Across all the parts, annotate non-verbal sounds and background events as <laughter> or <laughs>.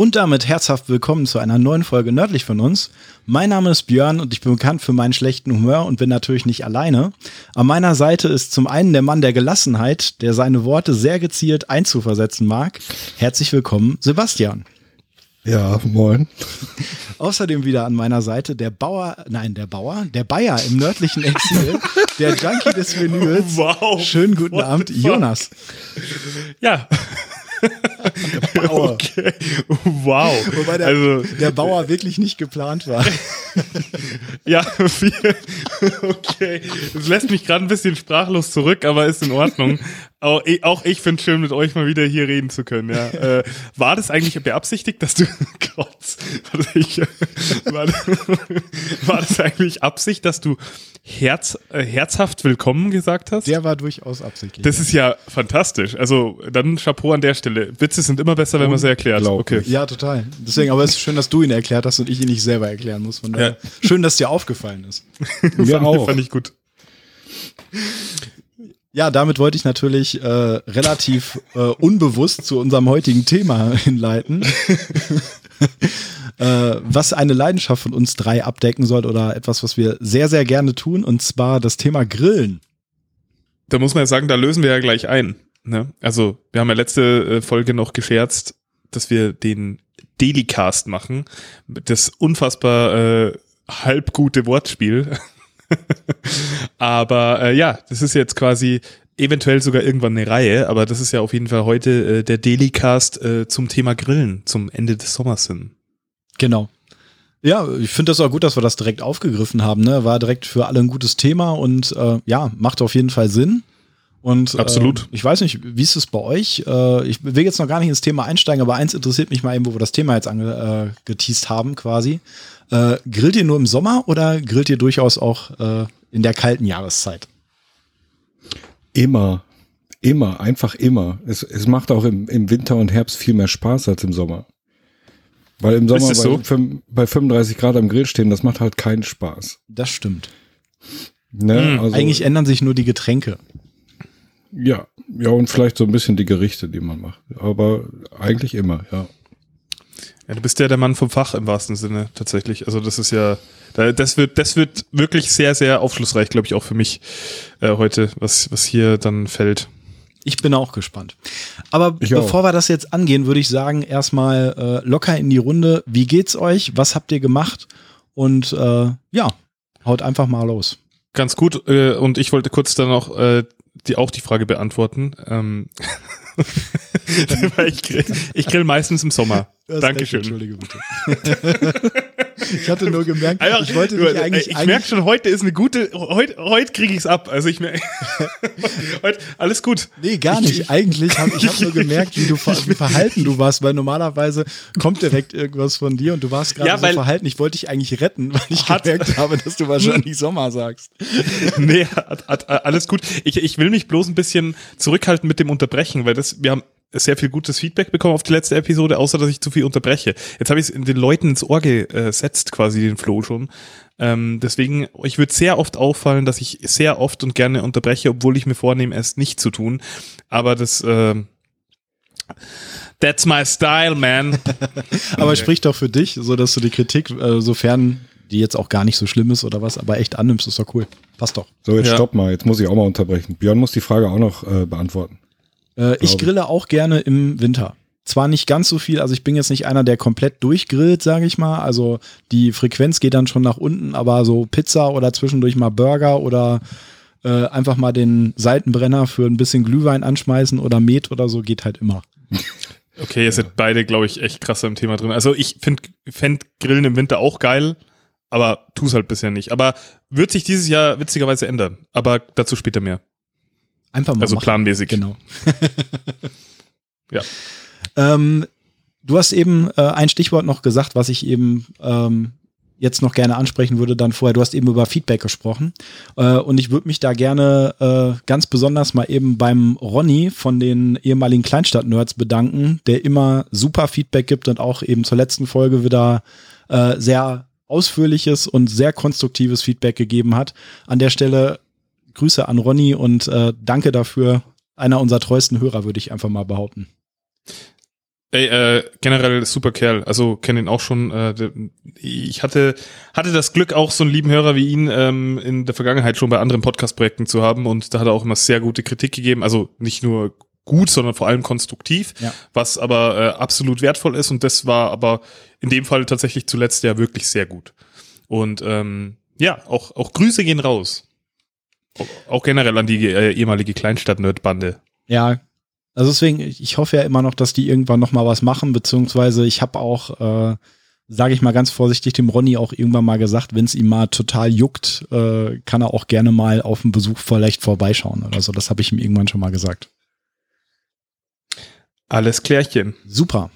Und damit herzhaft willkommen zu einer neuen Folge Nördlich von uns. Mein Name ist Björn und ich bin bekannt für meinen schlechten Humor und bin natürlich nicht alleine. An meiner Seite ist zum einen der Mann der Gelassenheit, der seine Worte sehr gezielt einzuversetzen mag. Herzlich willkommen, Sebastian. Ja, moin. <laughs> Außerdem wieder an meiner Seite der Bauer, nein, der Bauer, der Bayer im nördlichen Exil, der Junkie des Vinyls. Wow. Schönen guten Abend, Jonas. Ja, <laughs> der Bauer. Okay. Wow. Wobei der, also, der Bauer wirklich nicht geplant war. <laughs> ja, viel. <laughs> okay. Das lässt mich gerade ein bisschen sprachlos zurück, aber ist in Ordnung. Auch, auch ich finde es schön, mit euch mal wieder hier reden zu können. Ja. <laughs> Äh, war das eigentlich beabsichtigt, dass du <laughs> Gott, ich, war, war das eigentlich Absicht, dass du herz, äh, herzhaft willkommen gesagt hast? Der war durchaus absichtlich. Das ist ja fantastisch. Also dann Chapeau an der Stelle. Witze sind immer besser, wenn man sie erklärt. Okay. Ja, total. Deswegen, aber es ist schön, dass du ihn erklärt hast und ich ihn nicht selber erklären muss. Von daher. Ja. Schön, dass dir aufgefallen ist. <laughs> Mir fand, auch. Fand ich gut. Ja, damit wollte ich natürlich äh, relativ äh, unbewusst zu unserem heutigen Thema <laughs> hinleiten. <laughs> äh, was eine Leidenschaft von uns drei abdecken soll oder etwas, was wir sehr, sehr gerne tun, und zwar das Thema Grillen. Da muss man ja sagen, da lösen wir ja gleich ein. Ne? Also, wir haben ja letzte äh, Folge noch gescherzt, dass wir den Dailycast machen. Das unfassbar äh, halbgute Wortspiel. <laughs> <laughs> aber äh, ja, das ist jetzt quasi eventuell sogar irgendwann eine Reihe, aber das ist ja auf jeden Fall heute äh, der Dailycast äh, zum Thema Grillen zum Ende des Sommers hin. Genau. Ja, ich finde das auch gut, dass wir das direkt aufgegriffen haben. Ne? War direkt für alle ein gutes Thema und äh, ja, macht auf jeden Fall Sinn. Und Absolut. Äh, ich weiß nicht, wie ist es bei euch? Äh, ich will jetzt noch gar nicht ins Thema einsteigen, aber eins interessiert mich mal eben, wo wir das Thema jetzt angeteased äh, haben, quasi. Äh, grillt ihr nur im Sommer oder grillt ihr durchaus auch äh, in der kalten Jahreszeit? Immer. Immer, einfach immer. Es, es macht auch im, im Winter und Herbst viel mehr Spaß als im Sommer. Weil im Sommer bei, so? bei 35 Grad am Grill stehen, das macht halt keinen Spaß. Das stimmt. Ne? Mhm. Also, Eigentlich ändern sich nur die Getränke. Ja, ja, und vielleicht so ein bisschen die Gerichte, die man macht. Aber eigentlich immer, ja. Ja, du bist ja der Mann vom Fach im wahrsten Sinne tatsächlich. Also das ist ja, das wird, das wird wirklich sehr, sehr aufschlussreich, glaube ich, auch für mich äh, heute, was, was hier dann fällt. Ich bin auch gespannt. Aber ich bevor auch. wir das jetzt angehen, würde ich sagen, erstmal äh, locker in die Runde. Wie geht's euch? Was habt ihr gemacht? Und äh, ja, haut einfach mal los. Ganz gut. Äh, und ich wollte kurz dann noch äh, die, auch die Frage beantworten. Ähm <laughs> <laughs> ich, grill, ich grill meistens im Sommer. Dankeschön. Recht, Entschuldige bitte. <laughs> ich hatte nur gemerkt, Einfach, ich wollte dich eigentlich. Ich merke schon, heute ist eine gute. Heute, heute kriege ich es ab. Also ich merke. <laughs> heute, alles gut. Nee, gar nicht. Ich, eigentlich habe ich hab nur <laughs> gemerkt, wie du wie verhalten du warst, weil normalerweise kommt direkt irgendwas von dir und du warst gerade ja, so verhalten. Ich wollte dich eigentlich retten, weil ich hat, gemerkt habe, dass du wahrscheinlich Sommer sagst. nee, hat, hat, alles gut. Ich, ich will mich bloß ein bisschen zurückhalten mit dem Unterbrechen, weil das, wir haben sehr viel gutes Feedback bekommen auf die letzte Episode, außer dass ich zu viel unterbreche. Jetzt habe ich es den Leuten ins Ohr gesetzt, quasi den Flow schon. Ähm, deswegen, ich würde sehr oft auffallen, dass ich sehr oft und gerne unterbreche, obwohl ich mir vornehme, es nicht zu tun. Aber das, äh, that's my style, man. <laughs> aber okay. sprich doch für dich, so dass du die Kritik, äh, sofern die jetzt auch gar nicht so schlimm ist oder was, aber echt annimmst, ist doch cool. Passt doch. So, jetzt ja. stopp mal, jetzt muss ich auch mal unterbrechen. Björn muss die Frage auch noch äh, beantworten. Äh, ich grille auch gerne im Winter. Zwar nicht ganz so viel, also ich bin jetzt nicht einer, der komplett durchgrillt, sage ich mal. Also die Frequenz geht dann schon nach unten, aber so Pizza oder zwischendurch mal Burger oder äh, einfach mal den Seitenbrenner für ein bisschen Glühwein anschmeißen oder Met oder so geht halt immer. <laughs> Okay, ihr seid beide, glaube ich, echt krass im Thema drin. Also ich finde fänd Grillen im Winter auch geil, aber tu es halt bisher nicht. Aber wird sich dieses Jahr witzigerweise ändern. Aber dazu später mehr. Einfach mal. Also machen. planmäßig. Genau. <laughs> ja. Ähm, du hast eben äh, ein Stichwort noch gesagt, was ich eben ähm, jetzt noch gerne ansprechen würde, dann vorher. Du hast eben über Feedback gesprochen. Äh, und ich würde mich da gerne äh, ganz besonders mal eben beim Ronny von den ehemaligen Kleinstadt-Nerds bedanken, der immer super Feedback gibt und auch eben zur letzten Folge wieder äh, sehr ausführliches und sehr konstruktives Feedback gegeben hat. An der Stelle Grüße an Ronny und äh, danke dafür. Einer unserer treuesten Hörer, würde ich einfach mal behaupten. Ey, äh, generell super Kerl. Also kenne ihn auch schon. Äh, ich hatte hatte das Glück, auch so einen lieben Hörer wie ihn ähm, in der Vergangenheit schon bei anderen Podcast-Projekten zu haben und da hat er auch immer sehr gute Kritik gegeben. Also nicht nur gut, sondern vor allem konstruktiv, ja. was aber äh, absolut wertvoll ist und das war aber in dem Fall tatsächlich zuletzt ja wirklich sehr gut. Und ähm, ja, auch auch Grüße gehen raus. Auch generell an die äh, ehemalige Kleinstadt-Nerd-Bande. Ja, also deswegen, ich hoffe ja immer noch, dass die irgendwann noch mal was machen, beziehungsweise ich habe auch, äh, sage ich mal ganz vorsichtig, dem Ronny auch irgendwann mal gesagt, wenn es ihm mal total juckt, äh, kann er auch gerne mal auf einen Besuch vielleicht vorbeischauen oder so. Das habe ich ihm irgendwann schon mal gesagt. Alles klärchen. Super.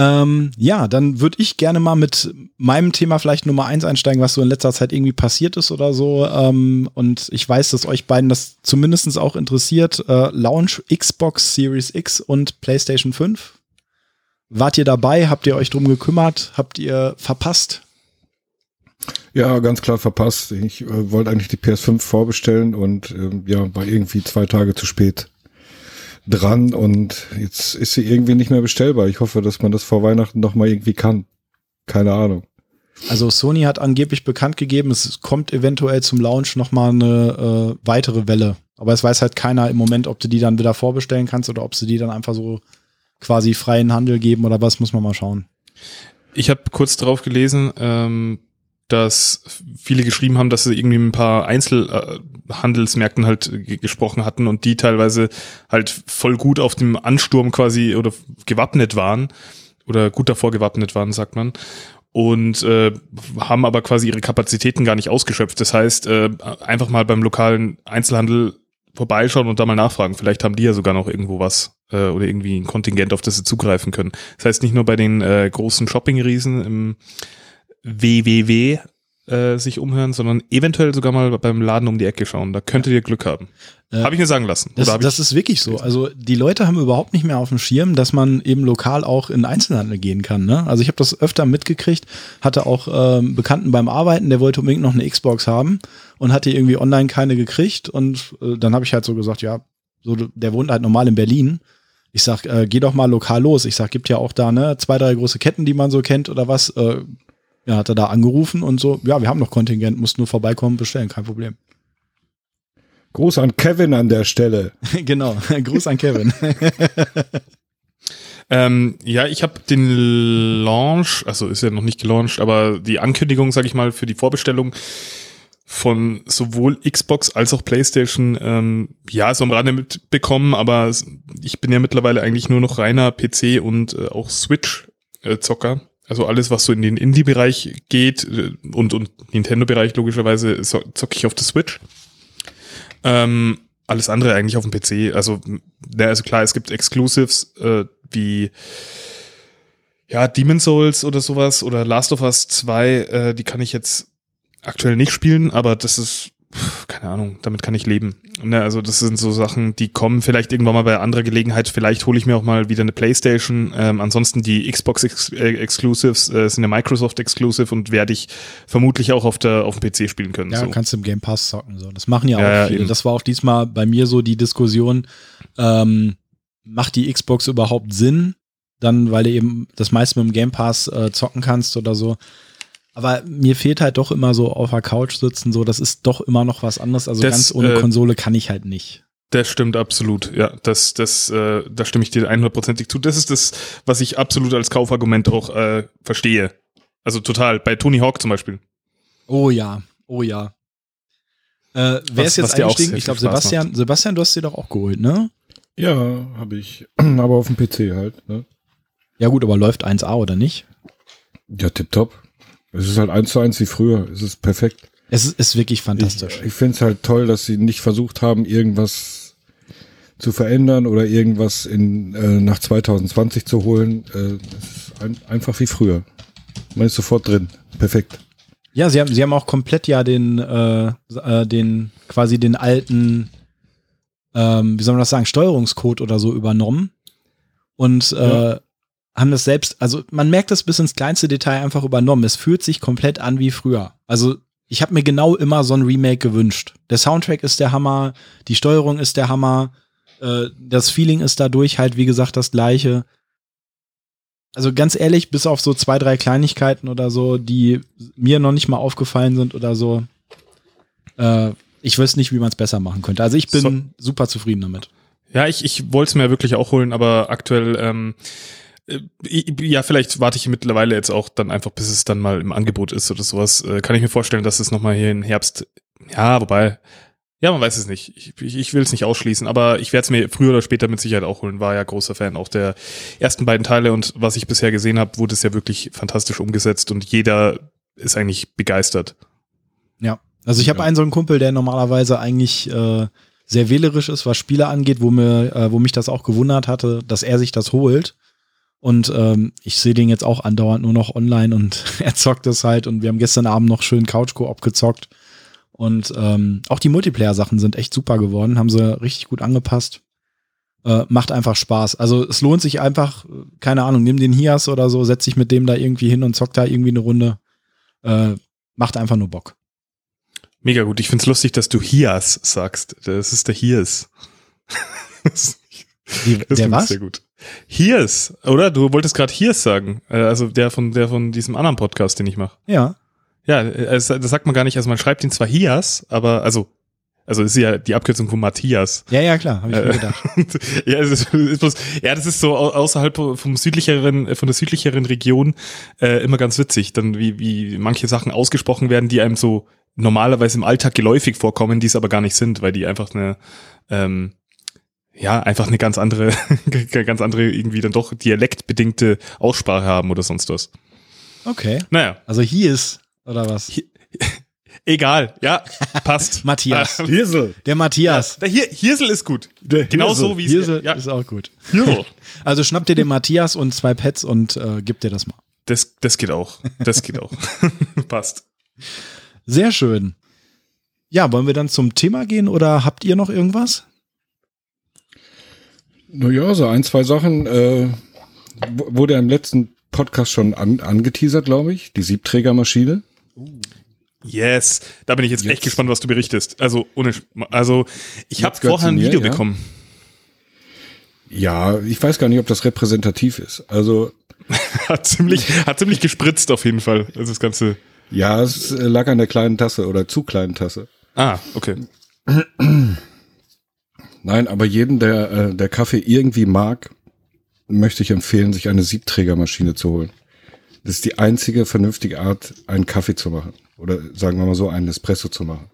Ähm, ja, dann würde ich gerne mal mit meinem Thema vielleicht Nummer eins einsteigen, was so in letzter Zeit irgendwie passiert ist oder so. Ähm, und ich weiß, dass euch beiden das zumindest auch interessiert. Äh, Launch Xbox Series X und PlayStation 5. Wart ihr dabei? Habt ihr euch drum gekümmert? Habt ihr verpasst? Ja, ganz klar verpasst. Ich äh, wollte eigentlich die PS5 vorbestellen und äh, ja, war irgendwie zwei Tage zu spät dran und jetzt ist sie irgendwie nicht mehr bestellbar. Ich hoffe, dass man das vor Weihnachten noch mal irgendwie kann. Keine Ahnung. Also Sony hat angeblich bekannt gegeben, es kommt eventuell zum Launch noch mal eine äh, weitere Welle. Aber es weiß halt keiner im Moment, ob du die dann wieder vorbestellen kannst oder ob sie die dann einfach so quasi freien Handel geben oder was, muss man mal schauen. Ich habe kurz drauf gelesen, ähm, dass viele geschrieben haben, dass sie irgendwie mit ein paar Einzelhandelsmärkten halt gesprochen hatten und die teilweise halt voll gut auf dem Ansturm quasi oder gewappnet waren oder gut davor gewappnet waren, sagt man. Und äh, haben aber quasi ihre Kapazitäten gar nicht ausgeschöpft. Das heißt, äh, einfach mal beim lokalen Einzelhandel vorbeischauen und da mal nachfragen. Vielleicht haben die ja sogar noch irgendwo was äh, oder irgendwie ein Kontingent, auf das sie zugreifen können. Das heißt, nicht nur bei den äh, großen Shopping-Riesen im www äh, sich umhören, sondern eventuell sogar mal beim Laden um die Ecke schauen. Da könntet ihr Glück haben. Äh, habe ich mir sagen lassen. Das, das ist wirklich so. Also die Leute haben überhaupt nicht mehr auf dem Schirm, dass man eben lokal auch in Einzelhandel gehen kann. Ne? Also ich habe das öfter mitgekriegt, hatte auch ähm, Bekannten beim Arbeiten, der wollte unbedingt noch eine Xbox haben und hatte irgendwie online keine gekriegt. Und äh, dann habe ich halt so gesagt, ja, so, der wohnt halt normal in Berlin. Ich sag, äh, geh doch mal lokal los. Ich sag, gibt ja auch da ne zwei, drei große Ketten, die man so kennt oder was. Äh, ja, hat er da angerufen und so, ja, wir haben noch Kontingent, musst nur vorbeikommen, bestellen, kein Problem. Gruß an Kevin an der Stelle. <laughs> genau, <laughs> Gruß an Kevin. <laughs> ähm, ja, ich habe den Launch, also ist ja noch nicht gelauncht, aber die Ankündigung, sage ich mal, für die Vorbestellung von sowohl Xbox als auch PlayStation, ähm, ja, so am Rande mitbekommen, aber ich bin ja mittlerweile eigentlich nur noch reiner PC und äh, auch Switch-Zocker. Also alles, was so in den Indie-Bereich geht äh, und, und Nintendo-Bereich logischerweise, zocke ich auf der Switch. Ähm, alles andere eigentlich auf dem PC. Also, ja, also klar, es gibt Exclusives äh, wie ja, Demon Souls oder sowas oder Last of Us 2, äh, die kann ich jetzt aktuell nicht spielen, aber das ist keine Ahnung, damit kann ich leben. Ne, also das sind so Sachen, die kommen vielleicht irgendwann mal bei anderer Gelegenheit. Vielleicht hole ich mir auch mal wieder eine Playstation. Ähm, ansonsten die Xbox Ex äh, Exclusives äh, sind ja Microsoft Exclusive und werde ich vermutlich auch auf der auf dem PC spielen können. Ja, so. kannst du im Game Pass zocken. So, das machen ja auch ja, viele. Eben. Das war auch diesmal bei mir so die Diskussion. Ähm, macht die Xbox überhaupt Sinn? Dann, weil du eben das meiste mit dem Game Pass äh, zocken kannst oder so. Aber mir fehlt halt doch immer so auf der Couch sitzen, so, das ist doch immer noch was anderes. Also das, ganz ohne äh, Konsole kann ich halt nicht. Das stimmt absolut, ja. Das, das, äh, da stimme ich dir einhundertprozentig zu. Das ist das, was ich absolut als Kaufargument auch äh, verstehe. Also total. Bei Tony Hawk zum Beispiel. Oh ja, oh ja. Äh, wer was, ist jetzt eingestiegen? Ich glaube, Sebastian, Sebastian, du hast sie doch auch geholt, ne? Ja, habe ich. <clears throat> aber auf dem PC halt, ne? Ja gut, aber läuft 1A oder nicht? Ja, tipptopp. Es ist halt eins zu eins wie früher. Es ist perfekt. Es ist, ist wirklich fantastisch. Ich, ich finde es halt toll, dass sie nicht versucht haben, irgendwas zu verändern oder irgendwas in, äh, nach 2020 zu holen. Äh, es ist ein, einfach wie früher. Man ist sofort drin. Perfekt. Ja, sie haben, sie haben auch komplett ja den, äh, äh, den, quasi den alten, ähm, wie soll man das sagen, Steuerungscode oder so übernommen. Und äh, ja haben das selbst, also man merkt das bis ins kleinste Detail einfach übernommen. Es fühlt sich komplett an wie früher. Also ich habe mir genau immer so ein Remake gewünscht. Der Soundtrack ist der Hammer, die Steuerung ist der Hammer, äh, das Feeling ist dadurch halt, wie gesagt, das gleiche. also ganz ehrlich, bis auf so zwei, drei Kleinigkeiten oder so, die mir noch nicht mal aufgefallen sind oder so, äh, ich weiß nicht, wie man es besser machen könnte. Also ich bin so. super zufrieden damit. Ja, ich, ich wollte es mir wirklich auch holen, aber aktuell, ähm, äh, ja, vielleicht warte ich mittlerweile jetzt auch dann einfach, bis es dann mal im Angebot ist oder sowas. Äh, kann ich mir vorstellen, dass es nochmal hier im Herbst, ja, wobei, ja, man weiß es nicht. Ich, ich, ich will es nicht ausschließen, aber ich werde es mir früher oder später mit Sicherheit auch holen. War ja großer Fan auch der ersten beiden Teile und was ich bisher gesehen habe, wurde es ja wirklich fantastisch umgesetzt und jeder ist eigentlich begeistert. Ja, also ich habe ja. einen so einen Kumpel, der normalerweise eigentlich äh, sehr wählerisch ist, was Spiele angeht, wo mir, äh, wo mich das auch gewundert hatte, dass er sich das holt. Und ähm, ich sehe den jetzt auch andauernd nur noch online und <laughs> er zockt das halt und wir haben gestern Abend noch schön Couch-Koop gezockt und ähm, auch die Multiplayer-Sachen sind echt super geworden, haben sie richtig gut angepasst. Äh, macht einfach Spaß. Also es lohnt sich einfach, keine Ahnung, nimm den Hias oder so, setz dich mit dem da irgendwie hin und zock da irgendwie eine Runde. Äh, macht einfach nur Bock. Mega gut. Ich find's lustig, dass du Hias sagst. Das ist der Hias. <laughs> Die, das der was? Sehr gut. Hias, oder? Du wolltest gerade Hias sagen. Äh, also der von der von diesem anderen Podcast, den ich mache. Ja. Ja, das, das sagt man gar nicht. Also man schreibt ihn zwar Hias, aber also also ist ja die Abkürzung von Matthias. Ja, ja, klar, habe ich mir gedacht. <laughs> ja, es ist, ist bloß, ja, das ist so außerhalb vom südlicheren, von der südlicheren Region äh, immer ganz witzig, dann wie, wie manche Sachen ausgesprochen werden, die einem so normalerweise im Alltag geläufig vorkommen, die es aber gar nicht sind, weil die einfach eine, ähm, ja, einfach eine ganz andere, <laughs> ganz andere irgendwie dann doch dialektbedingte Aussprache haben oder sonst was. Okay. Naja. Also hier ist oder was? <laughs> Egal, ja, passt. <laughs> Matthias. Ah, Hirsel. Der Matthias. Ja, der Hier Hirsel ist gut. Der genau Hirsel. so wie es Hirsel ja. ist auch gut. Hirsel. Also schnapp dir den Matthias und zwei Pets und äh, gib dir das mal. Das, das geht auch. Das geht auch. passt. Sehr schön. Ja, wollen wir dann zum Thema gehen oder habt ihr noch irgendwas? Naja, so ein, zwei Sachen äh, wurde im letzten Podcast schon an, angeteasert, glaube ich. Die Siebträgermaschine. Yes, da bin ich jetzt, jetzt, echt gespannt, was du berichtest. Also ohne, also ich habe vorher ein Video ja? bekommen. Ja, ich weiß gar nicht, ob das repräsentativ ist. Also <laughs> hat ziemlich, hat ziemlich gespritzt auf jeden Fall. Also das ganze. Ja, es lag an der kleinen Tasse oder zu kleinen Tasse. Ah, okay. <clears throat> Nein, aber jeden, der, äh, der Kaffee irgendwie mag, möchte ich empfehlen, sich eine Siebträgermaschine zu holen. Das ist die einzige vernünftige Art, einen Kaffee zu machen. Oder sagen wir mal so, einen Espresso zu machen.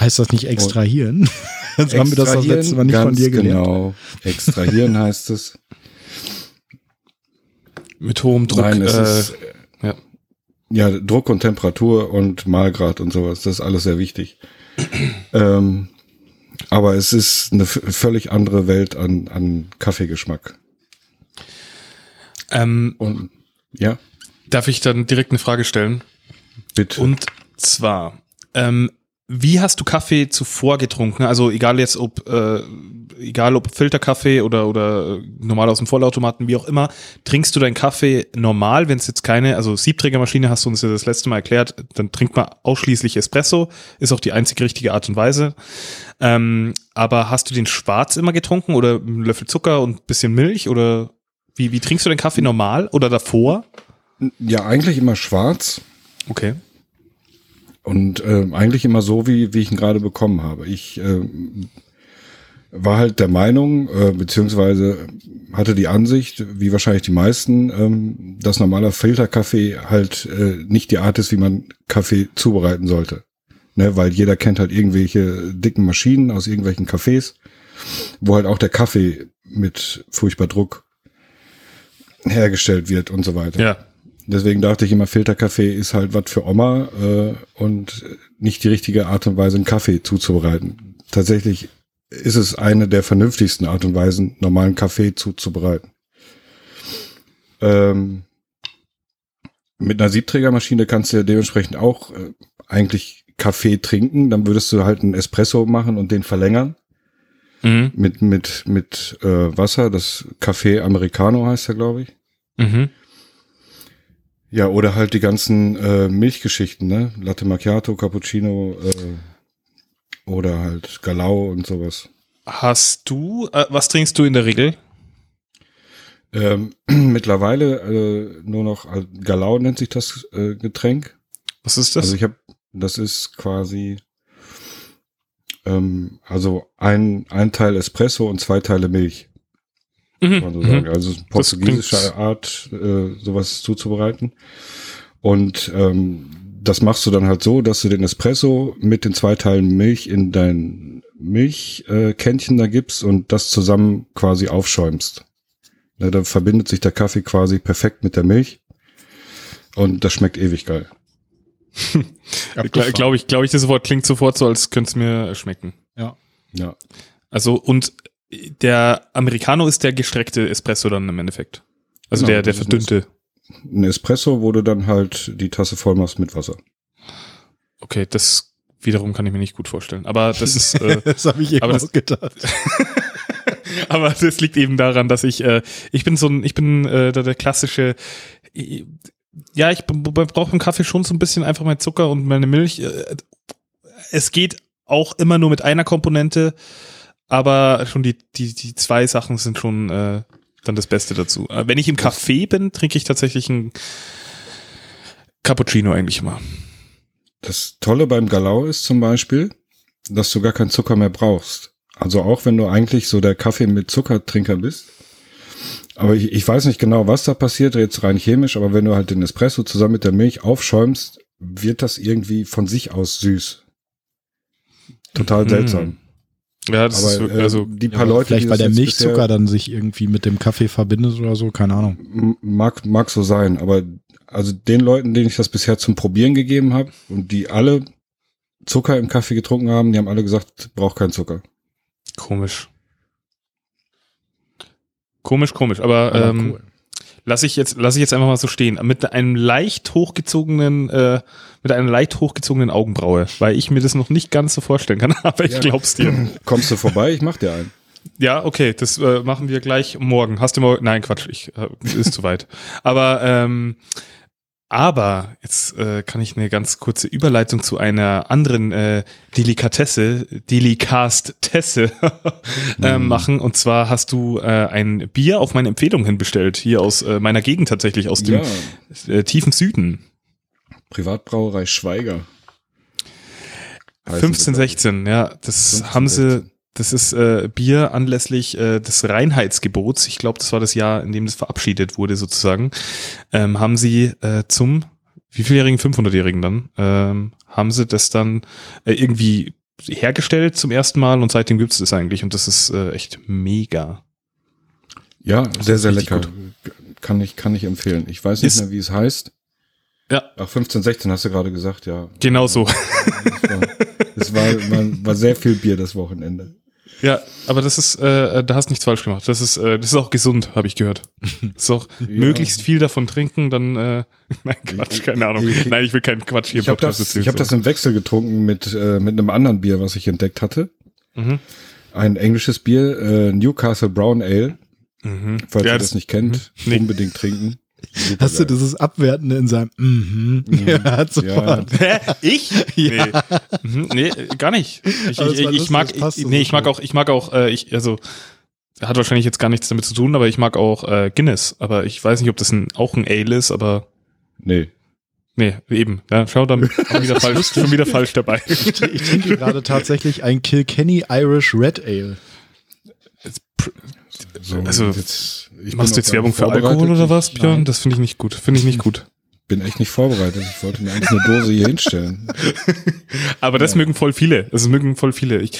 Heißt das nicht extrahieren? <laughs> Jetzt haben wir das das letzte Mal nicht von dir gelernt. Genau, extrahieren heißt es. Mit hohem Druck. Nein, es äh, ist, ja. ja, Druck und Temperatur und Mahlgrad und sowas, das ist alles sehr wichtig. ähm, aber es ist eine völlig andere Welt an, an Kaffeegeschmack. Ähm, Und ja. Darf ich dann direkt eine Frage stellen? Bitte. Und zwar, ähm, wie hast du Kaffee zuvor getrunken? Also egal jetzt ob äh, egal ob Filterkaffee oder oder normal aus dem Vollautomaten, wie auch immer, trinkst du deinen Kaffee normal, wenn es jetzt keine, also Siebträgermaschine hast du uns ja das letzte Mal erklärt, dann trinkt man ausschließlich Espresso, ist auch die einzige richtige Art und Weise. Ähm, aber hast du den schwarz immer getrunken oder einen Löffel Zucker und ein bisschen Milch oder wie, wie trinkst du den Kaffee normal oder davor? Ja, eigentlich immer schwarz. Okay. Und äh, eigentlich immer so, wie, wie ich ihn gerade bekommen habe. Ich äh, war halt der Meinung, äh, beziehungsweise hatte die Ansicht, wie wahrscheinlich die meisten, ähm, dass normaler Filterkaffee halt äh, nicht die Art ist, wie man Kaffee zubereiten sollte. Ne, weil jeder kennt halt irgendwelche dicken Maschinen aus irgendwelchen Cafés, wo halt auch der Kaffee mit furchtbar Druck hergestellt wird und so weiter. Ja. Deswegen dachte ich immer, Filterkaffee ist halt was für Oma äh, und nicht die richtige Art und Weise, einen Kaffee zuzubereiten. Tatsächlich ist es eine der vernünftigsten Art und Weisen, normalen Kaffee zuzubereiten. Ähm, mit einer Siebträgermaschine kannst du ja dementsprechend auch äh, eigentlich Kaffee trinken. Dann würdest du halt einen Espresso machen und den verlängern. Mhm. Mit, mit, mit äh, Wasser. Das Kaffee Americano heißt er, glaube ich. Mhm. Ja, oder halt die ganzen äh, Milchgeschichten, ne? Latte Macchiato, Cappuccino äh, oder halt Galau und sowas. Hast du, äh, was trinkst du in der Regel? Ähm, <clears throat> mittlerweile äh, nur noch äh, Galau nennt sich das äh, Getränk. Was ist das? Also ich habe, das ist quasi ähm, also ein, ein Teil Espresso und zwei Teile Milch, Mhm, kann man so mhm. sagen. Also es ist eine Das portugiesische Art, äh, sowas zuzubereiten. Und ähm, das machst du dann halt so, dass du den Espresso mit den zwei Teilen Milch in dein Milchkännchen äh, Kännchen da gibst und das zusammen quasi aufschäumst. Ne, da verbindet sich der Kaffee quasi perfekt mit der Milch. Und das schmeckt ewig geil. Gla- Glaube <laughs> ich, glaube ich, das Wort klingt sofort so, als könnte es mir schmecken. Ja. Also, und der Americano ist der gestreckte Espresso dann im Endeffekt. Also Genau, der, der das verdünnte. Ein Espresso, wo du dann halt die Tasse voll machst mit Wasser. Okay, das wiederum kann ich mir nicht gut vorstellen. Aber das ist, <laughs> äh, Das habe ich eben Aber das- auch gedacht. <laughs> aber das liegt eben daran, dass ich, äh, ich bin so ein, ich bin äh, der, der klassische, äh, ja, ich brauche im Kaffee schon so ein bisschen einfach mein Zucker und meine Milch. Äh, Es geht auch immer nur mit einer Komponente, aber schon die, die, die zwei Sachen sind schon äh, dann das Beste dazu. Äh, Wenn ich im Café bin, trinke ich tatsächlich ein Cappuccino eigentlich immer. Das Tolle beim Galau ist zum Beispiel, dass du gar keinen Zucker mehr brauchst. Also auch wenn du eigentlich so der Kaffee mit Zuckertrinker bist. Aber ich, ich weiß nicht genau, was da passiert, jetzt rein chemisch, aber wenn du halt den Espresso zusammen mit der Milch aufschäumst, wird das irgendwie von sich aus süß. Total Mhm. Ja, das ist Aber äh, also die paar Ja, Leute, vielleicht weil der Milchzucker bisher- dann sich irgendwie mit dem Kaffee verbindet oder so, keine Ahnung. Mag, mag so sein, aber also den Leuten, denen ich das bisher zum Probieren gegeben habe und die alle Zucker im Kaffee getrunken haben, die haben alle gesagt, braucht keinen Zucker. komisch. Komisch, komisch, aber, Aber ähm, cool. Lass ich jetzt, lass ich jetzt einfach mal so stehen. Mit einem leicht hochgezogenen, äh, mit einer leicht hochgezogenen Augenbraue, weil ich mir das noch nicht ganz so vorstellen kann, <laughs> aber ich Ja. glaub's dir. <clears throat> Kommst du vorbei? Ich mach dir einen. Ja, okay, das äh, machen wir gleich morgen. Hast du morgen? Nein, Quatsch, ich äh, ist zu weit. <laughs> Aber ähm, aber jetzt äh, kann ich eine ganz kurze Überleitung zu einer anderen äh, Delikatesse, Delikastesse <laughs> äh, machen. Und zwar hast du äh, ein Bier auf meine Empfehlung hin bestellt, hier aus äh, meiner Gegend tatsächlich, aus dem Ja, äh, tiefen Süden. Privatbrauerei Schweiger. Heißen 15, sie, 16, ja, das 15, haben sie, 16. das ist äh, Bier anlässlich äh, des Reinheitsgebots, ich glaube, das war das Jahr, in dem das verabschiedet wurde sozusagen, ähm, haben sie äh, zum, wie vieljährigen, 500-jährigen dann, ähm, haben sie das dann äh, irgendwie hergestellt zum ersten Mal und seitdem gibt's das eigentlich und das ist äh, echt mega. Ja, sehr, sehr lecker. Kann ich, kann ich empfehlen. Ich weiß nicht Ist- mehr, wie es heißt. Ja. Ach, 15, 16 hast du gerade gesagt, ja. Genau so. Es war, es war, war, war sehr viel Bier das Wochenende. Ja, aber das ist, äh, da hast nichts falsch gemacht. Das ist, äh, das ist auch gesund, habe ich gehört. Das ist auch möglichst viel davon trinken, dann, äh, <laughs> nein, Quatsch, keine Ahnung. Nein, ich will keinen Quatsch hier Ich habe das, ich hab das im Wechsel getrunken mit, äh, mit einem anderen Bier, was ich entdeckt hatte. Mhm. Ein englisches Bier, äh, Newcastle Brown Ale. Mhm. Falls Ja, ihr das- das nicht kennt, Nee. unbedingt trinken. Hast du dieses Abwertende in seinem mhm. <laughs> Ja, hat sofort. Hä? Ich? <laughs> Ja. Nee. Mhm, nee, gar nicht. Ich, ich, ich, lustig, mag, ich, nee, ich mag auch, ich mag auch, äh, ich, also, hat wahrscheinlich jetzt gar nichts damit zu tun, aber ich mag auch äh, Guinness. Aber ich weiß nicht, ob das ein, auch ein Ale ist, aber Nee. nee, eben. Ja, schau, dann <laughs> schon wieder falsch, schon wieder falsch dabei. Ich, ich trinke gerade tatsächlich ein Kilkenny Irish Red Ale. So, Also, jetzt, Machst du jetzt Werbung für Alkohol oder was, Björn? Nein. Das finde ich nicht gut. Finde ich nicht gut. Bin echt nicht vorbereitet. Ich wollte mir eigentlich eine Dose hier hinstellen. <laughs> Aber das mögen voll viele. Das mögen voll viele. Ich,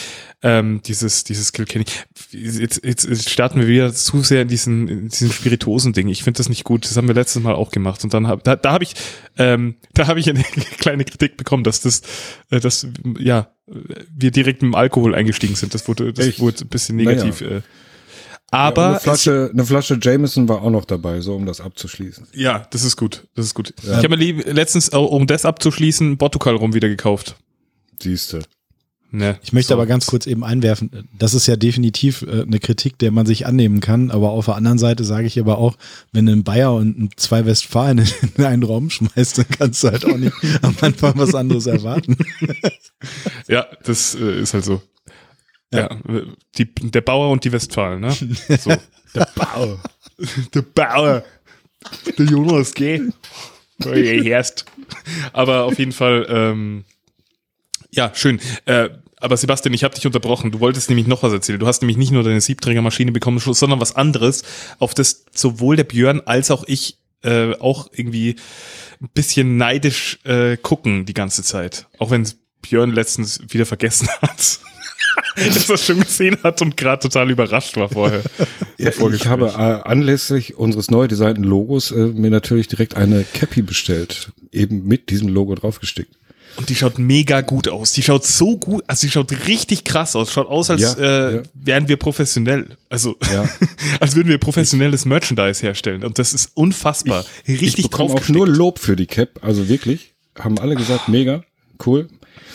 ähm, dieses, dieses Kilkenny. Jetzt, jetzt, jetzt starten wir wieder zu sehr in diesen, in diesen Spirituosen-Ding. Ich finde das nicht gut. Das haben wir letztes Mal auch gemacht. Und dann hab, da, da habe ich, ähm, da habe ich eine <laughs> kleine Kritik bekommen, dass das, äh, dass, ja, wir direkt mit dem Alkohol eingestiegen sind. Das wurde, das Echt? wurde ein bisschen Naja. negativ. Äh. Ja, Aber eine, Flasche, eine Flasche Jameson war auch noch dabei, so um das abzuschließen. Ja, das ist gut. Das ist gut. Ja. Ich habe mir lieb, letztens, äh, um das abzuschließen, Portugal rum wieder gekauft. Siehste. Ne. Ich möchte So. aber ganz kurz eben einwerfen, das ist ja definitiv äh, eine Kritik, der man sich annehmen kann, aber auf der anderen Seite sage ich aber auch, wenn du einen Bayer und einen zwei Westfalen <laughs> in einen Raum schmeißt, dann kannst du halt auch nicht am Anfang was anderes erwarten. <laughs> Ja, das äh, ist halt so. Ja, die, der Bauer und die Westfalen, ne? <laughs> So. Der Bauer. der Bauer. Der Jonas, geh. Herst. Aber auf jeden Fall, ähm, ja, schön. Äh, aber Sebastian, ich habe dich unterbrochen. Du wolltest nämlich noch was erzählen. Du hast nämlich nicht nur deine Siebträgermaschine bekommen, sondern was anderes, auf das sowohl der Björn als auch ich äh, auch irgendwie ein bisschen neidisch äh, gucken die ganze Zeit. Auch wenn Björn letztens wieder vergessen <laughs> hat. <laughs> dass er schon gesehen hat und gerade total überrascht war vorher. <laughs> Ja, ich habe äh, anlässlich unseres neu designten Logos äh, mir natürlich direkt eine Cappy bestellt. Eben mit diesem Logo draufgestickt. Und die schaut mega gut aus. Die schaut so gut, also die schaut richtig krass aus. Schaut aus, als Ja, äh, ja. wären wir professionell. Also, Ja. <laughs> als würden wir professionelles Merchandise herstellen. Und das ist unfassbar. richtig ich bekomme auch nur Lob für die Cap, also wirklich. Haben alle gesagt, mega, cool.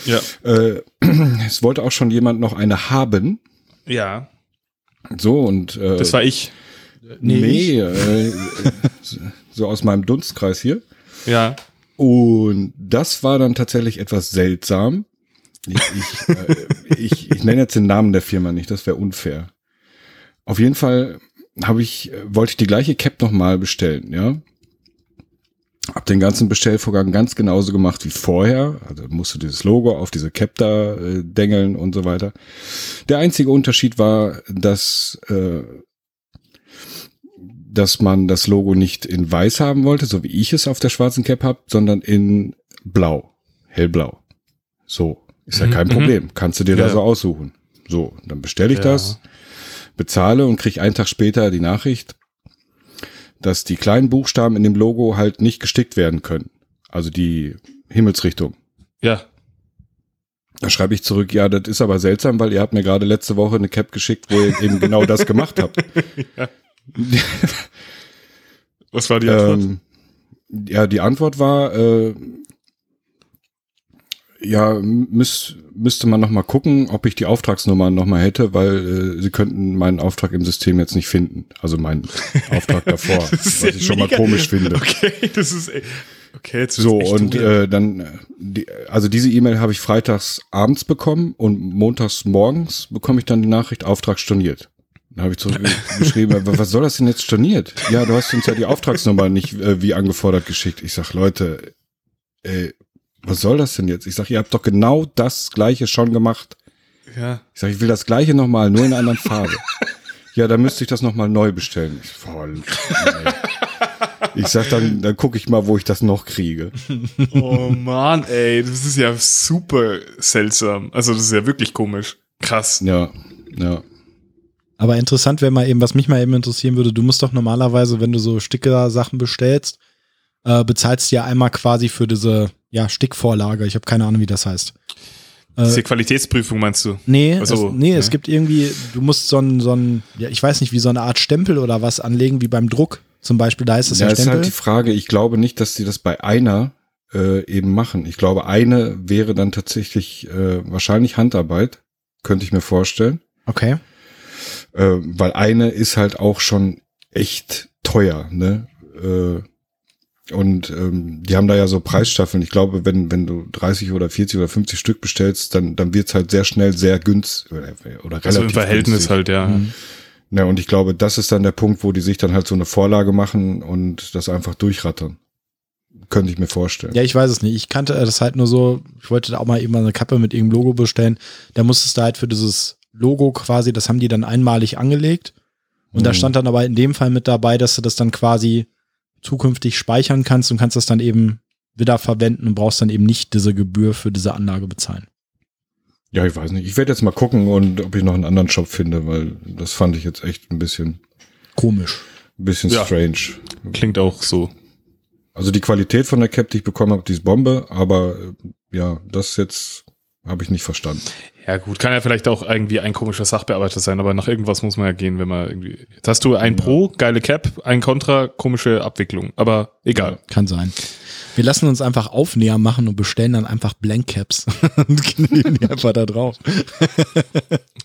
Ja. Äh, <clears throat> es wollte auch schon jemand noch eine haben. Ja, So und äh, das war ich. nee, äh, <laughs> so aus meinem Dunstkreis hier. Ja. Und das war dann tatsächlich etwas seltsam. Ich, ich, äh, ich, ich nenne jetzt den Namen der Firma nicht, das wäre unfair. Auf jeden Fall habe ich, äh, wollte ich die gleiche Cap nochmal bestellen, ja. Hab den ganzen Bestellvorgang ganz genauso gemacht wie vorher. Also musste dieses Logo auf diese Cap da äh, dengeln und so weiter. Der einzige Unterschied war, dass äh, dass man das Logo nicht in weiß haben wollte, so wie ich es auf der schwarzen Cap habe, sondern in blau, hellblau. So, ist ja Mhm, kein mhm. Problem. Kannst du dir da Ja. so aussuchen. So, dann bestelle ich Ja. das, bezahle und krieg einen Tag später die Nachricht, dass die kleinen Buchstaben in dem Logo halt nicht gestickt werden können. Also die Himmelsrichtung. Ja. Da schreibe ich zurück, ja, das ist aber seltsam, weil ihr habt mir gerade letzte Woche eine Cap geschickt, wo ihr eben genau das gemacht habt. <laughs> <laughs> Was war die Antwort? Ähm, ja, die Antwort war, äh, ja, müß, müsste man noch mal gucken, ob ich die Auftragsnummer noch mal hätte, weil äh, sie könnten meinen Auftrag im System jetzt nicht finden. Also meinen <laughs> Auftrag davor, was ja ich schon mal komisch finde. Okay, das ist e- okay. Jetzt So, und äh, dann, äh, die, also diese E-Mail habe ich freitags abends bekommen und montags morgens bekomme ich dann die Nachricht, Auftrag storniert. Dann habe ich zurückgeschrieben, <laughs> "Aber was soll das denn jetzt storniert? Ja, du hast uns ja die Auftragsnummer nicht äh, wie angefordert geschickt. Ich sag, Leute, äh, was soll das denn jetzt? Ich sag, ihr habt doch genau das gleiche schon gemacht. ja. Ich sag, ich will das gleiche nochmal, nur in einer anderen Farbe. <laughs> ja, dann müsste ich das nochmal neu bestellen. Ich, voll, ich sag, dann, dann gucke ich mal, wo ich das noch kriege. Oh Mann, ey, das ist ja super seltsam. Also das ist ja wirklich komisch. Krass. Ja, ja. Aber interessant wäre mal eben, was mich mal eben interessieren würde, du musst doch normalerweise, wenn du so Sticker-Sachen bestellst, äh, bezahlst du ja einmal quasi für diese ja, Stickvorlage. Ich habe keine Ahnung, wie das heißt. Äh, Diese Qualitätsprüfung meinst du? nee, Also, es, nee ja. es gibt irgendwie, du musst so ein, so ein, ja, ich weiß nicht, wie so eine Art Stempel oder was anlegen, wie beim Druck. Zum Beispiel, da heißt es ja, Ja, ist Stempel. halt die Frage. Ich glaube nicht, dass sie das bei einer äh, eben machen. Ich glaube, eine wäre dann tatsächlich äh, wahrscheinlich Handarbeit, könnte ich mir vorstellen. okay. Äh, weil eine ist halt auch schon echt teuer, ne? Äh, und ähm, die haben da ja so Preisstaffeln. Ich glaube, wenn, wenn du 30 oder 40 oder 50 Stück bestellst, dann, dann wird's halt sehr schnell sehr günstig oder, oder relativ Also im Verhältnis günstig. halt, ja. Mhm. Ja, und ich glaube, das ist dann der Punkt, wo die sich dann halt so eine Vorlage machen und das einfach durchrattern. Könnte ich mir vorstellen. Ja, ich weiß es nicht. Ich kannte das halt nur so, ich wollte da auch mal eben eine Kappe mit irgendeinem Logo bestellen. Da musstest du halt für dieses Logo quasi, das haben die dann einmalig angelegt. Und da Mhm. stand dann aber in dem Fall mit dabei, dass du das dann quasi zukünftig speichern kannst und kannst das dann eben wieder verwenden und brauchst dann eben nicht diese Gebühr für diese Anlage bezahlen. Ja, ich weiß nicht. Ich werde jetzt mal gucken und ob ich noch einen anderen Shop finde, weil das fand ich jetzt echt ein bisschen, Komisch. ein bisschen Ja. strange. Klingt auch so. Also die Qualität von der Cap, die ich bekommen habe, die ist Bombe, aber äh, ja, das jetzt habe ich nicht verstanden. Ja gut, kann ja vielleicht auch irgendwie ein komischer Sachbearbeiter sein, aber nach irgendwas muss man ja gehen, wenn man irgendwie. Jetzt hast du ein Pro, geile Cap, ein Contra, komische Abwicklung. Aber egal. Kann sein. Wir lassen uns einfach Aufnäher machen und bestellen dann einfach Blankcaps <laughs> und kleben die einfach da drauf.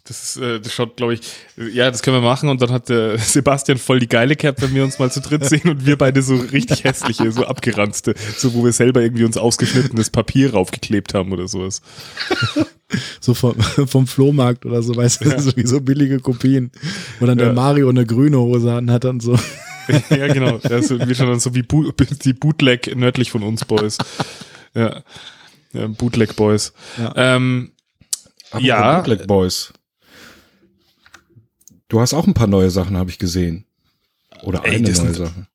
Das, ist, äh, das schaut, glaube ich, äh, ja, das können wir machen und dann hat der Sebastian voll die geile Cap, wenn wir uns mal zu dritt sehen und wir beide so richtig hässliche, so abgeranzte, so wo wir selber irgendwie uns ausgeschnittenes Papier raufgeklebt haben oder sowas. so vom, vom Flohmarkt oder so, weißt du, Ja. so, wie so billige Kopien, wo dann Ja. der Mario eine grüne Hose hat und so. <laughs> ja, genau. Ist wie schon dann so wie Bu die Bootleg nördlich von uns Boys. Ja. ja Bootleg Boys. Ja. Ähm, Ja. Bootleg Boys. Du hast auch ein paar neue Sachen, habe ich gesehen. Oder Ey, eine neue Sache.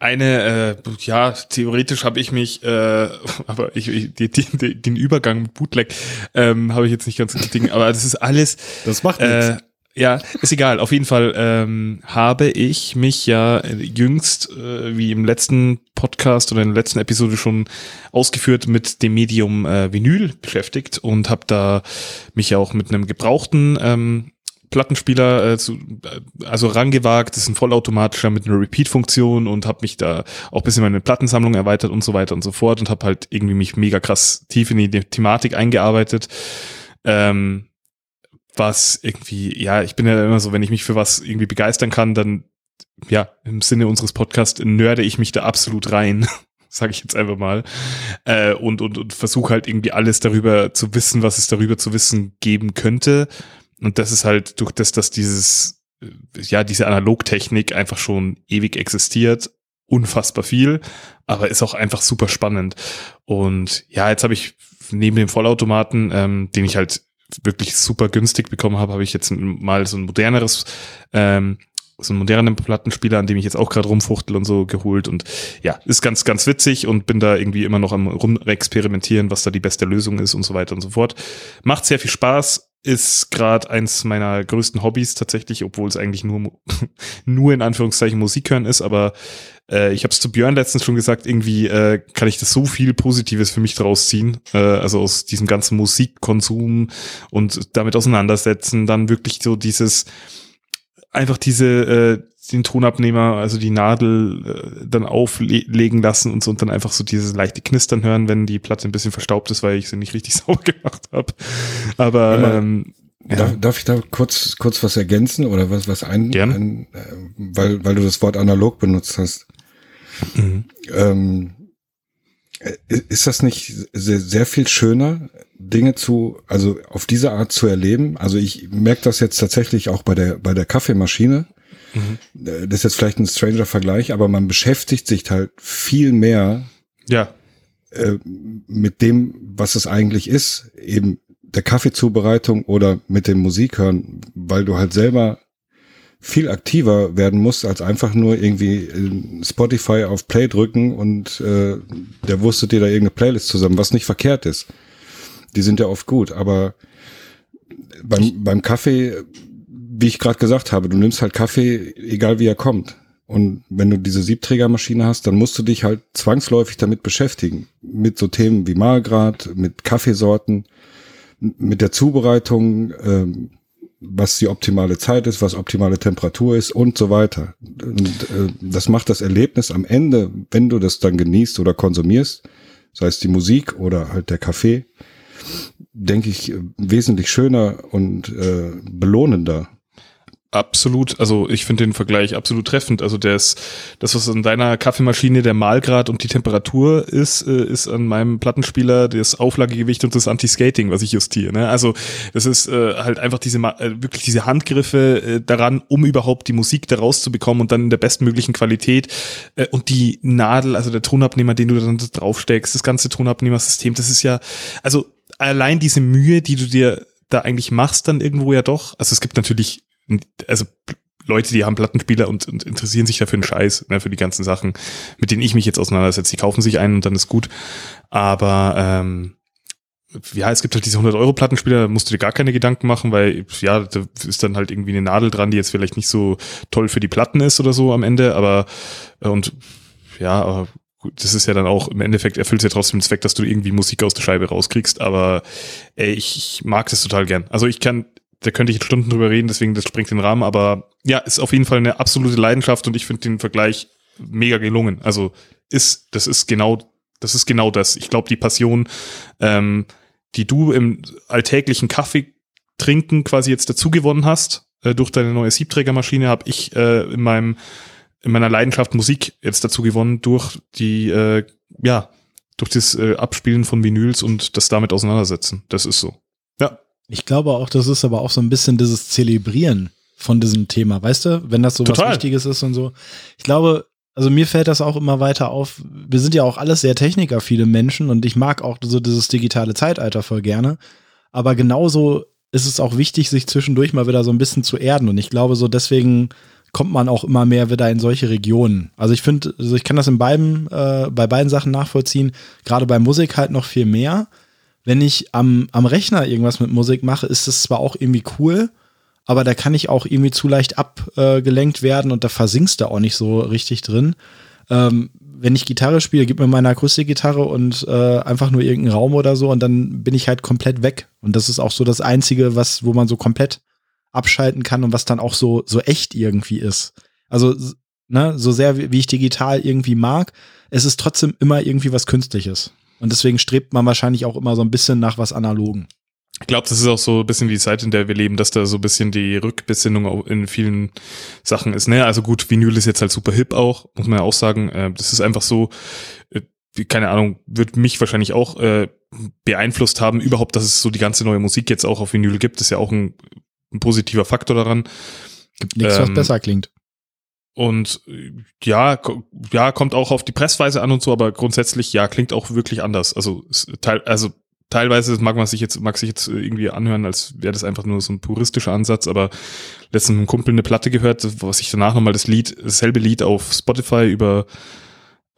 Eine, äh, ja, theoretisch habe ich mich, äh, <laughs> aber ich, ich die, die, den Übergang mit Bootleg ähm, habe ich jetzt nicht ganz Ding, aber das ist alles, Das macht äh, ja, ist egal. Auf jeden Fall ähm, habe ich mich ja jüngst, äh, wie im letzten Podcast oder in der letzten Episode schon ausgeführt, mit dem Medium äh, Vinyl beschäftigt und habe da mich ja auch mit einem gebrauchten ähm, Plattenspieler äh, zu, äh, also rangewagt. Das ist ein vollautomatischer mit einer Repeat-Funktion und habe mich da auch bisschen meine Plattensammlung erweitert und so weiter und so fort und habe halt irgendwie mich mega krass tief in die Thematik eingearbeitet. Ähm, was irgendwie, ja, ich bin ja immer so, wenn ich mich für was irgendwie begeistern kann, dann, ja, im Sinne unseres Podcasts nörde ich mich da absolut rein, <laughs> sage ich jetzt einfach mal, äh, und, und, und versuche halt irgendwie alles darüber zu wissen, was es darüber zu wissen geben könnte. Und das ist halt durch das, dass dieses, äh, ja, diese Analogtechnik einfach schon ewig existiert, unfassbar viel, aber ist auch einfach super spannend. Und ja, jetzt habe ich neben dem Vollautomaten, ähm, den ich halt wirklich super günstig bekommen habe, habe ich jetzt mal so ein moderneres, ähm, so einen modernen Plattenspieler, an dem ich jetzt auch gerade rumfuchtel und so geholt und ja, ist ganz, ganz witzig und bin da irgendwie immer noch am rumexperimentieren, was da die beste Lösung ist und so weiter und so fort. Macht sehr viel Spaß, ist gerade eins meiner größten Hobbys tatsächlich, obwohl es eigentlich nur, <laughs> nur in Anführungszeichen Musik hören ist, aber äh, ich habe es zu Björn letztens schon gesagt, irgendwie äh, kann ich das so viel Positives für mich draus ziehen, äh, also aus diesem ganzen Musikkonsum und damit auseinandersetzen, dann wirklich so dieses, einfach diese, äh, den Tonabnehmer, also die Nadel äh, dann auflegen lassen und so und dann einfach so dieses leichte Knistern hören, wenn die Platte ein bisschen verstaubt ist, weil ich sie nicht richtig <laughs> sauber gemacht habe. Aber ähm, ja. Darf, darf ich da kurz, kurz was ergänzen oder was, was ein, Gern. ein äh, weil, weil du das Wort analog benutzt hast. Mhm. Ähm, äh, ist das nicht sehr, sehr viel schöner, Dinge zu, also auf diese Art zu erleben? Also ich merke das jetzt tatsächlich auch bei der, bei der Kaffeemaschine. Mhm. Äh, Das ist jetzt vielleicht ein stranger Vergleich, aber man beschäftigt sich halt viel mehr ja, äh, mit dem, was es eigentlich ist, eben der Kaffeezubereitung oder mit dem Musikhören, weil du halt selber viel aktiver werden musst, als einfach nur irgendwie in Spotify auf Play drücken und äh, der wurstet dir da irgendeine Playlist zusammen, was nicht verkehrt ist. Die sind ja oft gut, aber beim, beim Kaffee, wie ich gerade gesagt habe, du nimmst halt Kaffee, egal wie er kommt. Und wenn du diese Siebträgermaschine hast, dann musst du dich halt zwangsläufig damit beschäftigen. Mit so Themen wie Mahlgrad, mit Kaffeesorten, mit der Zubereitung, ähm, was die optimale Zeit ist, was optimale Temperatur ist und so weiter. Und äh, das macht das Erlebnis am Ende, wenn du das dann genießt oder konsumierst, sei es die Musik oder halt der Kaffee, denke ich, äh, wesentlich schöner und äh, belohnender. Absolut, also ich finde den Vergleich absolut treffend. Also das, das, was an deiner Kaffeemaschine der Mahlgrad und die Temperatur ist, äh, ist an meinem Plattenspieler das Auflagegewicht und das Anti-Skating, was ich justiere. Ne? Also das ist äh, halt einfach diese äh, wirklich diese Handgriffe äh, daran, um überhaupt die Musik da rauszubekommen und dann in der bestmöglichen Qualität. Äh, und die Nadel, also der Tonabnehmer, den du dann draufsteckst, das ganze Tonabnehmersystem, das ist ja, also allein diese Mühe, die du dir da eigentlich machst, dann irgendwo ja doch. Also es gibt natürlich also Leute, die haben Plattenspieler und, und interessieren sich dafür einen Scheiß, ne, für die ganzen Sachen, mit denen ich mich jetzt auseinandersetze. Die kaufen sich einen und dann ist gut. Aber ähm, ja, es gibt halt diese 100 Euro Plattenspieler, da musst du dir gar keine Gedanken machen, weil ja, da ist dann halt irgendwie eine Nadel dran, die jetzt vielleicht nicht so toll für die Platten ist oder so am Ende, aber äh, und ja, aber gut, das ist ja dann auch im Endeffekt erfüllt ja trotzdem den Zweck, dass du irgendwie Musik aus der Scheibe rauskriegst, aber ey, ich, ich mag das total gern. Also ich kann da könnte ich Stunden drüber reden, deswegen das sprengt den Rahmen, aber ja, ist auf jeden Fall eine absolute Leidenschaft und ich finde den Vergleich mega gelungen. Also ist, das ist genau, das ist genau das. Ich glaube, die Passion, ähm, die du im alltäglichen Kaffee trinken quasi jetzt dazu gewonnen hast, äh, durch deine neue Siebträgermaschine, habe ich äh, in meinem, in meiner Leidenschaft Musik jetzt dazu gewonnen, durch die, äh, ja, durch das äh, Abspielen von Vinyls und das damit auseinandersetzen. Das ist so. Ja, Ich glaube auch, das ist aber auch so ein bisschen dieses Zelebrieren von diesem Thema, weißt du, wenn das so Total. was Wichtiges ist und so. Ich glaube, also mir fällt das auch immer weiter auf. Wir sind ja auch alles sehr technikaffine Menschen und ich mag auch so dieses digitale Zeitalter voll gerne. Aber genauso ist es auch wichtig, sich zwischendurch mal wieder so ein bisschen zu erden. Und ich glaube, so deswegen kommt man auch immer mehr wieder in solche Regionen. Also ich finde, also ich kann das in beiden, äh, bei beiden Sachen nachvollziehen, gerade bei Musik halt noch viel mehr. Wenn ich am, am Rechner irgendwas mit Musik mache, ist das zwar auch irgendwie cool, aber da kann ich auch irgendwie zu leicht abgelenkt werden und da versinkst du auch nicht so richtig drin. Ähm, wenn ich Gitarre spiele, gib mir meine Akustikgitarre und äh, einfach nur irgendeinen Raum oder so und dann bin ich halt komplett weg. Und das ist auch so das Einzige, was, wo man so komplett abschalten kann und was dann auch so, so echt irgendwie ist. Also, ne, so sehr wie ich digital irgendwie mag, es ist trotzdem immer irgendwie was Künstliches. Und deswegen strebt man wahrscheinlich auch immer so ein bisschen nach was Analogen. Ich glaube, das ist auch so ein bisschen die Zeit, in der wir leben, dass da so ein bisschen die Rückbesinnung in vielen Sachen ist. Ne? Also gut, Vinyl ist jetzt halt super hip auch, muss man ja auch sagen. Äh, das ist einfach so, äh, keine Ahnung, wird mich wahrscheinlich auch äh, beeinflusst haben, überhaupt, dass es so die ganze neue Musik jetzt auch auf Vinyl gibt, ist ja auch ein, ein positiver Faktor daran. Gibt nichts, was Ähm, besser klingt. Und äh, ja, ja, kommt auch auf die Pressweise an und so, aber grundsätzlich ja, klingt auch wirklich anders. Also, teil, also teilweise mag man sich jetzt, mag sich jetzt irgendwie anhören, als wäre das einfach nur so ein puristischer Ansatz, aber letztens ein Kumpel eine Platte gehört, was ich danach nochmal das Lied, dasselbe Lied auf Spotify über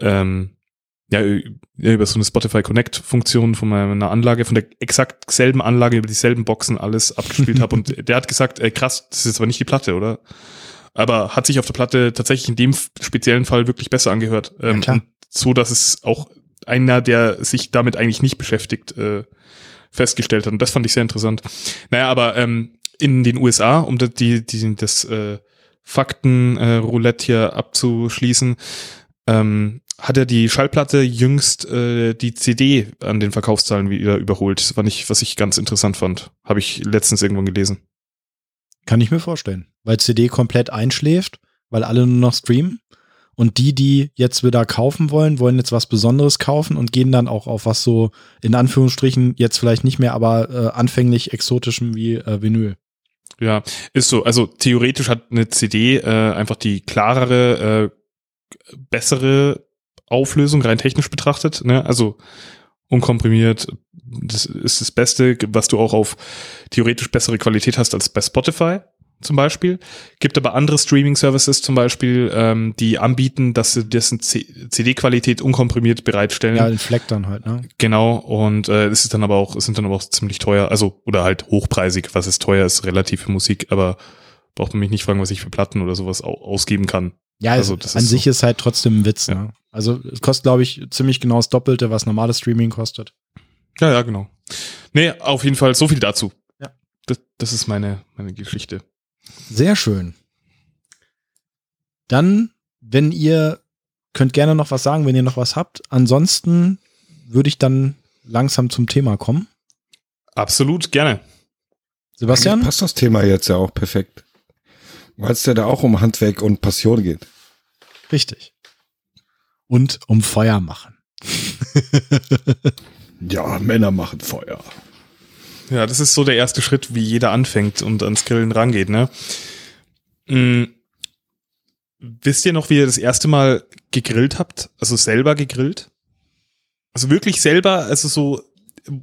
ähm, ja, ü- ja, über so eine Spotify Connect-Funktion von meiner Anlage, von der exakt selben Anlage über dieselben Boxen alles abgespielt habe. Und der hat gesagt, ey, krass, das ist jetzt aber nicht die Platte, oder? Aber hat sich auf der Platte tatsächlich in dem speziellen Fall wirklich besser angehört. Ähm, Ja, so, dass es auch einer, der sich damit eigentlich nicht beschäftigt, äh, festgestellt hat. Und das fand ich sehr interessant. Naja, aber ähm, in den USA, um das, die, die, das äh, Fakten-Roulette hier abzuschließen, ähm, hat er die Schallplatte jüngst äh, die CD an den Verkaufszahlen wieder überholt. Das war nicht, was ich ganz interessant fand. Habe ich letztens irgendwann gelesen. Kann ich mir vorstellen. Weil CD komplett einschläft, weil alle nur noch streamen. Und die, die jetzt wieder kaufen wollen, wollen jetzt was Besonderes kaufen und gehen dann auch auf was so, in Anführungsstrichen, jetzt vielleicht nicht mehr, aber äh, anfänglich exotischem wie äh, Vinyl. Ja, ist so. Also theoretisch hat eine CD äh, einfach die klarere, äh, bessere Auflösung, rein technisch betrachtet. Ne? Also unkomprimiert, das ist das Beste, was du auch auf theoretisch bessere Qualität hast als bei Spotify zum Beispiel. Gibt aber andere Streaming-Services zum Beispiel, ähm, die anbieten, dass sie dessen CD-Qualität unkomprimiert bereitstellen. Ja, den Fleck dann halt, ne? Genau, und äh, es ist dann aber auch, es sind dann aber auch ziemlich teuer, also oder halt hochpreisig, was ist teuer ist, relativ für Musik, aber braucht man mich nicht fragen, was ich für Platten oder sowas au ausgeben kann. Ja, Also, das an ist sich so. ist halt trotzdem ein Witz, Ja. ne? Also es kostet, glaube ich, ziemlich genau das Doppelte, was normales Streaming kostet. Ja, ja, genau. Nee, auf jeden Fall so viel dazu. Ja. Das, das ist meine, meine Geschichte. Sehr schön. Dann, wenn ihr könnt gerne noch was sagen, wenn ihr noch was habt. Ansonsten würde ich dann langsam zum Thema kommen. Absolut, gerne. Eigentlich Sebastian? passt das Thema jetzt ja auch perfekt. Weil es ja da auch um Handwerk und Passion geht. Richtig. Und um Feuer machen. <laughs> Ja, Männer machen Feuer. Ja, das ist so der erste Schritt, wie jeder anfängt und ans Grillen rangeht, ne? Mm, wisst ihr noch, wie ihr das erste Mal gegrillt habt? Also selber gegrillt? Also wirklich selber, also so,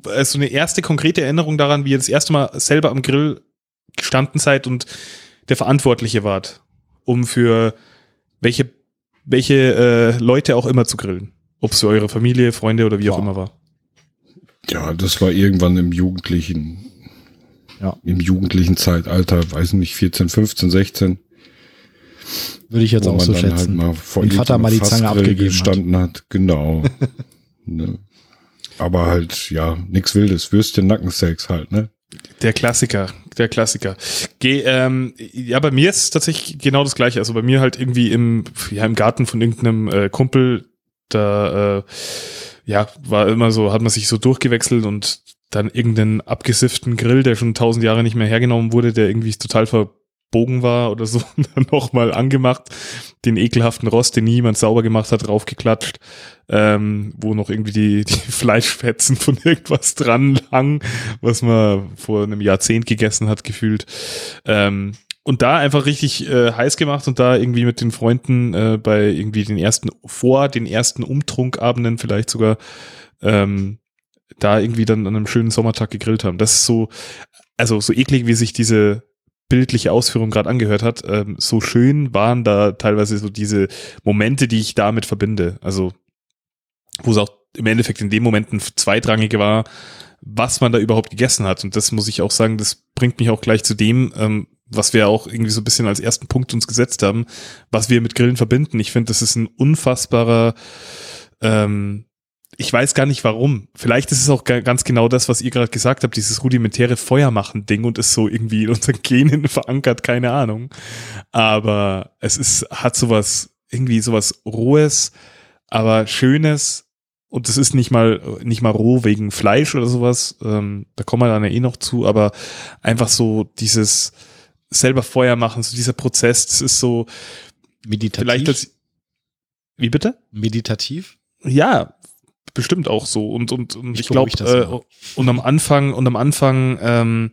also eine erste konkrete Erinnerung daran, wie ihr das erste Mal selber am Grill gestanden seid und der Verantwortliche wart, um für welche, welche äh, Leute auch immer zu grillen. Ob es für eure Familie, Freunde oder wie auch Boah. immer war. Ja, das war irgendwann im jugendlichen, Ja. im jugendlichen Zeitalter, weiß nicht, 14, 15, 16. Würde ich jetzt auch so dann schätzen. halt mal vor Wenn Vater mal die Zange Fassgrill abgegeben hat. gestanden hat. Genau. <laughs> ne. Aber halt, ja, nix Wildes. Würstchen, Nackensteaks halt, ne? Der Klassiker, der Klassiker. Geh, ähm, ja, bei mir ist es tatsächlich genau das gleiche. Also bei mir halt irgendwie im, ja, im Garten von irgendeinem äh, Kumpel, da äh, ja, war immer so, hat man sich so durchgewechselt und dann irgendeinen abgesifften Grill, der schon tausend Jahre nicht mehr hergenommen wurde, der irgendwie total ver, Bogen war oder so, <laughs> dann nochmal angemacht, den ekelhaften Rost, den niemand sauber gemacht hat, draufgeklatscht, ähm, wo noch irgendwie die, <laughs> die Fleischfetzen von irgendwas dran lang, was man vor einem Jahrzehnt gegessen hat, gefühlt. Ähm, und da einfach richtig äh, heiß gemacht und da irgendwie mit den Freunden äh, bei irgendwie den ersten, vor den ersten Umtrunkabenden vielleicht sogar, ähm, da irgendwie dann an einem schönen Sommertag gegrillt haben. Das ist so, also so eklig, wie sich diese bildliche Ausführung gerade angehört hat, ähm, so schön waren da teilweise so diese Momente, die ich damit verbinde. Also, wo es auch im Endeffekt in dem Momenten zweitrangig war, was man da überhaupt gegessen hat. Und das muss ich auch sagen, das bringt mich auch gleich zu dem, ähm, was wir auch irgendwie so ein bisschen als ersten Punkt uns gesetzt haben, was wir mit Grillen verbinden. Ich finde, das ist ein unfassbarer ähm, ich weiß gar nicht warum. Vielleicht ist es auch ganz genau das, was ihr gerade gesagt habt, dieses rudimentäre Feuermachen-Ding und ist so irgendwie in unseren Genen <laughs> verankert, keine Ahnung. Aber es ist, hat sowas, irgendwie sowas Rohes, aber Schönes. Und es ist nicht mal, nicht mal roh wegen Fleisch oder sowas. Ähm, da kommen wir dann ja eh noch zu, aber einfach so dieses selber Feuer machen, so dieser Prozess, das ist so meditativ. Vielleicht das, wie bitte? Meditativ? Ja, bestimmt auch so. Und, und, und ich, glaube, äh, und am Anfang, und am Anfang, ähm,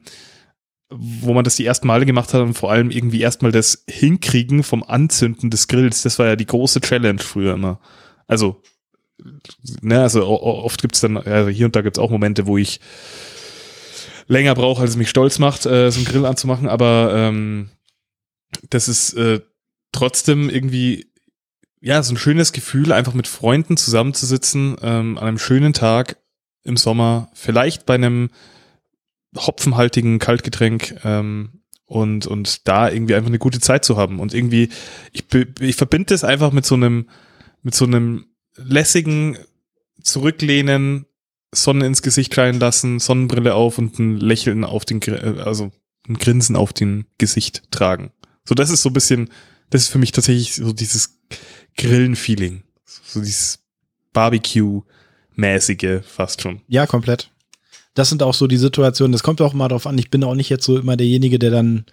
wo man das die ersten Male gemacht hat und vor allem irgendwie erstmal das Hinkriegen vom Anzünden des Grills, das war ja die große Challenge früher immer. Also, ne, also oft gibt's dann, also hier und da gibt's auch Momente, wo ich länger brauche, als es mich stolz macht, äh, so einen Grill anzumachen, aber ähm, das ist äh, trotzdem irgendwie ja, so ein schönes Gefühl, einfach mit Freunden zusammenzusitzen, ähm, an einem schönen Tag im Sommer, vielleicht bei einem hopfenhaltigen Kaltgetränk ähm, und, und da irgendwie einfach eine gute Zeit zu haben. Und irgendwie, ich, ich verbinde das einfach mit so einem, mit so einem lässigen Zurücklehnen, Sonne ins Gesicht scheinen lassen, Sonnenbrille auf und ein Lächeln auf den, also ein Grinsen auf den Gesicht tragen. So, das ist so ein bisschen, das ist für mich tatsächlich so dieses Grillen-Feeling. So dieses Barbecue-mäßige fast schon. Ja, komplett. Das sind auch so die Situationen, das kommt auch mal drauf an. Ich bin auch nicht jetzt so immer derjenige, der dann,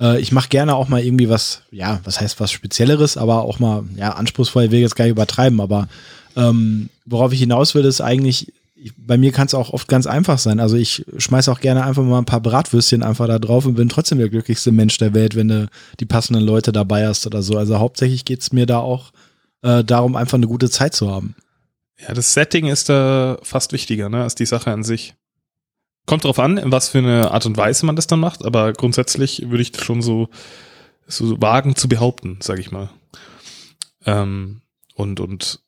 äh, ich mache gerne auch mal irgendwie was, ja, was heißt was Spezielleres, aber auch mal, ja, anspruchsvoll will ich jetzt gar nicht übertreiben, aber ähm, worauf ich hinaus will, ist eigentlich, bei mir kann es auch oft ganz einfach sein. Also ich schmeiße auch gerne einfach mal ein paar Bratwürstchen einfach da drauf und bin trotzdem der glücklichste Mensch der Welt, wenn du die passenden Leute dabei hast oder so. Also hauptsächlich geht's mir da auch äh, darum, einfach eine gute Zeit zu haben. Ja, das Setting ist da fast wichtiger, ne, als die Sache an sich. Kommt drauf an, in was für eine Art und Weise man das dann macht, aber grundsätzlich würde ich das schon so, so wagen zu behaupten, sage ich mal. Ähm, und, und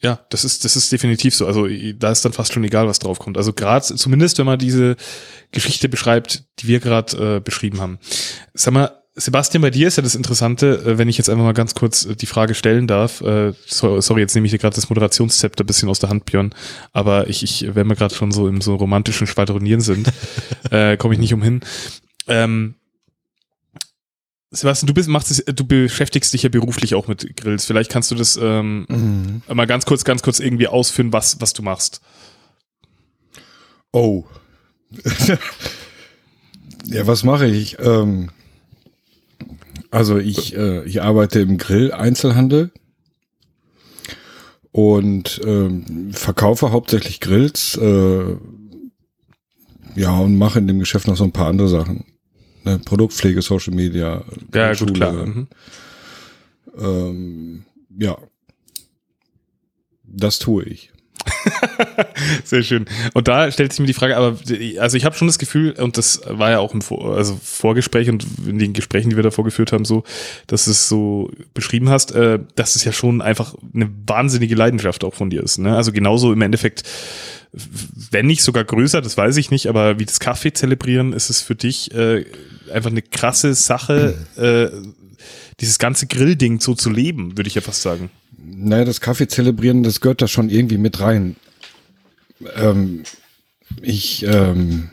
ja, das ist, das ist definitiv so. Also da ist dann fast schon egal, was drauf kommt. Also gerade, zumindest wenn man diese Geschichte beschreibt, die wir gerade äh, beschrieben haben. Sag mal, Sebastian, bei dir ist ja das Interessante, äh, wenn ich jetzt einfach mal ganz kurz äh, die Frage stellen darf. Äh, sorry, jetzt nehme ich dir gerade das Moderationszepter ein bisschen aus der Hand, Björn. Aber ich, ich wenn wir gerade schon so im so romantischen Schwadronieren sind, <laughs> äh, komme ich nicht umhin. Ähm, Sebastian, du bist, machst es, du beschäftigst dich ja beruflich auch mit Grills. Vielleicht kannst du das ähm, mhm. mal ganz kurz, ganz kurz irgendwie ausführen, was, was du machst. Oh. <laughs> ja, was mache ich? Ähm, also ich, äh, ich arbeite im Grill-Einzelhandel und ähm, verkaufe hauptsächlich Grills. Äh, ja, und mache in dem Geschäft noch so ein paar andere Sachen ne, Produktpflege, Social Media. Ja, Schule, gut, klar. Mhm. Ähm, ja. Das tue ich. <laughs> Sehr schön. Und da stellt sich mir die Frage, aber also ich habe schon das Gefühl, und das war ja auch im Vor also Vorgespräch und in den Gesprächen, die wir da vorgeführt haben, so, dass du es so beschrieben hast, äh, dass es ja schon einfach eine wahnsinnige Leidenschaft auch von dir ist. Ne? Also genauso im Endeffekt wenn nicht sogar größer, das weiß ich nicht, aber wie das Kaffee zelebrieren, ist es für dich äh, einfach eine krasse Sache, äh, dieses ganze Grillding so zu leben, würde ich ja fast sagen. Naja, das Kaffee zelebrieren, das gehört da schon irgendwie mit rein. Ähm, ich, ähm,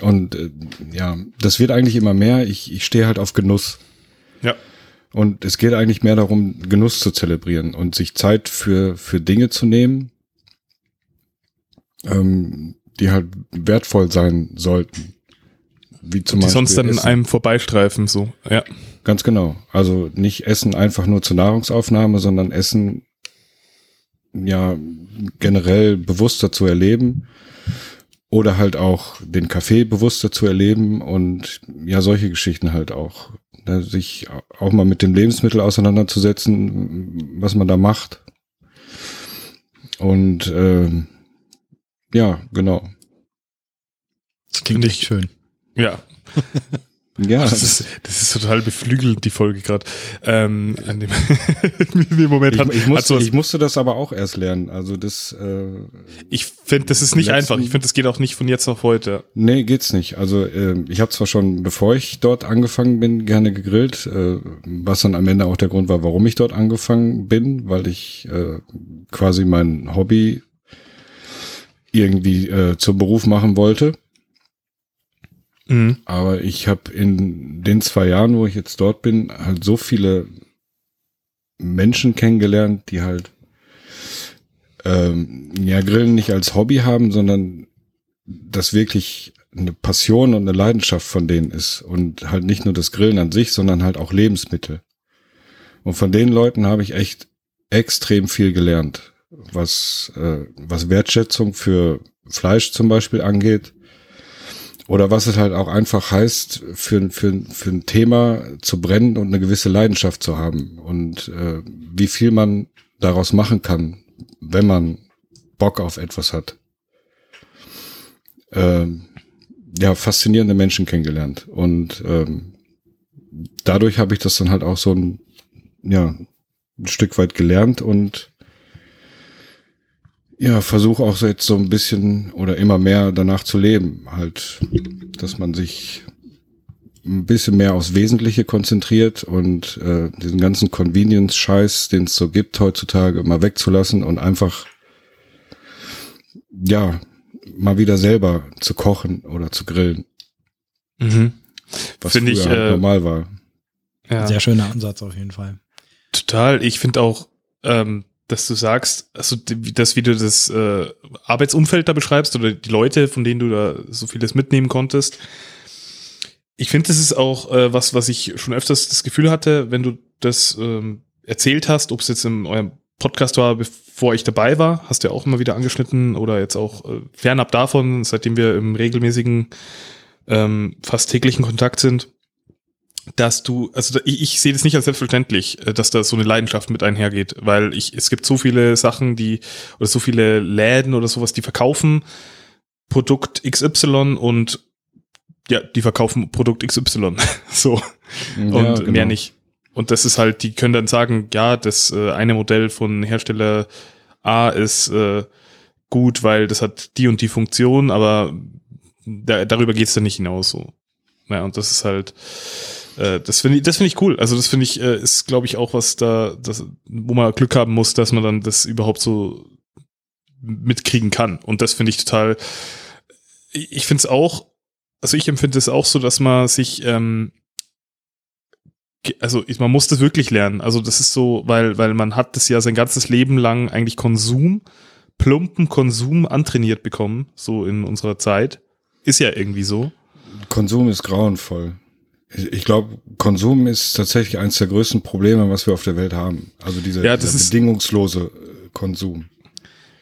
und äh, ja, das wird eigentlich immer mehr. Ich, ich stehe halt auf Genuss. Ja. Und es geht eigentlich mehr darum, Genuss zu zelebrieren und sich Zeit für, für Dinge zu nehmen, ähm, die halt wertvoll sein sollten. Wie zum die Beispiel sonst dann Essen. einem vorbeistreifen, so. Ja. Ganz genau. Also nicht Essen einfach nur zur Nahrungsaufnahme, sondern Essen ja generell bewusster zu erleben oder halt auch den Kaffee bewusster zu erleben und ja solche Geschichten halt auch. Sich auch mal mit dem Lebensmittel auseinanderzusetzen, was man da macht. Und ähm, ja, genau. Das klingt echt schön. Ja, <laughs> Ja, das ist, das ist total beflügelnd, die Folge gerade. Ähm, an dem, <laughs> in dem Moment ich, hat, ich, hat musste, sowas, ich musste das aber auch erst lernen. Also das äh, ich finde, das ist nicht letzten- einfach. Ich finde, das geht auch nicht von jetzt auf heute. Nee, geht's nicht. Also äh, ich habe zwar schon, bevor ich dort angefangen bin, gerne gegrillt, äh, was dann am Ende auch der Grund war, warum ich dort angefangen bin, weil ich äh, quasi mein Hobby irgendwie äh, zum Beruf machen wollte. Mhm. Aber ich habe in den zwei Jahren, wo ich jetzt dort bin, halt so viele Menschen kennengelernt, die halt ähm, ja Grillen nicht als Hobby haben, sondern das wirklich eine Passion und eine Leidenschaft von denen ist und halt nicht nur das Grillen an sich, sondern halt auch Lebensmittel. Und von den Leuten habe ich echt extrem viel gelernt, was äh, was Wertschätzung für Fleisch zum Beispiel angeht oder was es halt auch einfach heißt, für, für, für ein Thema zu brennen und eine gewisse Leidenschaft zu haben. Und äh, wie viel man daraus machen kann, wenn man Bock auf etwas hat. Ähm, ja, faszinierende Menschen kennengelernt. Und ähm, dadurch habe ich das dann halt auch so ein, ja, ein Stück weit gelernt und ja, versuche auch so jetzt so ein bisschen oder immer mehr danach zu leben. Halt, dass man sich ein bisschen mehr aufs Wesentliche konzentriert und äh, diesen ganzen Convenience-Scheiß, den es so gibt heutzutage, mal wegzulassen und einfach, ja, mal wieder selber zu kochen oder zu grillen, Mhm. was Finde ich, früher halt äh, normal war. Ja. Sehr schöner Ansatz auf jeden Fall. Total. Ich finde auch, ähm, dass du sagst, also das, wie du das äh, Arbeitsumfeld da beschreibst oder die Leute, von denen du da so vieles mitnehmen konntest. Ich finde, das ist auch äh, was, was ich schon öfters das Gefühl hatte, wenn du das ähm, erzählt hast, ob es jetzt in eurem Podcast war, bevor ich dabei war, hast du ja auch immer wieder angeschnitten oder jetzt auch äh, fernab davon, seitdem wir im regelmäßigen, ähm, fast täglichen Kontakt sind dass du, also ich, ich sehe das nicht als selbstverständlich, äh, dass da so eine Leidenschaft mit einhergeht, weil ich, es gibt so viele Sachen, die, oder so viele Läden oder sowas, die verkaufen Produkt XY und ja, die verkaufen Produkt XY. <laughs> so. Und Ja, genau. mehr nicht. Und das ist halt, die können dann sagen, ja, das äh, eine Modell von Hersteller A ist äh, gut, weil das hat die und die Funktion, aber da, darüber geht's dann nicht hinaus so. Ja, und das ist halt, äh, das finde ich, das finde ich cool. Also das finde ich, äh, ist, glaube ich, auch was da, das, wo man Glück haben muss, dass man dann das überhaupt so mitkriegen kann. Und das finde ich total, ich finde es auch, also ich empfinde es auch so, dass man sich, ähm, also man muss das wirklich lernen. Also das ist so, weil, weil man hat das ja sein ganzes Leben lang eigentlich Konsum, plumpen Konsum antrainiert bekommen, so in unserer Zeit. Ist ja irgendwie so. Konsum ist grauenvoll. Ich, glaube, Konsum ist tatsächlich eines der größten Probleme, was wir auf der Welt haben. Also dieser, Ja, das dieser bedingungslose äh, Konsum.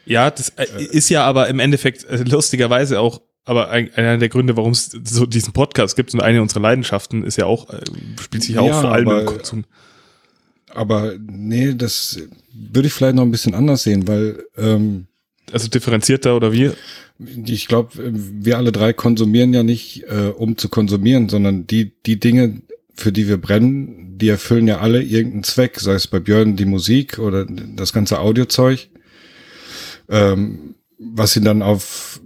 Ja, das äh, ist ja aber im Endeffekt äh, lustigerweise auch, aber ein, einer der Gründe, warum es so diesen Podcast gibt und eine unserer Leidenschaften ist ja auch, äh, spielt sich ja auch vor allem im aber- Konsum. Aber nee, das würde ich vielleicht noch ein bisschen anders sehen, weil ähm, Also differenzierter oder wie? ich glaube, wir alle drei konsumieren ja nicht, äh, um zu konsumieren, sondern die, die Dinge, für die wir brennen, die erfüllen ja alle irgendeinen Zweck, sei es bei Björn die Musik oder das ganze Audiozeug, ähm, was ihn dann auf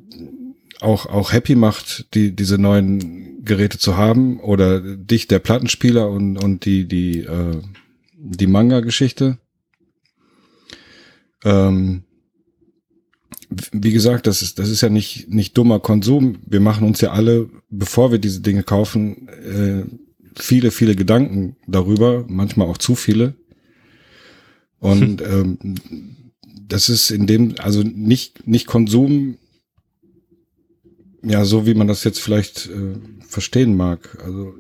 auch, auch happy macht, die, diese neuen Geräte zu haben oder dich, der Plattenspieler und, und die, die, äh, die Manga-Geschichte. Ähm, wie gesagt, das ist, das ist ja nicht, nicht dummer Konsum. Wir machen uns ja alle, bevor wir diese Dinge kaufen, äh, viele, viele Gedanken darüber, manchmal auch zu viele. Und ähm, das ist in dem, also nicht, nicht Konsum ja, so wie man das jetzt vielleicht äh, verstehen mag. Also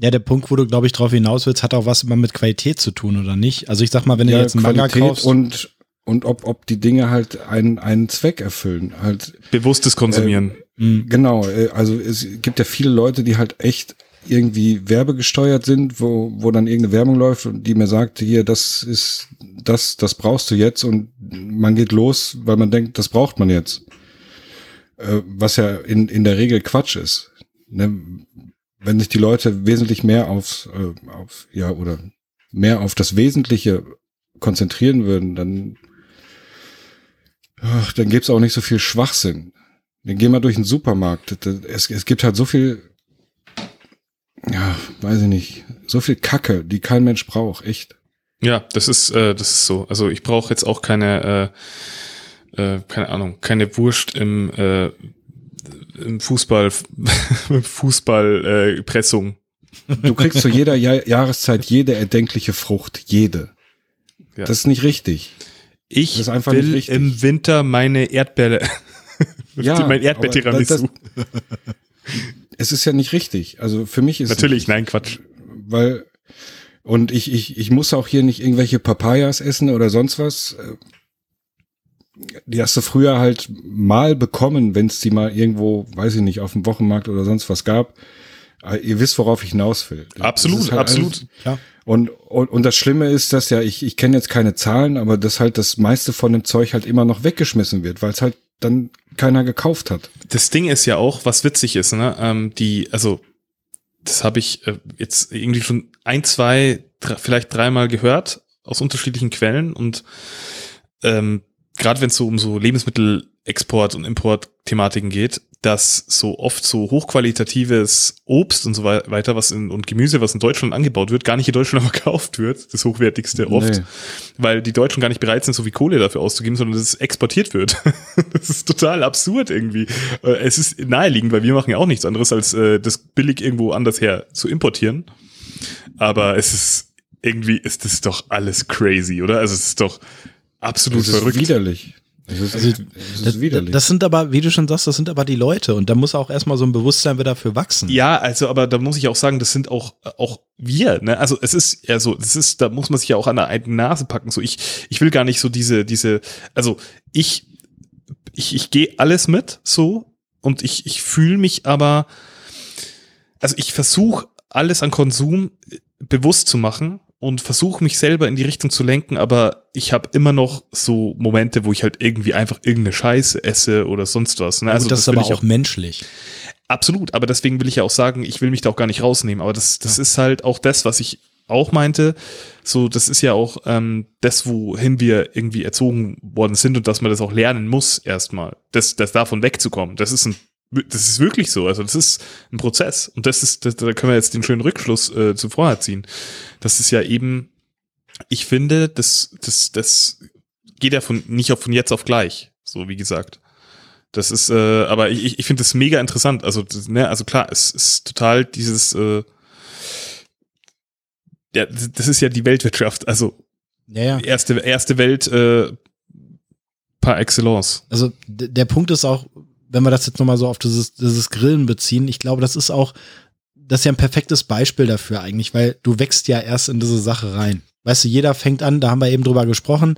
ja, der Punkt, wo du, glaube ich, drauf hinaus willst, hat auch was immer mit Qualität zu tun, oder nicht? Also ich sag mal, wenn ja, du jetzt einen Qualität Manga kaufst. Und, und ob, ob die Dinge halt einen, einen Zweck erfüllen. Halt, Bewusstes Konsumieren. Äh, genau, äh, also es gibt ja viele Leute, die halt echt irgendwie werbegesteuert sind, wo, wo dann irgendeine Werbung läuft und die mir sagt, hier, das ist, das, das brauchst du jetzt und man geht los, weil man denkt, das braucht man jetzt. Äh, was ja in, in der Regel Quatsch ist. Ne? Wenn sich die Leute wesentlich mehr aufs, äh, auf, ja, oder mehr auf das Wesentliche konzentrieren würden, dann, ach, dann gibt's auch nicht so viel Schwachsinn. Dann geh mal durch den Supermarkt. Es, es gibt halt so viel ja, weiß ich nicht, so viel Kacke, die kein Mensch braucht, echt. Ja, das ist, äh, das ist so. Also ich brauche jetzt auch keine, äh, äh, keine Ahnung, keine Wurst im, äh, im Fußball, <laughs> Fußballpressung. Äh, du kriegst zu jeder Jahr Jahreszeit jede erdenkliche Frucht, jede. Ja. Das ist nicht richtig. Ich will im Winter meine Erdbeere, <laughs> ja, mein Erdbeer-Tiramisu es ist ja nicht richtig. Also für mich ist natürlich nein Quatsch, weil und ich ich ich muss auch hier nicht irgendwelche Papayas essen oder sonst was. Die hast du früher halt mal bekommen, wenn es die mal irgendwo, weiß ich nicht, auf dem Wochenmarkt oder sonst was gab. Ihr wisst, worauf ich hinaus will. Absolut, halt absolut. Alles, ja. Und, und, und das Schlimme ist, dass ja, ich, ich kenne jetzt keine Zahlen, aber dass halt das meiste von dem Zeug halt immer noch weggeschmissen wird, weil es halt dann keiner gekauft hat. Das Ding ist ja auch, was witzig ist, ne? Ähm, die, also das habe ich äh, jetzt irgendwie schon ein, zwei, drei, vielleicht dreimal gehört aus unterschiedlichen Quellen und ähm, gerade wenn es so um so Lebensmittelexport und Import-Thematiken geht, dass so oft so hochqualitatives Obst und so weiter, was in, und Gemüse, was in Deutschland angebaut wird, gar nicht in Deutschland <laughs> verkauft wird, das hochwertigste oft, nee. weil die Deutschen gar nicht bereit sind, so viel Kohle dafür auszugeben, sondern dass es exportiert wird. <laughs> das ist total absurd irgendwie. Äh, es ist naheliegend, weil wir machen ja auch nichts anderes, als äh, das billig irgendwo anders her zu importieren. Aber es ist irgendwie ist das doch alles crazy, oder? Also es ist doch absolut ist verrückt. widerlich. Das ist, also, das, ist widerlich. das sind aber, wie du schon sagst, das sind aber die Leute und da muss auch erstmal so ein Bewusstsein wieder für wachsen. Ja, also, aber da muss ich auch sagen, das sind auch, auch wir, ne? Also es ist ja so, das ist, da muss man sich ja auch an der eigenen Nase packen. So, ich, ich will gar nicht so diese, diese, also ich, ich, ich gehe alles mit so und ich, ich fühle mich aber, also ich versuche alles an Konsum bewusst zu machen und versuche mich selber in die Richtung zu lenken, aber ich habe immer noch so Momente, wo ich halt irgendwie einfach irgendeine Scheiße esse oder sonst was. Ne? Also Gut, das, das ist aber auch, auch menschlich. Absolut, aber deswegen will ich ja auch sagen, ich will mich da auch gar nicht rausnehmen. Aber das, das ja. ist halt auch das, was ich auch meinte. So, das ist ja auch ähm, das, wohin wir irgendwie erzogen worden sind und dass man das auch lernen muss erstmal, das, das davon wegzukommen. Das ist ein das ist wirklich so. Also das ist ein Prozess. Und das ist, das, da können wir jetzt den schönen Rückschluss äh, zu vorher ziehen. Das ist ja eben, ich finde, das, das, das geht ja von nicht auf von jetzt auf gleich. So wie gesagt. Das ist, äh, aber ich, ich finde das mega interessant. Also, das, ne, also klar, es ist total dieses, äh, ja, das ist ja die Weltwirtschaft. Also ja, ja. erste erste Welt äh, par excellence. Also der Punkt ist auch, wenn wir das jetzt nochmal so auf dieses, dieses Grillen beziehen, ich glaube, das ist auch, das ist ja ein perfektes Beispiel dafür eigentlich, weil du wächst ja erst in diese Sache rein. Weißt du, jeder fängt an, da haben wir eben drüber gesprochen,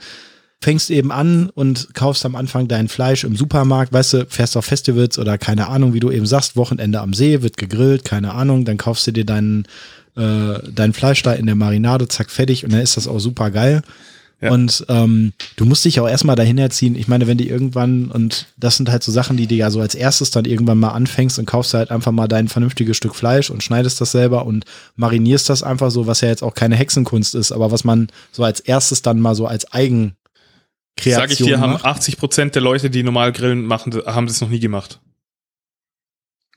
fängst eben an und kaufst am Anfang dein Fleisch im Supermarkt, weißt du, fährst auf Festivals oder keine Ahnung, wie du eben sagst, Wochenende am See, wird gegrillt, keine Ahnung, dann kaufst du dir deinen, äh, dein Fleisch da in der Marinade, zack, fertig und dann ist das auch super geil. Ja. Und ähm, du musst dich auch erstmal dahin erziehen. Ich meine, wenn die irgendwann, und das sind halt so Sachen, die du ja so als erstes dann irgendwann mal anfängst und kaufst halt einfach mal dein vernünftiges Stück Fleisch und schneidest das selber und marinierst das einfach so, was ja jetzt auch keine Hexenkunst ist, aber was man so als erstes dann mal so als Eigen Kreation Sag ich dir, macht. haben 80 Prozent der Leute, die normal grillen machen, haben das noch nie gemacht.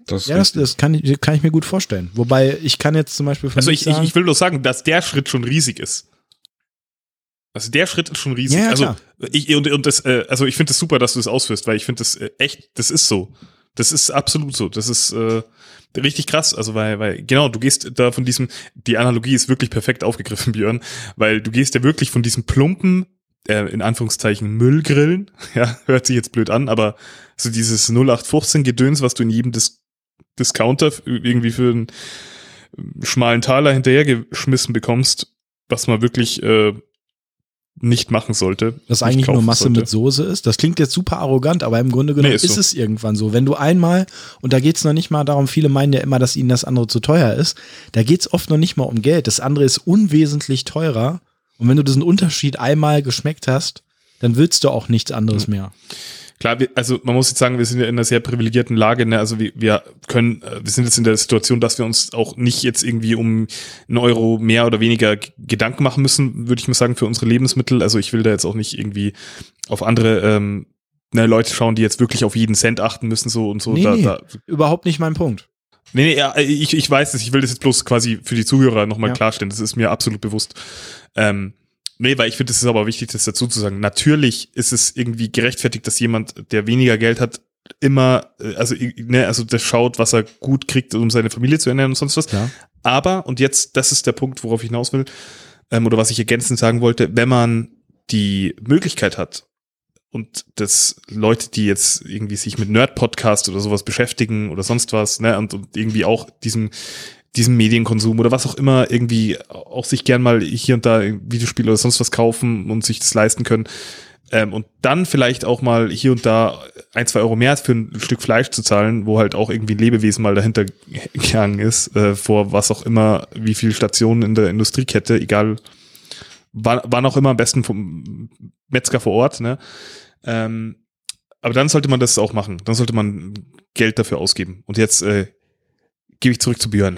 Das ja, das, das kann, ich, kann ich mir gut vorstellen. Wobei ich kann jetzt zum Beispiel. Also ich, sagen, ich will nur sagen, dass der Schritt schon riesig ist. Also der Schritt ist schon riesig. Ja, ja, also ich und, und das, äh, also ich finde es das super, dass du das ausführst, weil ich finde das äh, echt, das ist so. Das ist absolut so. Das ist äh, richtig krass. Also weil, weil genau, du gehst da von diesem, die Analogie ist wirklich perfekt aufgegriffen, <laughs> Björn, weil du gehst ja wirklich von diesem plumpen äh, in Anführungszeichen Müll grillen. <laughs> Ja, hört sich jetzt blöd an, aber so dieses 0815 Gedöns, was du in jedem Dis Discounter irgendwie für einen schmalen Taler hinterhergeschmissen bekommst, was man wirklich äh, nicht machen sollte. Das eigentlich nur Masse sollte. mit Soße ist. Das klingt jetzt super arrogant, aber im Grunde genommen nee, ist, ist so. es irgendwann so. Wenn du einmal, und da geht es noch nicht mal darum, viele meinen ja immer, dass ihnen das andere zu teuer ist, da geht es oft noch nicht mal um Geld. Das andere ist unwesentlich teurer. Und wenn du diesen Unterschied einmal geschmeckt hast, dann willst du auch nichts anderes mhm. mehr. Klar, wir, also man muss jetzt sagen, wir sind ja in einer sehr privilegierten Lage. Ne? Also wir, wir können, äh, wir sind jetzt in der Situation, dass wir uns auch nicht jetzt irgendwie um einen Euro mehr oder weniger Gedanken machen müssen, würde ich mal sagen, für unsere Lebensmittel. Also ich will da jetzt auch nicht irgendwie auf andere ähm, ne, Leute schauen, die jetzt wirklich auf jeden Cent achten müssen, so und so. Nee, da, da. überhaupt nicht mein Punkt. Nee, nee, ja, ich, ich weiß es, ich will das jetzt bloß quasi für die Zuhörer nochmal ja. klarstellen. Das ist mir absolut bewusst. Ähm, Nee, weil ich finde, es ist aber wichtig, das dazu zu sagen. Natürlich ist es irgendwie gerechtfertigt, dass jemand, der weniger Geld hat, immer, äh, also, ne, also der schaut, was er gut kriegt, um seine Familie zu ernähren und sonst was. Ja. Aber, und jetzt, das ist der Punkt, worauf ich hinaus will, ähm, oder was ich ergänzend sagen wollte, wenn man die Möglichkeit hat, und dass Leute, die jetzt irgendwie sich mit Nerd-Podcast oder sowas beschäftigen oder sonst was, ne, und, und irgendwie auch diesem diesem Medienkonsum oder was auch immer irgendwie auch sich gern mal hier und da Videospiele oder sonst was kaufen und sich das leisten können. Ähm, und dann vielleicht auch mal hier und da ein, zwei Euro mehr für ein Stück Fleisch zu zahlen, wo halt auch irgendwie ein Lebewesen mal dahinter gegangen ist, äh, vor was auch immer, wie viele Stationen in der Industriekette, egal, wann auch immer am besten vom Metzger vor Ort, ne? Ähm, aber dann sollte man das auch machen. Dann sollte man Geld dafür ausgeben. Und jetzt äh, gebe ich zurück zu Björn.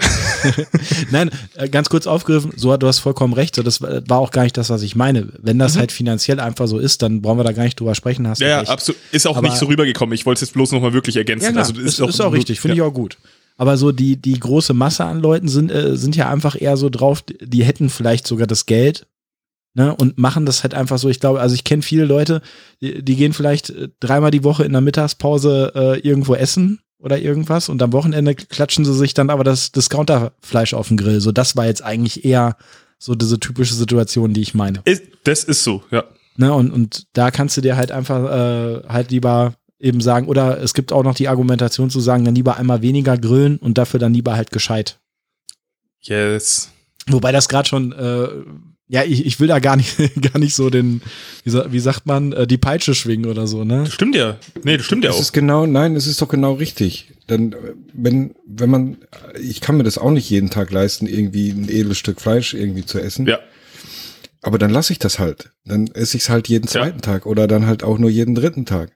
<laughs> Nein, äh, ganz kurz aufgegriffen, so du hast vollkommen recht, das war auch gar nicht das, was ich meine. Wenn das mhm. halt finanziell einfach so ist, dann brauchen wir da gar nicht drüber sprechen. Hast ja, ja absolut. Ist auch Aber, nicht so rübergekommen. Ich wollte es jetzt bloß nochmal wirklich ergänzen. Ja, also, ist, ist, auch, ist auch richtig, finde ja. ich auch gut. Aber so die, die große Masse an Leuten sind, äh, sind ja einfach eher so drauf, die hätten vielleicht sogar das Geld, Ne, und machen das halt einfach so. Ich glaube, also ich kenne viele Leute, die, die, gehen vielleicht äh, dreimal die Woche in der Mittagspause äh, irgendwo essen oder irgendwas und am Wochenende klatschen sie sich dann aber das Discounterfleisch auf den Grill. So, das war jetzt eigentlich eher so diese typische Situation, die ich meine. Ist, das ist so, ja. Ne, und, und da kannst du dir halt einfach äh, halt lieber eben sagen, oder es gibt auch noch die Argumentation zu sagen, dann lieber einmal weniger grillen und dafür dann lieber halt gescheit. Yes. Wobei das gerade schon äh, ja, ich, ich will da gar nicht, <laughs> gar nicht so den, wie, wie sagt man, äh, die Peitsche schwingen oder so, ne? Das stimmt ja. Nee, das stimmt ja auch. Es ist genau, nein, es ist doch genau richtig. Denn äh, wenn, wenn man, ich kann mir das auch nicht jeden Tag leisten, irgendwie ein edles Stück Fleisch irgendwie zu essen. Ja. Aber dann lasse ich das halt. Dann esse ich es halt jeden zweiten ja. Tag oder dann halt auch nur jeden dritten Tag.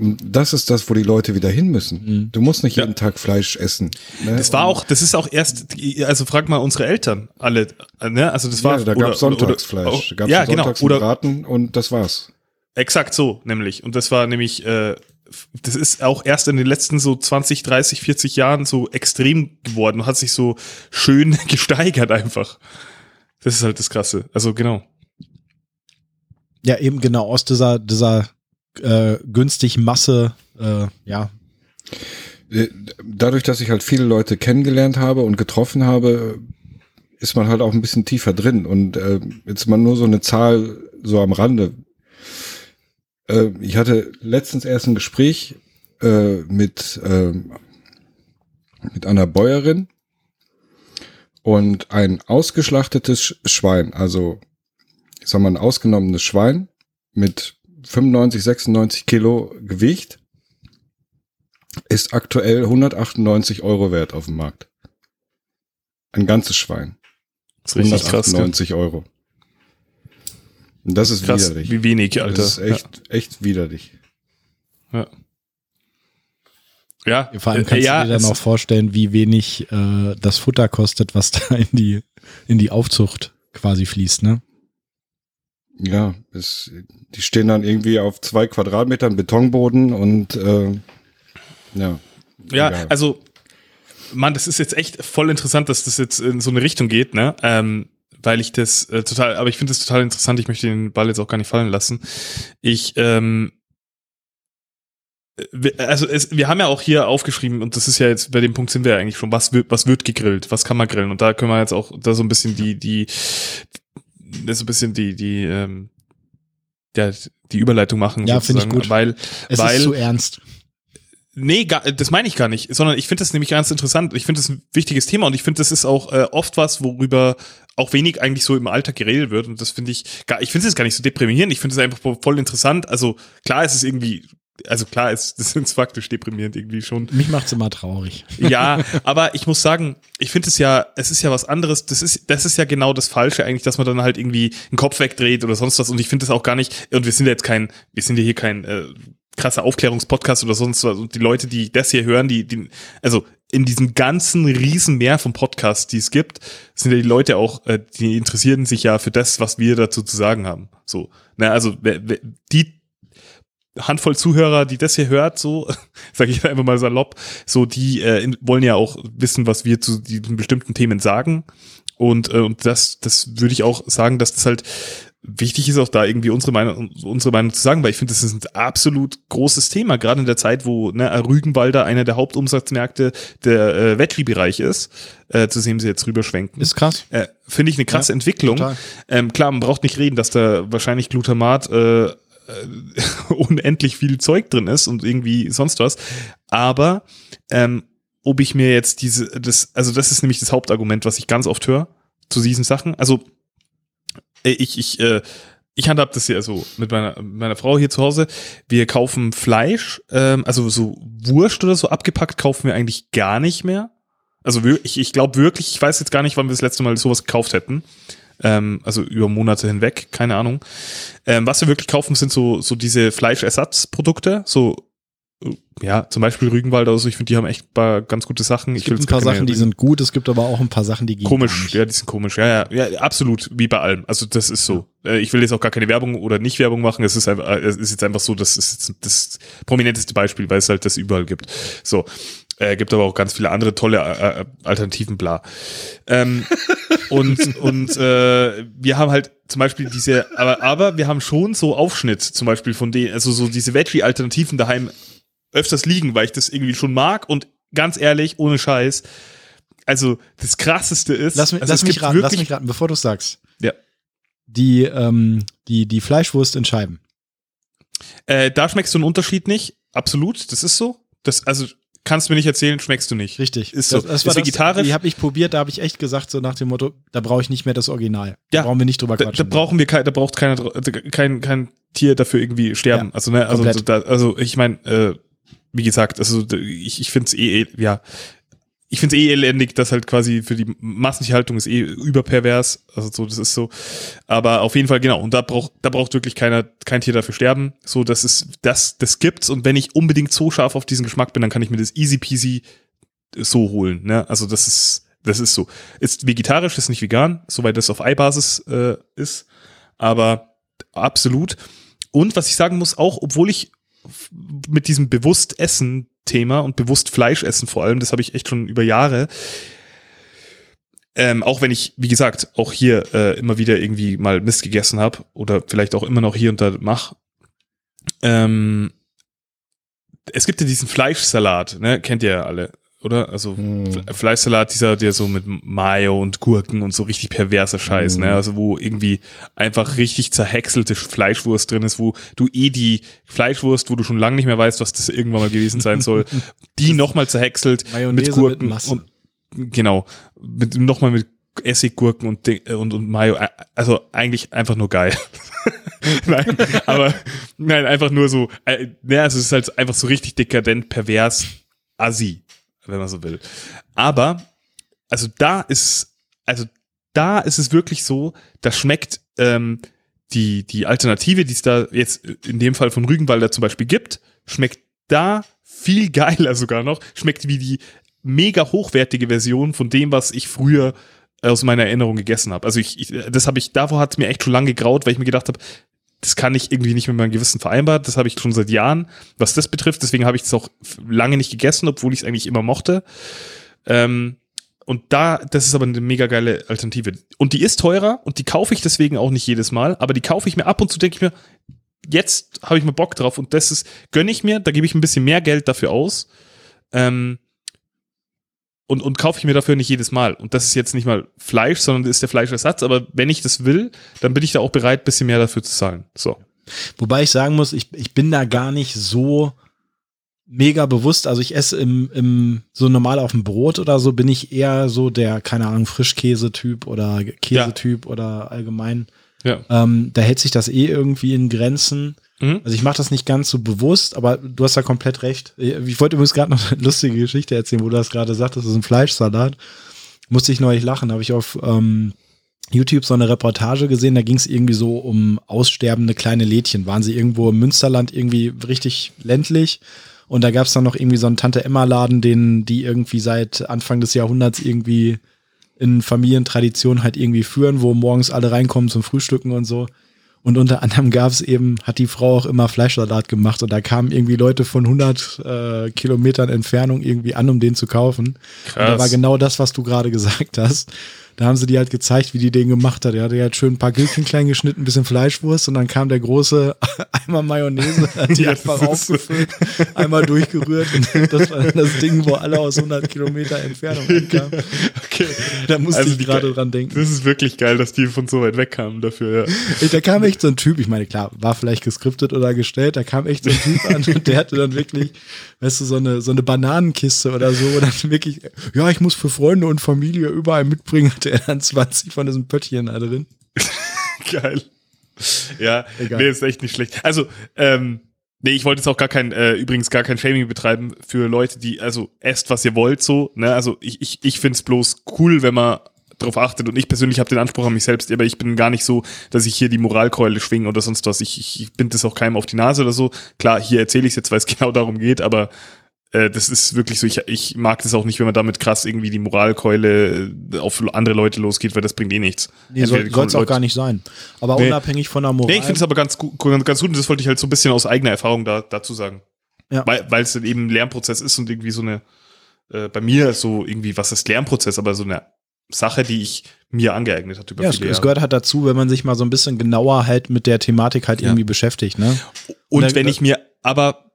Das ist das, wo die Leute wieder hin müssen. Mhm. Du musst nicht jeden Tag Fleisch essen. Ne? Das war auch, das ist auch erst, also frag mal unsere Eltern alle, ne? Also das war. Ja, da gab es Sonntagsfleisch. Oder, da gab's ja, genau. Sonntags oder Braten und das war's. Exakt so, nämlich. Und das war nämlich, äh, das ist auch erst in den letzten so 20, 30, 40 Jahren so extrem geworden und hat sich so schön <laughs> gesteigert einfach. Das ist halt das Krasse. Also genau. Ja, eben genau aus dieser, dieser äh, günstig Masse, äh, ja. Äh, dadurch, dass ich halt viele Leute kennengelernt habe und getroffen habe, ist man halt auch ein bisschen tiefer drin. Und äh, jetzt mal nur so eine Zahl so am Rande. Äh, ich hatte letztens erst ein Gespräch äh, mit, äh, mit einer Bäuerin und ein ausgeschlachtetes Schwein, also ich sag mal ein ausgenommenes Schwein mit 95, 96 Kilo Gewicht ist aktuell 198 Euro wert auf dem Markt. Ein ganzes Schwein. Das ist richtig 198 krass, Euro. Und das ist krass, widerlich. Wie wenig, Alter. Das ist echt, ja. echt widerlich. Ja. Ja, vor allem kannst äh, ja, du dir dann auch vorstellen, wie wenig äh, das Futter kostet, was da in die in die Aufzucht quasi fließt, ne? Ja, es, die stehen dann irgendwie auf zwei Quadratmetern Betonboden und äh, ja. Ja, egal. also, Mann, das ist jetzt echt voll interessant, dass das jetzt in so eine Richtung geht, ne? Ähm, weil ich das äh, total, aber ich finde das total interessant, ich möchte den Ball jetzt auch gar nicht fallen lassen. Ich, ähm, also es, wir haben ja auch hier aufgeschrieben und das ist ja jetzt bei dem Punkt sind wir ja eigentlich schon was wird was wird gegrillt was kann man grillen und da können wir jetzt auch da so ein bisschen die die das ist ein bisschen die, die, ähm, der, die Überleitung machen. Ja, finde ich gut. Weil, es weil, ist zu ernst. Nee, gar, das meine ich gar nicht, sondern ich finde das nämlich ganz interessant. Ich finde das ein wichtiges Thema und ich finde, das ist auch äh, oft was, worüber auch wenig eigentlich so im Alltag geredet wird. Und das finde ich, gar, ich finde es gar nicht so deprimierend. Ich finde es einfach voll interessant. Also klar ist es irgendwie, also klar ist <laughs> das ist faktisch deprimierend irgendwie schon. Mich macht's immer traurig. Ja, <laughs> aber ich muss sagen, ich finde es ja, es ist ja was anderes. Das ist, das ist ja genau das Falsche eigentlich, dass man dann halt irgendwie einen Kopf wegdreht oder sonst was. Und ich finde das auch gar nicht. Und wir sind ja jetzt kein, wir sind ja hier kein äh, krasser Aufklärungspodcast oder sonst was. Und die Leute, die das hier hören, die, die also in diesem ganzen Riesenmeer von Podcasts, die es gibt, sind ja die Leute auch, äh, die interessieren sich ja für das, was wir dazu zu sagen haben. So, na, also die Handvoll Zuhörer, die das hier hört, so <laughs> sage ich einfach mal salopp, so die äh, wollen ja auch wissen, was wir zu diesen bestimmten Themen sagen. Und, äh, und das, das würde ich auch sagen, dass das halt wichtig ist auch da irgendwie unsere Meinung, unsere Meinung zu sagen, weil ich finde, das ist ein absolut großes Thema, gerade in der Zeit, wo ne, Rügenwalder einer der Hauptumsatzmärkte der äh, Veggie-Bereich ist, äh, zu sehen sie jetzt rüberschwenken. Ist krass. Äh, finde ich eine krasse ja, Entwicklung. Ähm, klar, man braucht nicht reden, dass da wahrscheinlich Glutamat äh, äh <laughs> unendlich viel Zeug drin ist und irgendwie sonst was. Aber ähm, ob ich mir jetzt diese, das, also das ist nämlich das Hauptargument, was ich ganz oft höre zu diesen Sachen. Also äh, ich, ich, äh, ich handhab das hier so mit meiner, meiner Frau hier zu Hause. Wir kaufen Fleisch, ähm, also so Wurst oder so abgepackt kaufen wir eigentlich gar nicht mehr. Also ich, ich glaube wirklich, ich weiß jetzt gar nicht, wann wir das letzte Mal sowas gekauft hätten. Ähm, also über Monate hinweg, keine Ahnung. Ähm, was wir wirklich kaufen, sind so, so diese Fleischersatzprodukte, so ja, zum Beispiel Rügenwald oder so, ich finde, die haben echt ein paar ganz gute Sachen. Es gibt ein paar Sachen, die sind gut, es gibt aber auch ein paar Sachen, die gehen Komisch, ja, die sind komisch, ja, ja, ja, absolut, wie bei allem. Also das ist so. Ja. Äh, ich will jetzt auch gar keine Werbung oder nicht Werbung machen, es ist einfach, äh, es ist jetzt einfach so, das ist jetzt das prominenteste Beispiel, weil es halt das überall gibt. So. Äh, gibt aber auch ganz viele andere tolle äh, äh Alternativen, bla. Ähm, <laughs> und und äh, wir haben halt zum Beispiel diese, aber, aber wir haben schon so Aufschnitt, zum Beispiel von denen, also so diese Veggie-Alternativen daheim öfters liegen, weil ich das irgendwie schon mag und ganz ehrlich, ohne Scheiß, also das krasseste ist, lass, mich, also lass mich raten, lass mich raten, bevor du sagst. Ja. Die, ähm, die, die Fleischwurst in Scheiben. Äh, da schmeckst du einen Unterschied nicht, absolut, das ist so. Das, also kannst du mir nicht erzählen, schmeckst du nicht. Richtig. Ist so. Das, das ist vegetarisch. Die habe ich probiert, da habe ich echt gesagt, so nach dem Motto, da brauche ich nicht mehr das Original. Da brauchen wir nicht drüber quatschen. Da, da brauchen wir kein, da braucht keiner, kein, kein Tier dafür irgendwie sterben. Ja, also, ne, also, da, also ich meine, äh, wie gesagt, also ich, ich finde es eh, eh, ja, ich finde es eh elendig, dass halt quasi für die Massentierhaltung ist eh überpervers. Also so, das ist so. Aber auf jeden Fall, genau. Und da braucht, da braucht wirklich keiner, kein Tier dafür sterben. So, das ist, das, das gibt's. Und wenn ich unbedingt so scharf auf diesen Geschmack bin, dann kann ich mir das easy peasy so holen. Ne? Also das ist, das ist so. Ist vegetarisch, ist nicht vegan, soweit das auf Eibasis äh, ist. Aber absolut. Und was ich sagen muss, auch obwohl ich mit diesem bewusst Essen Thema und bewusst Fleisch essen vor allem, das habe ich echt schon über Jahre. Ähm, auch wenn ich, wie gesagt, auch hier äh, immer wieder irgendwie mal Mist gegessen habe oder vielleicht auch immer noch hier und da mache. Ähm, es gibt ja diesen Fleischsalat, ne? Kennt ihr ja alle oder? Also hm. Fleischsalat, dieser, der so mit Mayo und Gurken und so richtig perverser Scheiß, ne? hm. ne? Also wo irgendwie einfach richtig zerhäckselte Fleischwurst drin ist, wo du eh die Fleischwurst, wo du schon lange nicht mehr weißt, was das irgendwann mal gewesen sein soll, <laughs> die nochmal zerhäckselt Mayonnaise mit Gurken mit und genau, mit nochmal mit Essiggurken und, und, und Mayo, also eigentlich einfach nur geil. <laughs> nein, aber nein, einfach nur so, äh, ja, also es ist halt einfach so richtig dekadent, pervers, assi wenn man so will. Aber, also da ist, also da ist es wirklich so, da schmeckt ähm, die, die Alternative, die es da jetzt in dem Fall von Rügenwalder zum Beispiel gibt, schmeckt da viel <laughs> geiler sogar noch, schmeckt wie die mega hochwertige Version von dem, was ich früher aus meiner Erinnerung gegessen habe. Also ich, ich das habe ich, davor hat es mir echt schon lange gegraut, weil ich mir gedacht habe, das kann ich irgendwie nicht mit meinem Gewissen vereinbart. Das habe ich schon seit Jahren, was das betrifft. Deswegen habe ich es auch lange nicht gegessen, obwohl ich es eigentlich immer mochte. Ähm, und da, das ist aber eine mega geile Alternative. Und die ist teurer und die kaufe ich deswegen auch nicht jedes Mal, aber die kaufe ich mir ab und zu, denke ich mir, jetzt habe ich mal Bock drauf und das ist, gönne ich mir, da gebe ich ein bisschen mehr Geld dafür aus. Ähm, und, und kaufe ich mir dafür nicht jedes Mal. Und das ist jetzt nicht mal Fleisch, sondern ist der Fleischersatz. Aber wenn ich das will, dann bin ich da auch bereit, ein bisschen mehr dafür zu zahlen. So. Wobei ich sagen muss, ich, ich bin da gar nicht so mega bewusst. Also ich esse im, im so normal auf dem Brot oder so, bin ich eher so der, keine Ahnung, Frischkäse-Typ oder Käsetyp ja. oder allgemein. Ja. Ähm, da hält sich das eh irgendwie in Grenzen. Mhm. Also ich mache das nicht ganz so bewusst, aber du hast da komplett recht. Ich wollte übrigens gerade noch eine lustige Geschichte erzählen, wo du das gerade sagtest, das ist ein Fleischsalat. Musste ich neulich lachen, habe ich auf ähm, YouTube so eine Reportage gesehen, da ging es irgendwie so um aussterbende kleine Lädchen. Waren sie irgendwo im Münsterland irgendwie richtig ländlich? Und da gab es dann noch irgendwie so einen Tante-Emma-Laden, den die irgendwie seit Anfang des Jahrhunderts irgendwie in Familientradition halt irgendwie führen, wo morgens alle reinkommen zum Frühstücken und so. Und unter anderem gab es eben, hat die Frau auch immer Fleischsalat gemacht und da kamen irgendwie Leute von 100 äh, Kilometern Entfernung irgendwie an, um den zu kaufen. Krass. Und da war genau das, was du gerade <laughs> gesagt hast. Da haben sie die halt gezeigt, wie die den gemacht hat. Er hatte halt schön ein paar Gürkchen klein geschnitten, ein bisschen Fleischwurst und dann kam der große <laughs> Eimer Mayonnaise, hat die <laughs> einfach aufgefüllt, einmal durchgerührt und das war dann das Ding, wo alle aus 100 Kilometer Entfernung ankamen. Okay. Da musste also ich gerade dran denken. Das ist wirklich geil, dass die von so weit weg kamen dafür, ja. Da kam echt so ein Typ, ich meine, klar, war vielleicht geskriptet oder gestellt, da kam echt so ein Typ an und der hatte dann wirklich, weißt du, so eine, so eine Bananenkiste oder so, und dann wirklich, ja, ich muss für Freunde und Familie überall mitbringen, hatte er dann 20 von diesen Pöttchen da drin. <laughs> Geil. Ja, Egal. nee, ist echt nicht schlecht. Also, ähm, nee, ich wollte jetzt auch gar kein, äh, übrigens gar kein Shaming betreiben für Leute, die, also, esst, was ihr wollt, so, ne, also, ich, ich, ich find's bloß cool, wenn man darauf achtet und ich persönlich habe den Anspruch an mich selbst, aber ich bin gar nicht so, dass ich hier die Moralkeule schwinge oder sonst was. Ich, ich, ich binde das auch keinem auf die Nase oder so. Klar, hier erzähle ich jetzt, weil es <laughs> genau darum geht, aber äh, das ist wirklich so, ich, ich mag das auch nicht, wenn man damit krass irgendwie die Moralkeule äh, auf andere Leute losgeht, weil das bringt eh nichts. Nee, soll es auch gar nicht sein. Aber nee. unabhängig von der Moral. Nee, ich finde es aber ganz gut, ganz gut und das wollte ich halt so ein bisschen aus eigener Erfahrung da, dazu sagen. Ja. Weil es eben ein Lernprozess ist und irgendwie so eine, äh, bei mir so irgendwie, was ist Lernprozess, aber so eine Sache, die ich mir angeeignet hat über ja, viele es, es gehört halt dazu, wenn man sich mal so ein bisschen genauer halt mit der Thematik halt ja. irgendwie beschäftigt, ne? Und, und wenn ich mir aber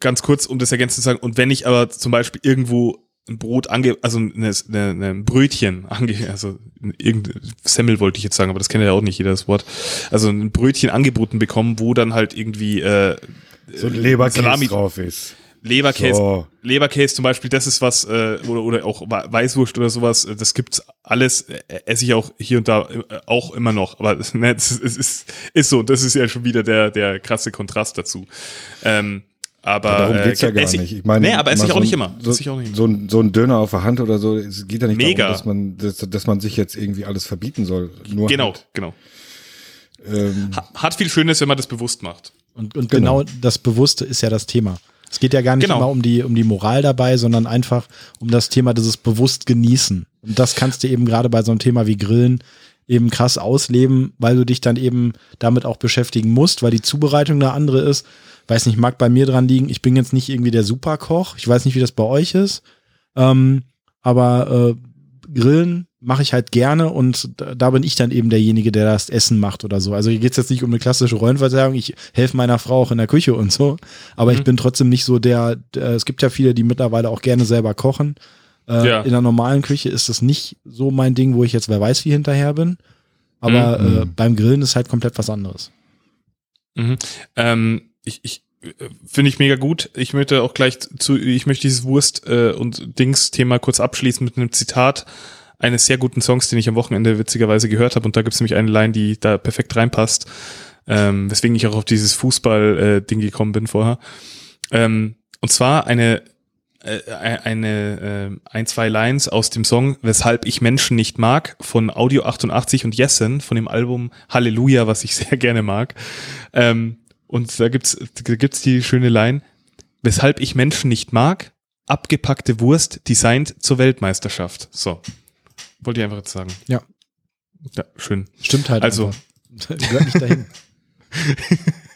ganz kurz, um das ergänzend zu sagen, und wenn ich aber zum Beispiel irgendwo ein Brot ange, also eine, eine, ein Brötchen ange, also irgendein Semmel wollte ich jetzt sagen, aber das kennt ja auch nicht jeder das Wort. Also ein Brötchen angeboten bekommen, wo dann halt irgendwie äh, so ein Leberkäse Salami drauf ist. Leberkäse, so. Leberkäse zum Beispiel, das ist was, äh, oder, oder auch Weißwurst oder sowas, äh, das gibt's alles, äh, esse ich auch hier und da äh, auch immer noch. Aber <laughs> ne, das ist, ist, ist so, das ist ja schon wieder der, der krasse Kontrast dazu. Ähm, aber, darum äh, geht's ja gar nicht. Ich meine, nee, aber esse ich auch nicht immer. So, ich auch nicht so, ein, so ein Döner auf der Hand oder so, es geht ja nicht Mega. darum, dass man, dass, dass man sich jetzt irgendwie alles verbieten soll. Nur genau, halt, genau. Ähm, Hat viel Schönes, wenn man das bewusst macht. Und, und genau. genau das Bewusste ist ja das Thema. Es geht ja gar nicht genau. immer um die, um die Moral dabei, sondern einfach um das Thema dieses bewusst genießen. Und das kannst du eben gerade bei so einem Thema wie Grillen eben krass ausleben, weil du dich dann eben damit auch beschäftigen musst, weil die Zubereitung eine andere ist weiß nicht, mag bei mir dran liegen. Ich bin jetzt nicht irgendwie der Superkoch. Ich weiß nicht, wie das bei euch ist. Ähm, aber äh, Grillen mache ich halt gerne und da, bin ich dann eben derjenige, der das Essen macht oder so. Also hier geht es jetzt nicht um eine klassische Rollenversagung. Ich helfe meiner Frau auch in der Küche und so. Aber mhm. ich bin trotzdem nicht so der, der, es gibt ja viele, die mittlerweile auch gerne selber kochen. Äh, ja. In der normalen Küche ist das nicht so mein Ding, wo ich jetzt wer weiß wie hinterher bin. Aber mhm. äh, beim Grillen ist halt komplett was anderes. Mhm. Ähm, ich, ich finde ich mega gut. Ich möchte auch gleich zu, ich möchte dieses Wurst- äh, und Dings-Thema kurz abschließen mit einem Zitat eines sehr guten Songs, den ich am Wochenende witzigerweise gehört habe. Und da gibt es nämlich eine Line, die da perfekt reinpasst. Ähm, weswegen ich auch auf dieses Fußball-Ding äh, gekommen bin vorher. Ähm, und zwar eine äh, eine äh, ein zwei Lines aus dem Song Weshalb ich Menschen nicht mag von Audio 88 und Jessen von dem Album Halleluja, was ich <laughs> sehr gerne mag. Ähm, und da gibt's, da gibt's die schöne Line, weshalb ich Menschen nicht mag, abgepackte Wurst designt zur Weltmeisterschaft. So. Wollte ich einfach jetzt sagen. Ja. Ja, schön. Stimmt halt. Also. <laughs> Gehört nicht dahin.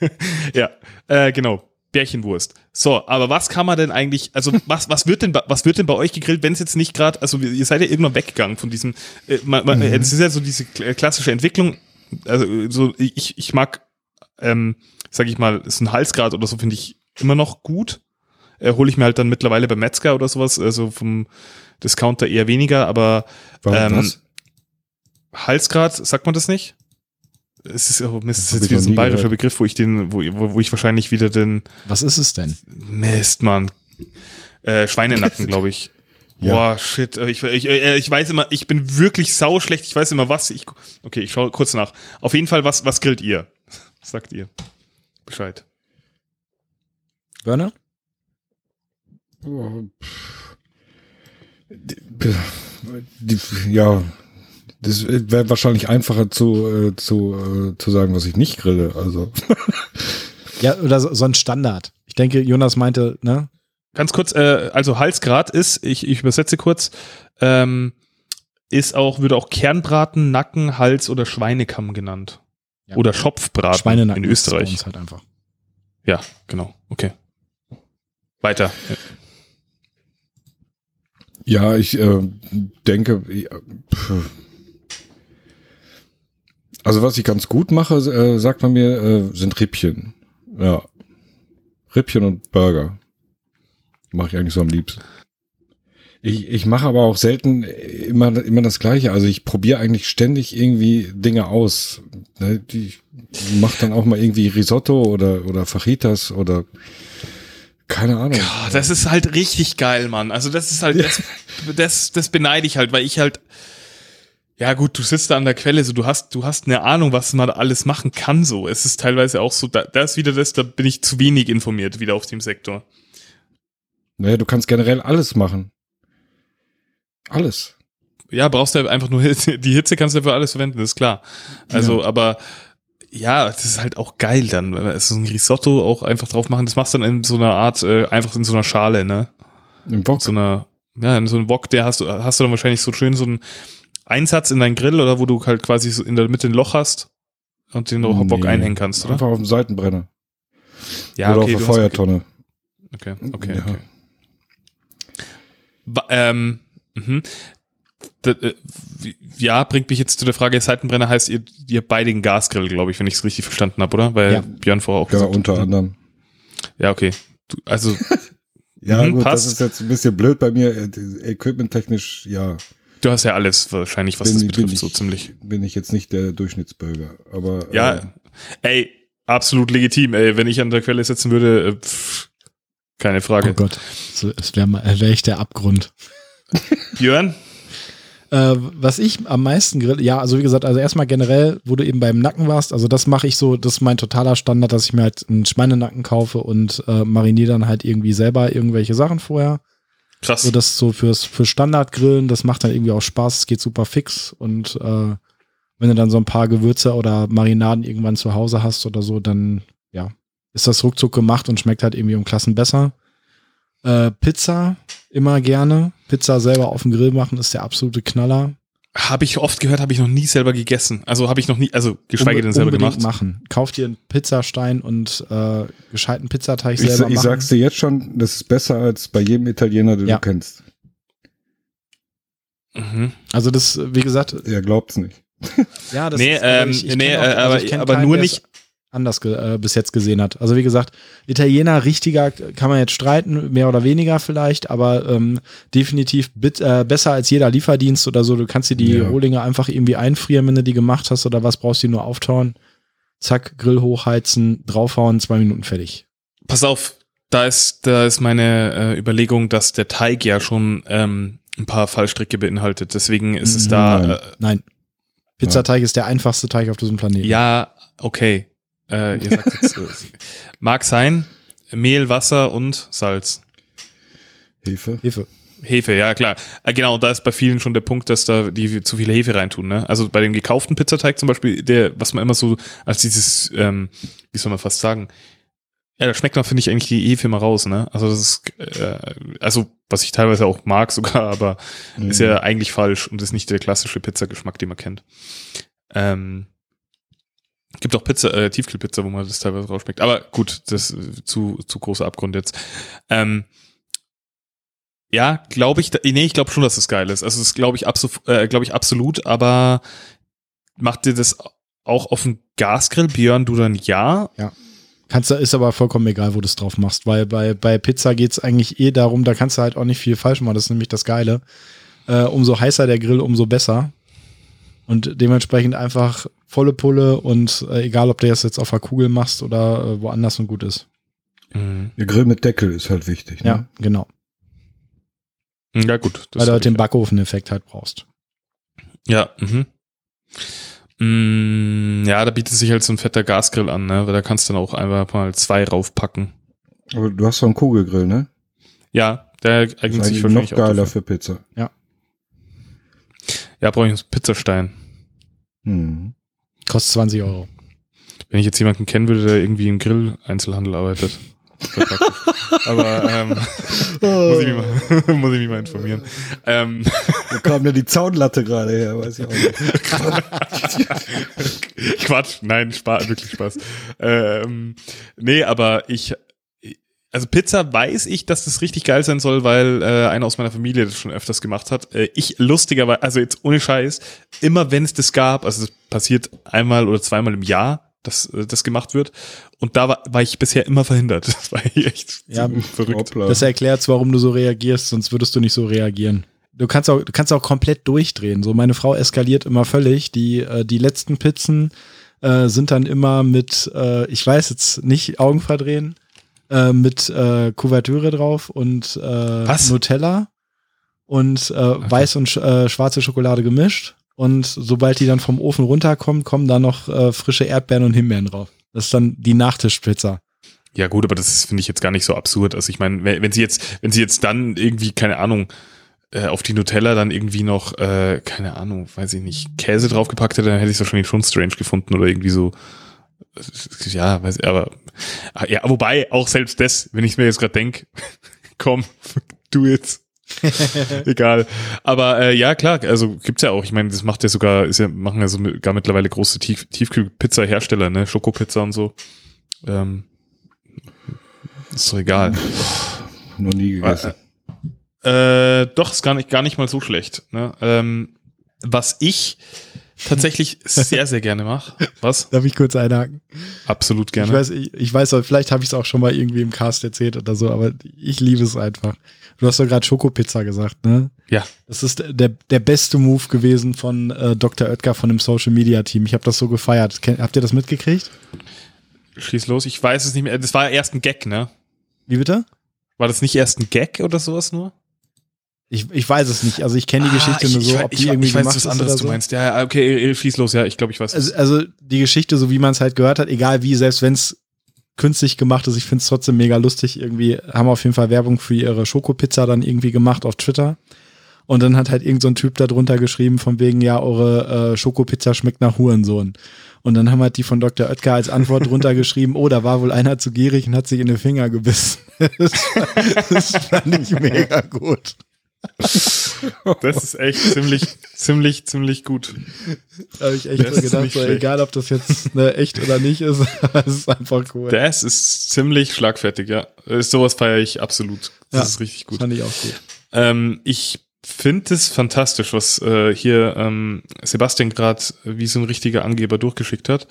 <laughs> ja, äh, genau. Bärchenwurst. So, aber was kann man denn eigentlich, also <laughs> was, was wird denn, was wird denn bei euch gegrillt, wenn es jetzt nicht gerade, also ihr seid ja irgendwann weggegangen von diesem, äh, man, man, mhm. es ist ja so diese klassische Entwicklung, also so, ich, ich mag ähm, sag ich mal, ist ein Halsgrad oder so, finde ich immer noch gut. Äh, Hole ich mir halt dann mittlerweile bei Metzger oder sowas, also vom Discounter eher weniger, aber ähm, Halsgrad, sagt man das nicht? Es ist, oh Mist, Das das ist jetzt wieder so ein bayerischer gehört. Begriff, wo ich den, wo, wo, wo ich wahrscheinlich wieder den Was ist es denn? Mist, Mann. Äh, Schweinenacken, glaube ich. <laughs> Ja. Boah, shit. äh, Ich, ich, äh, ich weiß immer, ich bin wirklich sau schlecht. Ich weiß immer, was ich. Okay, ich schaue kurz nach. Auf jeden Fall, was, was grillt ihr? <laughs> Sagt ihr. Bescheid. Werner? Ja, das wäre wahrscheinlich einfacher zu, äh, zu, äh, zu sagen, was ich nicht grille. Also, <laughs> Ja, oder so, so ein Standard. Ich denke, Jonas meinte, ne? Ganz kurz, äh, also Halsgrad ist, ich, ich übersetze kurz, ähm, ist auch, würde auch Kernbraten, Nacken, Hals oder Schweinekamm genannt. Ja. Oder Schopfbraten Schweinenacken in ist bei Österreich. uns halt einfach. Ja, genau. Okay. Weiter. ja, ich äh, denke, pff. also was ich ganz gut mache, äh, sagt man mir, äh, sind Rippchen. Ja, Rippchen und Burger. Mache ich eigentlich so am liebsten. Ich, ich mache aber auch selten immer, immer das Gleiche. Also ich probiere eigentlich ständig irgendwie Dinge aus. Ne, Die mache dann auch mal irgendwie Risotto oder, oder Fajitas oder keine Ahnung. Ah, das ist halt richtig geil, Mann. Also das ist halt, das, das, das beneide ich halt, weil ich halt, ja gut, du sitzt da an der Quelle, so du hast, du hast eine Ahnung, was man alles machen kann, so. Es ist teilweise auch so, da, das ist wieder das, da bin ich zu wenig informiert, wieder auf dem Sektor. Naja, du kannst generell alles machen. Alles. Ja, brauchst du einfach nur Hitze, die Hitze kannst du für alles verwenden, das ist klar. Also, aber ja, das ist halt auch geil dann. wenn wir So ein Risotto auch einfach drauf machen, das machst du dann in so einer Art, äh, einfach in so einer Schale, ne? Im Wok. so einer, ja, in so einem Wok, der hast du, hast du dann wahrscheinlich so schön so einen Einsatz in deinen Grill oder wo du halt quasi so in der Mitte ein Loch hast und den Nee. einhängen kannst, oder? Einfach auf dem Seitenbrenner. Ja, oder okay, auf der Feuertonne. Okay, okay, Ja. okay. Ähm, mhm. Äh, wie- ja, bringt mich jetzt zu der Frage, Seitenbrenner heißt ihr, ihr beide einen Gasgrill, glaube ich, wenn ich es richtig verstanden habe, oder? Weil Ja. Björn vorher auch Ja, gesagt unter hat. anderem. Ja, okay. Du, also, <laughs> Ja, Mhm, gut, passt. das ist jetzt ein bisschen blöd bei mir. Äh, Equipment-technisch, ja, du hast ja alles wahrscheinlich, was Bin- das betrifft, ich- so ziemlich. bin ich jetzt nicht der Durchschnittsbürger. Aber Ja, äh, ey, absolut legitim, ey. Wenn ich an der Quelle sitzen würde, äh, pff, keine Frage. Oh Gott, so, es wäre wär echt der Abgrund. Björn? Äh, was ich am meisten grill, ja, also wie gesagt, also erstmal generell, wo du eben beim Nacken warst, also das mache ich so, das ist mein totaler Standard, dass ich mir halt einen Schweinenacken kaufe und äh, mariniere dann halt irgendwie selber irgendwelche Sachen vorher. Krass. So das so fürs für Standardgrillen, das macht dann irgendwie auch Spaß, es geht super fix und äh, wenn du dann so ein paar Gewürze oder Marinaden irgendwann zu Hause hast oder so, dann ja, ist das ruckzuck gemacht und schmeckt halt irgendwie um Klassen besser. Äh, Pizza immer gerne. Pizza selber auf dem Grill machen ist der absolute Knaller. Habe ich oft gehört, habe ich noch nie selber gegessen. Also habe ich noch nie, also geschweige denn selber Unbedingt gemacht. machen. Kauf dir einen Pizzastein und äh, gescheiten Pizzateig ich, selber ich machen. sag's dir jetzt schon, das ist besser als bei jedem Italiener, den Ja. du kennst. Mhm. Also das, wie gesagt, Er glaubt's nicht. ja, das Nee, ist, aber ähm, ich, ich nee, auch, äh, aber- ich kenn aber keinen, nur nicht- anders äh, bis jetzt gesehen hat. Also wie gesagt, Italiener richtiger kann man jetzt streiten, mehr oder weniger vielleicht, aber ähm, definitiv bit, äh, besser als jeder Lieferdienst oder so. Du kannst dir die Ja. Rohlinge einfach irgendwie einfrieren, wenn du die gemacht hast oder was, brauchst du die nur auftauen. Zack, Grill hochheizen, draufhauen, zwei Minuten fertig. Pass auf, da ist, da ist meine äh, Überlegung, dass der Teig ja schon ähm, ein paar Fallstricke beinhaltet. Deswegen ist es da, Nein. äh, Nein. Pizzateig ist der einfachste Teig auf diesem Planeten. ja, okay. Äh, ihr sagt jetzt, äh, <laughs> mag sein, Mehl, Wasser und Salz. Hefe. Hefe. Hefe, ja klar. Äh, genau, da ist bei vielen schon der Punkt, dass da die zu viele Hefe reintun. Ne? Also bei dem gekauften Pizzateig zum Beispiel, der, was man immer so als dieses, ähm, wie soll man fast sagen, ja, da schmeckt man, finde ich, eigentlich die Hefe immer raus. Ne? Also das ist, äh, also was ich teilweise auch mag sogar, aber ist Mhm. ja eigentlich falsch und ist nicht der klassische Pizzageschmack, den man kennt. Ähm, gibt auch Pizza, äh, Tiefkühlpizza, wo man das teilweise rausschmeckt. Aber gut, das ist zu, zu großer Abgrund jetzt. Ähm, ja, glaube ich, nee, ich glaube schon, dass es geil ist. Also das glaube ich, abso äh, glaube ich absolut, aber macht dir das auch auf dem Gasgrill, Björn, du dann ja? Kannst du, ist aber vollkommen egal, wo du es drauf machst, weil bei, bei Pizza geht's eigentlich eh darum, da kannst du halt auch nicht viel falsch machen, das ist nämlich das Geile. Äh, umso heißer der Grill, umso besser. Und dementsprechend einfach volle Pulle und äh, egal, ob du das jetzt auf der Kugel machst oder äh, woanders und gut ist. Mhm. Der Grill mit Deckel ist halt wichtig. Ne? Ja, genau. Ja, gut. Weil du halt den Backofen-Effekt halt brauchst. Ja, mhm. Mm, ja, da bietet sich halt so ein fetter Gasgrill an, ne? Weil da kannst du dann auch einfach mal zwei raufpacken. Aber du hast so einen Kugelgrill, ne? Ja, der eignet sich wahrscheinlich noch geiler für Pizza. Ja. Ja, brauche ich einen Pizzastein. Hm. Kostet 20 Euro. Wenn ich jetzt jemanden kennen würde, der irgendwie im Grill-Einzelhandel arbeitet. <laughs> Aber ähm, muss, ich mich mal, <laughs> muss ich mich mal informieren. Ähm, Wo kam denn die Zaunlatte gerade her? Weiß ich auch nicht. <laughs> Quatsch, nein, Spaß, wirklich Spaß. Ähm, nee, aber ich, also Pizza weiß ich, dass das richtig geil sein soll, weil äh, einer aus meiner Familie das schon öfters gemacht hat. Äh, ich lustigerweise, also jetzt ohne Scheiß, immer wenn es das gab, also das passiert einmal oder zweimal im Jahr, dass äh, das gemacht wird. Und da war, war ich bisher immer verhindert. <laughs> Das war echt ja, verrückt. Das erklärt, warum du so reagierst, sonst würdest du nicht so reagieren. Du kannst auch, du kannst auch komplett durchdrehen. So, meine Frau eskaliert immer völlig. Die, äh, die letzten Pizzen äh, sind dann immer mit, äh, ich weiß jetzt nicht, Augen verdrehen, äh, mit äh, Kuvertüre drauf und äh, Nutella und äh, okay. weiß und sch äh, schwarze Schokolade gemischt. Und sobald die dann vom Ofen runterkommen, kommen da noch äh, frische Erdbeeren und Himbeeren drauf. Das ist dann die Nachtischpizza. Ja gut, aber das finde ich jetzt gar nicht so absurd. Also ich meine, wenn, wenn sie jetzt, wenn sie jetzt dann irgendwie keine Ahnung äh, auf die Nutella dann irgendwie noch äh, keine Ahnung, weiß ich nicht, Käse draufgepackt hätte, dann hätte ich es wahrscheinlich schon strange gefunden oder irgendwie so ja, weiß ich, aber ja, wobei auch selbst das, wenn ich mir jetzt gerade denk, <laughs> komm, <laughs> du jetzt. <laughs> Egal. Aber äh, ja, klar, also gibt's ja auch. Ich meine, das macht ja sogar, ist ja, machen ja sogar mittlerweile große Tief Tiefkühlpizza-Hersteller, ne? Schokopizza und so. Ähm, ist doch egal. Noch nie gegessen. Äh, doch, ist gar nicht, gar nicht mal so schlecht. Ne? Ähm, was ich tatsächlich sehr, sehr gerne mache. Was? <laughs> Darf ich kurz einhaken? Absolut gerne. Ich weiß, ich, ich weiß vielleicht habe ich es auch schon mal irgendwie im Cast erzählt oder so, aber ich liebe es einfach. Du hast doch gerade Schokopizza gesagt, ne? Ja. Das ist der, der beste Move gewesen von äh, Dr. Oetker von dem Social Media Team. Ich habe das so gefeiert. Ken, habt ihr das mitgekriegt? Schieß los, ich weiß es nicht mehr. Das war erst ein Gag, ne? Wie bitte? War das nicht erst ein Gag oder sowas nur? Ich, ich weiß es nicht. Also ich kenne die ah, Geschichte nur so, ob die ich, irgendwie ich weiß, gemacht was anderes du meinst. Ja, okay, fließ los. Ja, ich glaube, ich weiß. Also, also die Geschichte, so wie man es halt gehört hat, egal wie, selbst wenn es künstlich gemacht ist, ich finde es trotzdem mega lustig. Irgendwie haben auf jeden Fall Werbung für ihre Schokopizza dann irgendwie gemacht auf Twitter. Und dann hat halt irgend so ein Typ da drunter geschrieben, von wegen, ja, eure äh, Schokopizza schmeckt nach Hurensohn. Und dann haben halt die von Dr. Oetker als Antwort <laughs> drunter geschrieben, oh, da war wohl einer zu gierig und hat sich in den Finger gebissen. das, <laughs> das fand ich mega gut. <laughs> Das ist echt ziemlich, ziemlich, ziemlich gut. Da habe ich echt das so gedacht, so, egal ob das jetzt ne, echt oder nicht ist, <laughs> das ist einfach cool. Das ist ziemlich schlagfertig, ja. Sowas feiere ich absolut. Das ja, ist richtig gut. Fand ich auch gut. Ähm, ich finde es fantastisch, was äh, hier ähm, Sebastian gerade wie so ein richtiger Angeber durchgeschickt hat.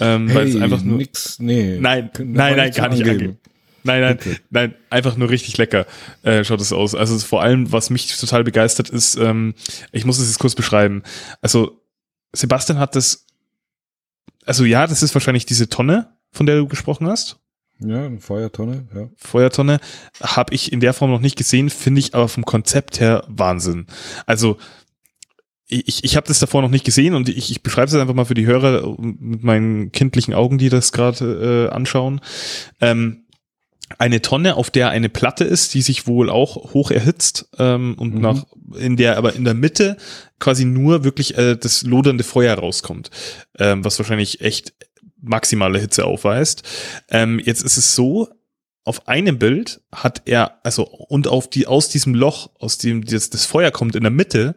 Ähm, hey, weil es einfach nur. Nix, nee. Nein, nein, nein, gar nicht angeben. Nein, nein, okay. nein, einfach nur richtig lecker äh, schaut es aus. Also vor allem, was mich total begeistert ist, ähm, ich muss es jetzt kurz beschreiben. Also Sebastian hat das, also ja, das ist wahrscheinlich diese Tonne, von der du gesprochen hast. Ja, eine Feuertonne, ja. Feuertonne habe ich in der Form noch nicht gesehen, finde ich aber vom Konzept her Wahnsinn. Also ich, ich habe das davor noch nicht gesehen und ich, ich beschreibe es einfach mal für die Hörer mit meinen kindlichen Augen, die das gerade äh, anschauen. Ähm, eine Tonne, auf der eine Platte ist, die sich wohl auch hoch erhitzt ähm, und mhm. nach in der aber in der Mitte quasi nur wirklich äh, das lodernde Feuer rauskommt, ähm, was wahrscheinlich echt maximale Hitze aufweist. Ähm, jetzt ist es so, auf einem Bild hat er, also und auf die aus diesem Loch, aus dem das, das Feuer kommt in der Mitte,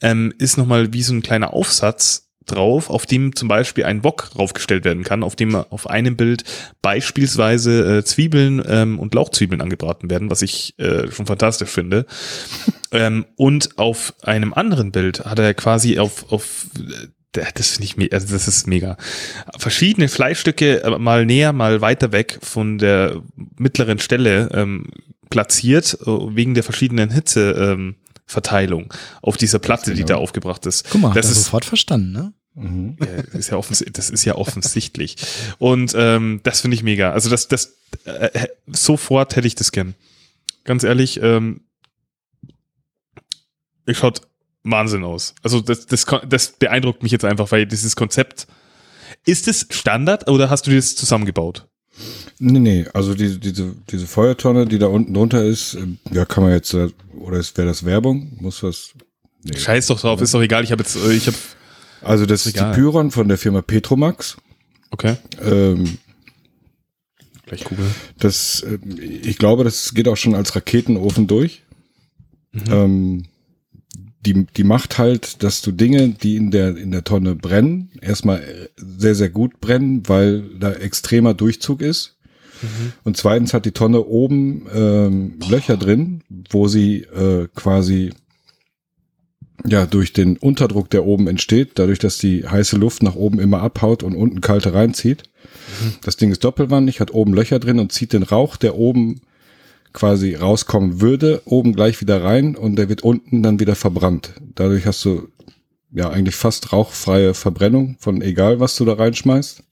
ähm, ist nochmal wie so ein kleiner Aufsatz drauf, auf dem zum Beispiel ein Wok raufgestellt werden kann, auf dem auf einem Bild beispielsweise äh, Zwiebeln ähm, und Lauchzwiebeln angebraten werden, was ich äh, schon fantastisch finde. <laughs> ähm, und auf einem anderen Bild hat er quasi auf, auf äh, das finde ich, also das ist mega. Verschiedene Fleischstücke mal näher, mal weiter weg von der mittleren Stelle ähm, platziert, äh, wegen der verschiedenen Hitze. Ähm, Verteilung auf dieser Platte, die da aufgebracht ist. Guck mal, das ist sofort verstanden, ne? Mhm. ja, ist ja offens das ist ja offensichtlich. Und ähm, das finde ich mega. Also das, das äh, sofort hätte ich das gern. Ganz ehrlich, ähm, ich schaut Wahnsinn aus. Also das, das, das beeindruckt mich jetzt einfach, weil dieses Konzept, ist es Standard oder hast du das zusammengebaut? Nee, nee, also die, diese, diese Feuertonne, die da unten drunter ist, äh, ja, kann man jetzt, äh, oder wäre das Werbung? Muss was? Nee. Scheiß doch drauf, ist doch egal. Ich habe jetzt, äh, ich habe, Also das ist egal. die Pyron von der Firma Petromax. okay, Ähm, gleich Kugel. das, ich glaube, das geht auch schon als Raketenofen durch. Ähm, die, die macht halt, dass du Dinge, die in der, in der Tonne brennen, erstmal sehr, sehr gut brennen, weil da extremer Durchzug ist. Und zweitens hat die Tonne oben ähm, Löcher drin, wo sie äh, quasi ja durch den Unterdruck, der oben entsteht, dadurch, dass die heiße Luft nach oben immer abhaut und unten kalte reinzieht. Das Ding ist doppelwandig, hat oben Löcher drin und zieht den Rauch, der oben quasi rauskommen würde, oben gleich wieder rein und der wird unten dann wieder verbrannt. Dadurch hast du ja eigentlich fast rauchfreie Verbrennung von egal, was du da reinschmeißt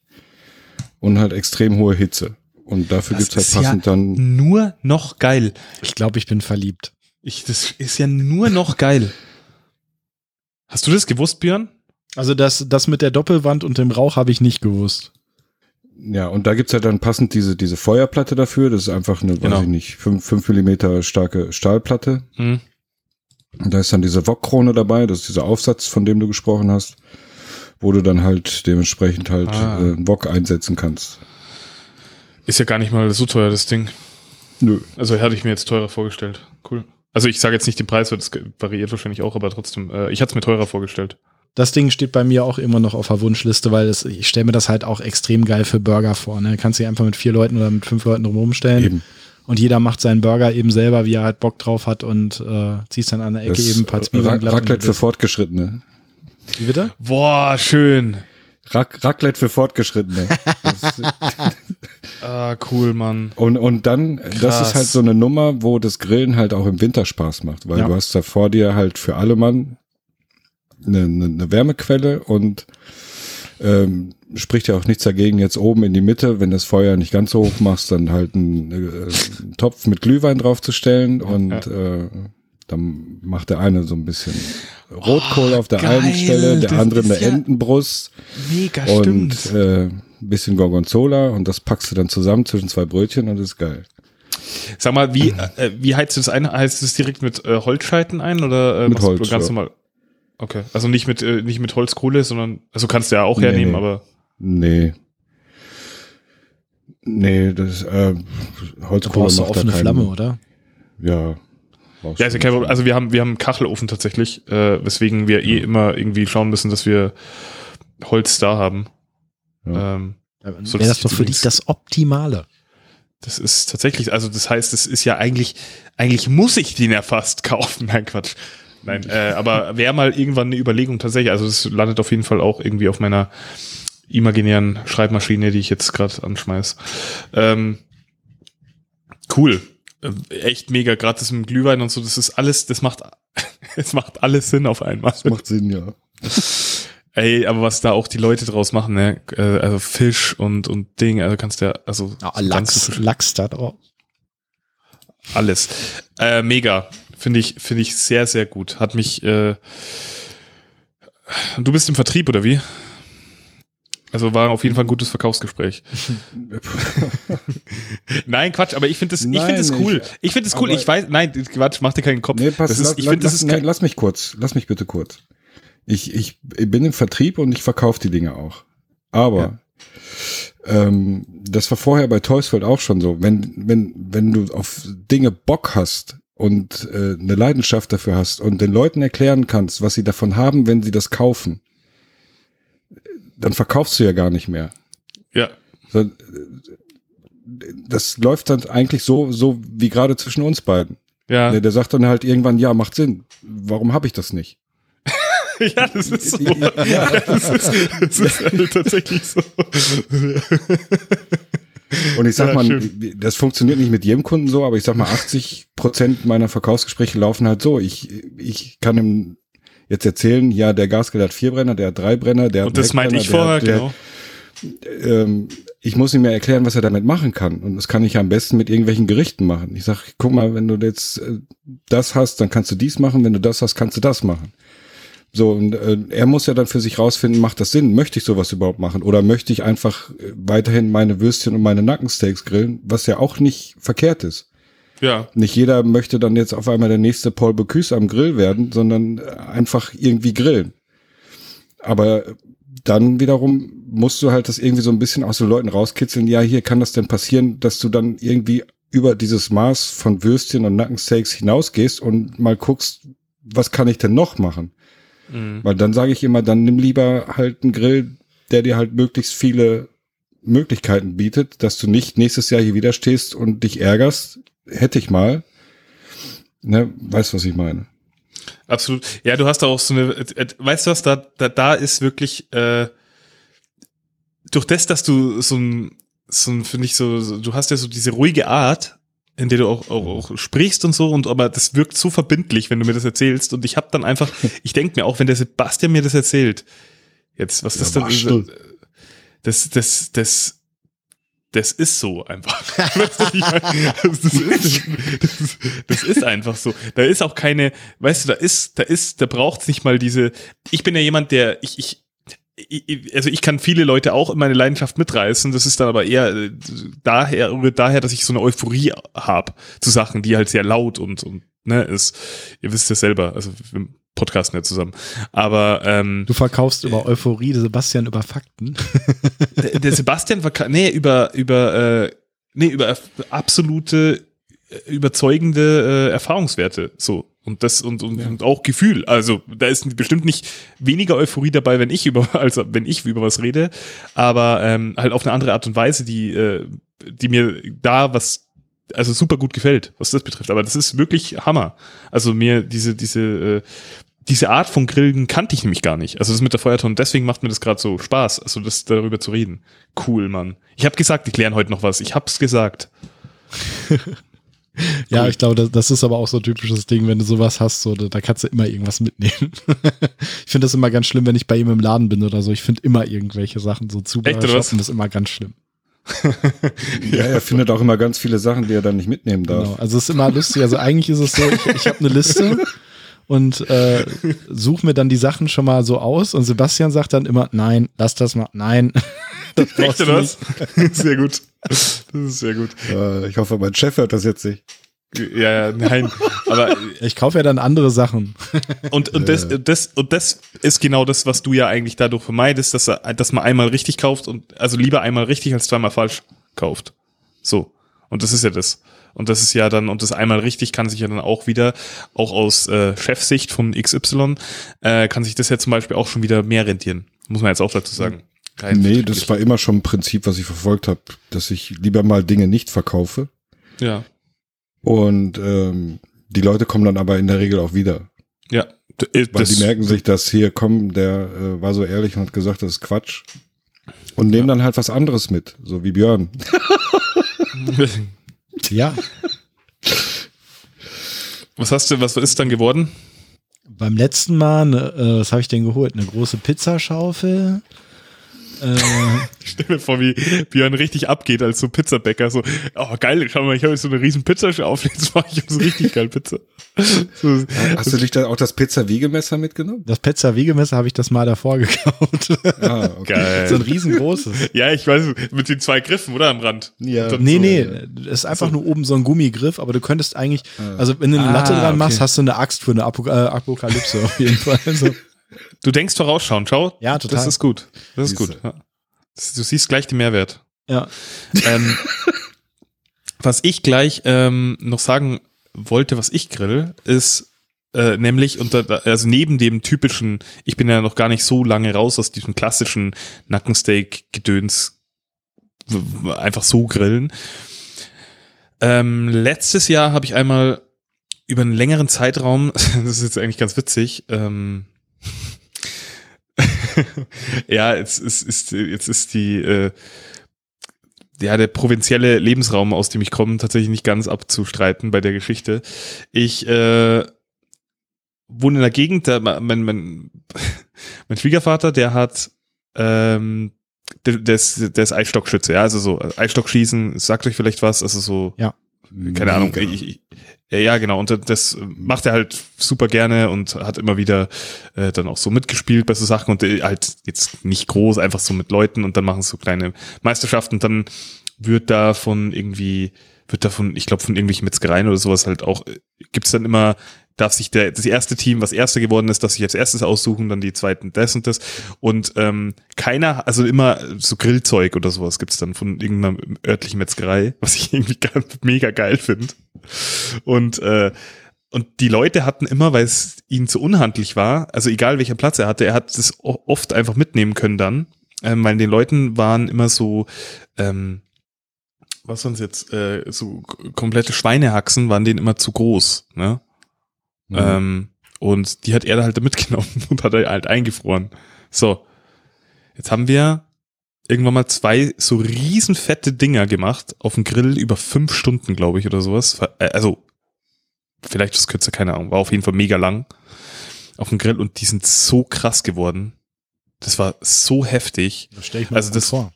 und halt extrem hohe Hitze. Und dafür Das gibt's halt ist ja passend dann nur noch geil. Ich glaube, ich bin verliebt. Ich, das ist ja nur noch geil. Hast du das gewusst, Björn? Also das, das mit der Doppelwand und dem Rauch habe ich nicht gewusst. Ja, und da gibt's halt dann passend diese, diese Feuerplatte dafür. Das ist einfach eine, Genau. weiß ich nicht, fünf fünf Millimeter starke Stahlplatte. Mhm. Und da ist dann diese Wok-Krone dabei, das ist dieser Aufsatz, von dem du gesprochen hast, wo du dann halt dementsprechend halt Ah. äh, einen Wok einsetzen kannst. Ist ja gar nicht mal so teuer, das Ding. Nö. Also hätte ich mir jetzt teurer vorgestellt. Cool. Also ich sage jetzt nicht den Preis, weil das variiert wahrscheinlich auch, aber trotzdem, äh, ich hatte es mir teurer vorgestellt. Das Ding steht bei mir auch immer noch auf der Wunschliste, weil es, ich stelle mir das halt auch extrem geil für Burger vor. Ne? Kannst dich einfach mit vier Leuten oder mit fünf Leuten rumstellen Eben. und jeder macht seinen Burger eben selber, wie er halt Bock drauf hat und äh, ziehst dann an der Ecke Das eben ein paar Zwiebeln Ra Raclette für du Fortgeschrittene. Wie bitte? Boah, schön. Rac Raclette für Fortgeschrittene. <laughs> Das, <laughs> Ah, cool, Mann. und, und dann, das Krass. ist halt so eine Nummer, wo das Grillen halt auch im Winter Spaß macht, weil Ja. du hast da vor dir halt für alle Mann eine, eine, Wärmequelle und ähm, spricht ja auch nichts dagegen, jetzt oben in die Mitte, wenn das Feuer nicht ganz so hoch machst, dann halt einen, äh, einen Topf mit Glühwein draufzustellen und Äh, dann macht der eine so ein bisschen Rotkohl auf der geil, einen Stelle, der andere eine ja- Entenbrust Mega und äh, ein bisschen Gorgonzola und das packst du dann zusammen zwischen zwei Brötchen und ist geil. Sag mal, wie, äh, wie heizt du das ein? Heizt du das direkt mit äh, Holzscheiten ein oder äh, Mit machst du Holz, ganz ja. normal? Okay, also nicht mit äh, nicht mit Holzkohle, sondern also kannst du ja auch Nee, hernehmen, nee. aber Nee. Nee, das äh, Da Holzkohle brauchst du macht da offene keinen- Flamme, oder? Ja. ja, ist ja kein. Problem. Also wir haben wir haben einen Kachelofen tatsächlich, äh, weswegen wir eh immer irgendwie schauen müssen, dass wir Holz da haben. Ja. Ähm, So, wäre das doch ist für dich das Optimale. Das ist tatsächlich, also das heißt, es ist ja eigentlich, eigentlich muss ich den ja fast <laughs> kaufen. Nein, Quatsch. Nein, äh, aber wäre mal irgendwann eine Überlegung tatsächlich. Also das landet auf jeden Fall auch irgendwie auf meiner imaginären Schreibmaschine, die ich jetzt gerade anschmeiß. Ähm, cool. Äh, Echt mega, gerade das mit dem Glühwein und so, das ist alles, das macht, <laughs> es macht alles Sinn auf einmal. Das macht Sinn, ja. Ey, aber was da auch die Leute draus machen, ne? Äh, Also Fisch und, und Ding, also kannst du ja, also Ja, Lachs, Lachs da drauf. alles. Äh, mega. Finde ich, finde ich sehr, sehr gut. Hat mich, äh, du bist im Vertrieb, oder wie? Also war auf jeden Fall ein gutes Verkaufsgespräch. <laughs> Nein, Quatsch, aber ich finde das, ich finde das cool. ich- finde das cool. Ich weiß, nein, Quatsch, mach dir keinen Kopf. Nee, pass, das lass, ist, ich finde, das ist nee, kein, lass mich kurz, lass mich bitte kurz. Ich, ich bin im Vertrieb und ich verkaufe die Dinge auch. Aber ähm, das war vorher bei Toysfeld auch schon so. Wenn, wenn, wenn du auf Dinge Bock hast und äh, eine Leidenschaft dafür hast und den Leuten erklären kannst, was sie davon haben, wenn sie das kaufen, dann verkaufst du ja gar nicht mehr. ja, Das läuft dann eigentlich so, so wie gerade zwischen uns beiden. ja, Der, der sagt dann halt irgendwann, ja, macht Sinn. Warum habe ich das nicht? <laughs> ja, das ist so. Ja. <laughs> Das ist, das ist halt tatsächlich so. <laughs> Und ich sag Ja, mal, schön. das funktioniert nicht mit jedem Kunden so, aber ich sag mal, 80 Prozent meiner Verkaufsgespräche laufen halt so. Ich, ich kann ihm jetzt erzählen, ja, der Gasgrill hat vier Brenner, der hat drei Brenner, der Und hat das meinte ich vorher, der, genau. ähm, ich muss ihm ja erklären, was er damit machen kann. Und das kann ich am besten mit irgendwelchen Gerichten machen. Ich sag, guck mal, wenn du jetzt äh, das hast, dann kannst du dies machen. Wenn du das hast, kannst du das machen. So, und äh, er muss ja dann für sich rausfinden, macht das Sinn? Möchte ich sowas überhaupt machen? Oder möchte ich einfach äh, weiterhin meine Würstchen und meine Nackensteaks grillen, was ja auch nicht verkehrt ist. Ja. Nicht jeder möchte dann jetzt auf einmal der nächste Paul Bocuse am Grill werden, sondern äh, einfach irgendwie grillen. Aber dann wiederum musst du halt das irgendwie so ein bisschen aus den Leuten rauskitzeln. Ja, hier kann das denn passieren, dass du dann irgendwie über dieses Maß von Würstchen und Nackensteaks hinausgehst und mal guckst, was kann ich denn noch machen? Mhm. Weil dann sage ich immer, dann nimm lieber halt einen Grill, der dir halt möglichst viele Möglichkeiten bietet, dass du nicht nächstes Jahr hier wieder stehst und dich ärgerst. Hätte ich mal. Ne, weißt was ich meine? Absolut. Ja, du hast da auch so eine, äh, weißt du was, da, da, da ist wirklich, äh, durch das, dass du so ein, so ein, finde ich so, so, du hast ja so diese ruhige Art, in der du auch, auch, auch sprichst und so, und aber das wirkt so verbindlich, wenn du mir das erzählst. Und ich habe dann einfach, <laughs> ich denke mir auch, wenn der Sebastian mir das erzählt, jetzt, was das dann das, das, das, das ist so einfach. <laughs> Das, ist, das, das ist einfach so. Da ist auch keine, weißt du, da ist, da ist, da braucht's nicht mal diese. Ich bin ja jemand, der, ich, ich- also ich kann viele Leute auch in meine Leidenschaft mitreißen. Das ist dann aber eher äh, daher, daher, dass ich so eine Euphorie habe zu Sachen, die halt sehr laut und, und ne, ist. Ihr wisst ja selber, also wir podcasten ja zusammen. Aber ähm, Du verkaufst über Euphorie, Sebastian über Fakten. <laughs> der, der Sebastian verka nee, über, über, äh, nee, über absolute, überzeugende äh, Erfahrungswerte, so. Und das, und, und, und auch Gefühl. Also, da ist bestimmt nicht weniger Euphorie dabei, wenn ich über, <laughs> also wenn ich über was rede, aber ähm, halt auf eine andere Art und Weise, die, äh, die mir da was, also super gut gefällt, was das betrifft. Aber das ist wirklich Hammer. Also mir diese, diese, äh, diese Art von Grillen kannte ich nämlich gar nicht. Also das mit der Feuertonne, deswegen macht mir das gerade so Spaß, also das darüber zu reden. Cool, Mann. Ich habe gesagt, ich lerne heute noch was. Ich hab's gesagt. <laughs> Ja, ich glaube, das, das ist aber auch so ein typisches Ding, wenn du sowas hast, so, da, kannst du immer irgendwas mitnehmen. <laughs> ich finde das immer ganz schlimm, wenn ich bei ihm im Laden bin oder so. Ich finde immer irgendwelche Sachen so zu Echt, shoppen ist immer ganz schlimm. <laughs> Ja, er findet auch immer ganz viele Sachen, die er dann nicht mitnehmen darf. Genau. Also es ist immer lustig. Also eigentlich ist es so, ich, ich habe eine Liste und äh, suche mir dann die Sachen schon mal so aus und Sebastian sagt dann immer, nein, lass das mal, nein. Das Echt, oder was? <laughs> sehr gut. Das ist sehr gut. Äh, ich hoffe, mein Chef hört das jetzt nicht. Ja, ja, nein. Aber Ich kaufe ja dann andere Sachen. und, und, das, das, und das ist genau das, was du ja eigentlich dadurch vermeidest, dass, er, dass man einmal richtig kauft und also lieber einmal richtig als zweimal falsch kauft. So. Und das ist ja das. Und das ist ja dann, und das einmal richtig kann sich ja dann auch wieder, auch aus äh, Chefsicht von XY, äh, kann sich das ja zum Beispiel auch schon wieder mehr rentieren. Muss man jetzt auch dazu sagen. Kein Nee, das war immer schon ein Prinzip, was ich verfolgt habe, dass ich lieber mal Dinge nicht verkaufe. Ja. Und ähm, die Leute kommen dann aber in der Regel auch wieder. Ja. D- äh, Weil die merken sich, dass hier, komm, der äh, war so ehrlich und hat gesagt, das ist Quatsch. Und nehmen dann halt was anderes mit, so wie Björn. <laughs> Ja, was hast du, was ist dann geworden? beim letzten Mal, ne, äh, was habe ich denn geholt? Eine große Pizzaschaufel. Äh, Ich stell mir vor, wie Björn richtig abgeht als so Pizzabäcker. So, oh geil, schau mal, ich habe jetzt so eine riesen Pizzaschaufel, jetzt mache ich so richtig geil Pizza. So, Hast du dich da auch das Pizza-Wiegemesser mitgenommen? das Pizza-Wiegemesser habe ich das mal davor gekauft. Ah, okay. geil. so ein riesengroßes. Ja, ich weiß, mit den zwei Griffen, oder? Am Rand. Ja. Dann Nee, so, nee, das ist einfach nur oben so ein Gummigriff, aber du könntest eigentlich, also wenn du eine Ah, Latte dran okay. machst, hast du eine Axt für eine Apo äh, Apokalypse auf jeden Fall. Also, Du denkst vorausschauend, schau. Ja, total. Das ist gut. Das ist Siehste. gut. Ja. Du siehst gleich den Mehrwert. ja. ähm, <laughs> was ich gleich ähm, noch sagen wollte, was ich grill, ist äh, nämlich unter, also neben dem typischen, ich bin ja noch gar nicht so lange raus aus diesem klassischen Nackensteak-Gedöns, einfach so grillen. Ähm, letztes Jahr habe ich einmal über einen längeren Zeitraum, <laughs> das ist jetzt eigentlich ganz witzig, ähm, <laughs> ja, jetzt ist, ist, jetzt ist die, äh, ja, der provinzielle Lebensraum, aus dem ich komme, tatsächlich nicht ganz abzustreiten bei der Geschichte. Ich äh, wohne in der Gegend, da, mein, mein, <laughs> mein Schwiegervater, der hat ähm, der, der, ist, der ist Eisstockschütze, ja, also so Eisstockschießen, sagt euch vielleicht was, also so, ja. Keine Ahnung, ich, ich, ja, genau, und das macht er halt super gerne und hat immer wieder äh, dann auch so mitgespielt bei so Sachen und äh, halt jetzt nicht groß, einfach so mit Leuten und dann machen so kleine Meisterschaften. Und dann wird da von irgendwie, wird da von, ich glaube, von irgendwelchen Metzgereien oder sowas halt auch, äh, gibt's dann immer darf sich der, das erste Team, was erste geworden ist, das sich als erstes aussuchen, dann die zweiten das und das. Und ähm, keiner, also immer so Grillzeug oder sowas gibt's dann von irgendeiner örtlichen Metzgerei, <laughs> was ich irgendwie ganz mega geil finde. Und äh, und die Leute hatten immer, weil es ihnen zu unhandlich war, also egal welcher Platz er hatte, er hat das oft einfach mitnehmen können dann, ähm, weil den Leuten waren immer so, ähm, was sonst jetzt, äh, so komplette Schweinehaxen waren denen immer zu groß, ne? Mhm. Ähm, und die hat er halt <laughs> mitgenommen und hat er halt eingefroren. So. Jetzt haben wir irgendwann mal zwei so riesen fette Dinger gemacht auf dem Grill über fünf Stunden, glaube ich, oder sowas. Äh, also, vielleicht ist kürzer, keine Ahnung. War auf jeden Fall mega lang auf dem Grill und die sind so krass geworden. Das war so heftig. Das stell ich mir also das vor.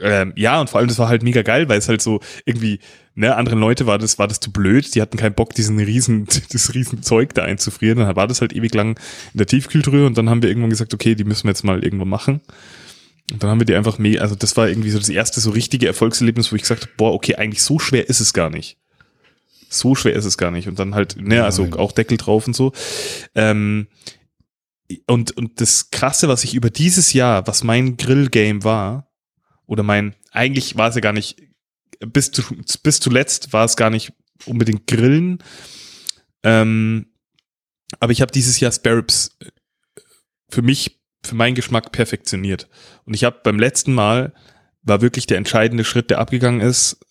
Ähm, ja, und vor allem, das war halt mega geil, weil es halt so irgendwie, ne, anderen Leute war das, war das zu blöd, die hatten keinen Bock, diesen riesen, <laughs> das riesen Zeug da einzufrieren. Dann war das halt ewig lang in der Tiefkühltruhe und dann haben wir irgendwann gesagt, okay, die müssen wir jetzt mal irgendwo machen. Und dann haben wir die einfach mehr, also das war irgendwie so das erste so richtige Erfolgserlebnis, wo ich gesagt habe, boah, okay, eigentlich so schwer ist es gar nicht. So schwer ist es gar nicht. Und dann halt, ne, also auch Deckel drauf und so. Ähm, und, und das Krasse, was ich über dieses Jahr, was mein Grillgame war, oder mein, eigentlich war es ja gar nicht, bis, zu, bis zuletzt war es gar nicht unbedingt Grillen. Ähm, aber ich habe dieses Jahr Sparrows äh, für mich, für meinen Geschmack perfektioniert. Und ich habe beim letzten Mal, war wirklich der entscheidende Schritt, der abgegangen ist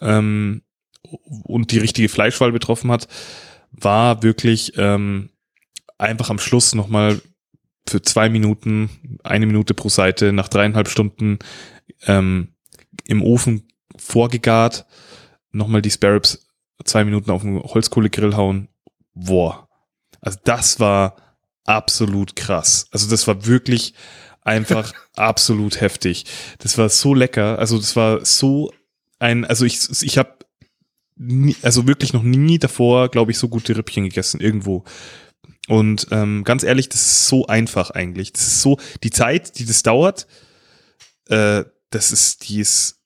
ähm, und die richtige Fleischwahl betroffen hat, war wirklich ähm, einfach am Schluss nochmal für zwei Minuten, eine Minute pro Seite, nach dreieinhalb Stunden ähm, im Ofen vorgegart, nochmal die Sparrows zwei Minuten auf den Holzkohlegrill hauen. Boah. Also das war absolut krass. Also das war wirklich einfach <laughs> absolut heftig. Das war so lecker. Also das war so ein, also ich, ich habe also wirklich noch nie davor, glaube ich, so gute Rippchen gegessen irgendwo. Und ähm, ganz ehrlich, das ist so einfach eigentlich. Das ist so die Zeit, die das dauert. Äh, das ist, die ist,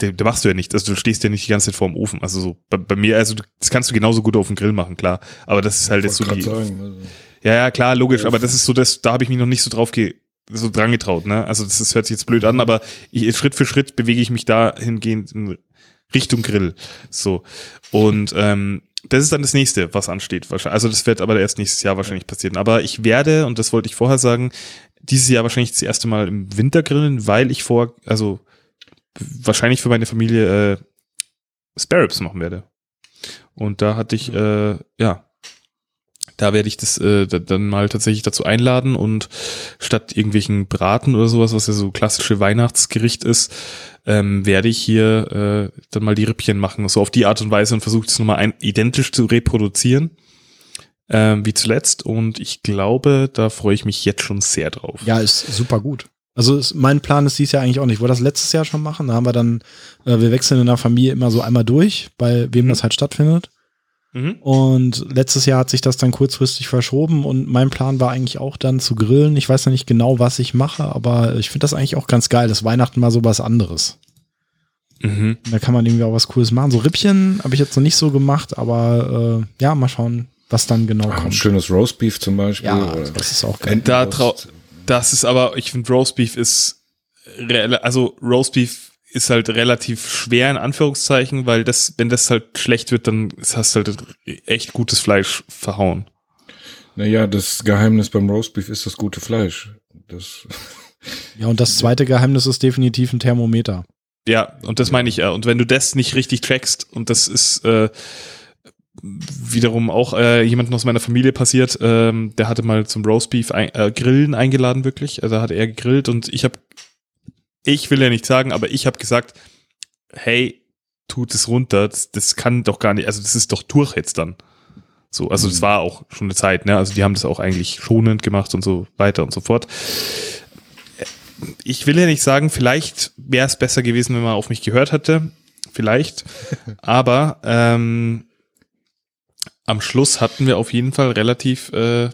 der, der machst du ja nicht. Also du stehst ja nicht die ganze Zeit vor dem Ofen. Also so bei, bei mir, also das kannst du genauso gut auf dem Grill machen, klar. Aber das ist halt jetzt so die. Sagen, also. Ja, ja, klar, logisch. Aber das ist so das, da habe ich mich noch nicht so drauf ge so dran getraut. Ne? Also das, das hört sich jetzt blöd an, aber ich, Schritt für Schritt bewege ich mich dahingehend in Richtung Grill. So und ähm, das ist dann das nächste, was ansteht. Also das wird aber erst nächstes Jahr wahrscheinlich passieren. Aber ich werde, und das wollte ich vorher sagen, dieses Jahr wahrscheinlich das erste Mal im Winter grillen, weil ich vor, also wahrscheinlich für meine Familie äh, Sparrows machen werde. Und da hatte ich, äh, ja, da werde ich das äh, dann mal tatsächlich dazu einladen und statt irgendwelchen Braten oder sowas, was ja so klassische Weihnachtsgericht ist, ähm, werde ich hier äh, dann mal die Rippchen machen, so auf die Art und Weise und versuche das nochmal ein, identisch zu reproduzieren ähm, wie zuletzt. Und ich glaube, da freue ich mich jetzt schon sehr drauf. Ja, ist super gut. Also ist, mein Plan ist dies Jahr eigentlich auch nicht. Ich wollte das letztes Jahr schon machen. Da haben wir dann, äh, wir wechseln in der Familie immer so einmal durch, bei wem mhm. das halt stattfindet. Mhm. Und letztes Jahr hat sich das dann kurzfristig verschoben und mein Plan war eigentlich auch dann zu grillen. Ich weiß ja nicht genau, was ich mache, aber ich finde das eigentlich auch ganz geil. Das Weihnachten mal so was anderes. Mhm. Da kann man irgendwie auch was Cooles machen. So Rippchen habe ich jetzt noch nicht so gemacht, aber äh, ja, mal schauen, was dann genau Ach, kommt. Ein schönes Roastbeef zum Beispiel. Ja, das ist auch geil. Da das ist aber, ich finde Roastbeef ist, also Roastbeef ist halt relativ schwer in Anführungszeichen, weil das, wenn das halt schlecht wird, dann hast du halt echt gutes Fleisch verhauen. Naja, das Geheimnis beim Roastbeef ist das gute Fleisch. Das <laughs> ja, und das zweite Geheimnis ist definitiv ein Thermometer. Ja, und das meine ich ja. Und wenn du das nicht richtig trackst, und das ist, äh, wiederum auch äh, jemanden aus meiner Familie passiert, ähm, der hatte mal zum Roastbeef ein, äh, Grillen eingeladen wirklich, also hat er gegrillt und ich habe ich will ja nicht sagen, aber ich habe gesagt, hey, tut es runter, das, das kann doch gar nicht, also das ist doch durch jetzt dann. So, also das war auch schon eine Zeit, ne? Also die haben das auch eigentlich schonend gemacht und so weiter und so fort. Ich will ja nicht sagen, vielleicht wäre es besser gewesen, wenn man auf mich gehört hätte. Vielleicht. <laughs> Aber ähm, am Schluss hatten wir auf jeden Fall relativ äh,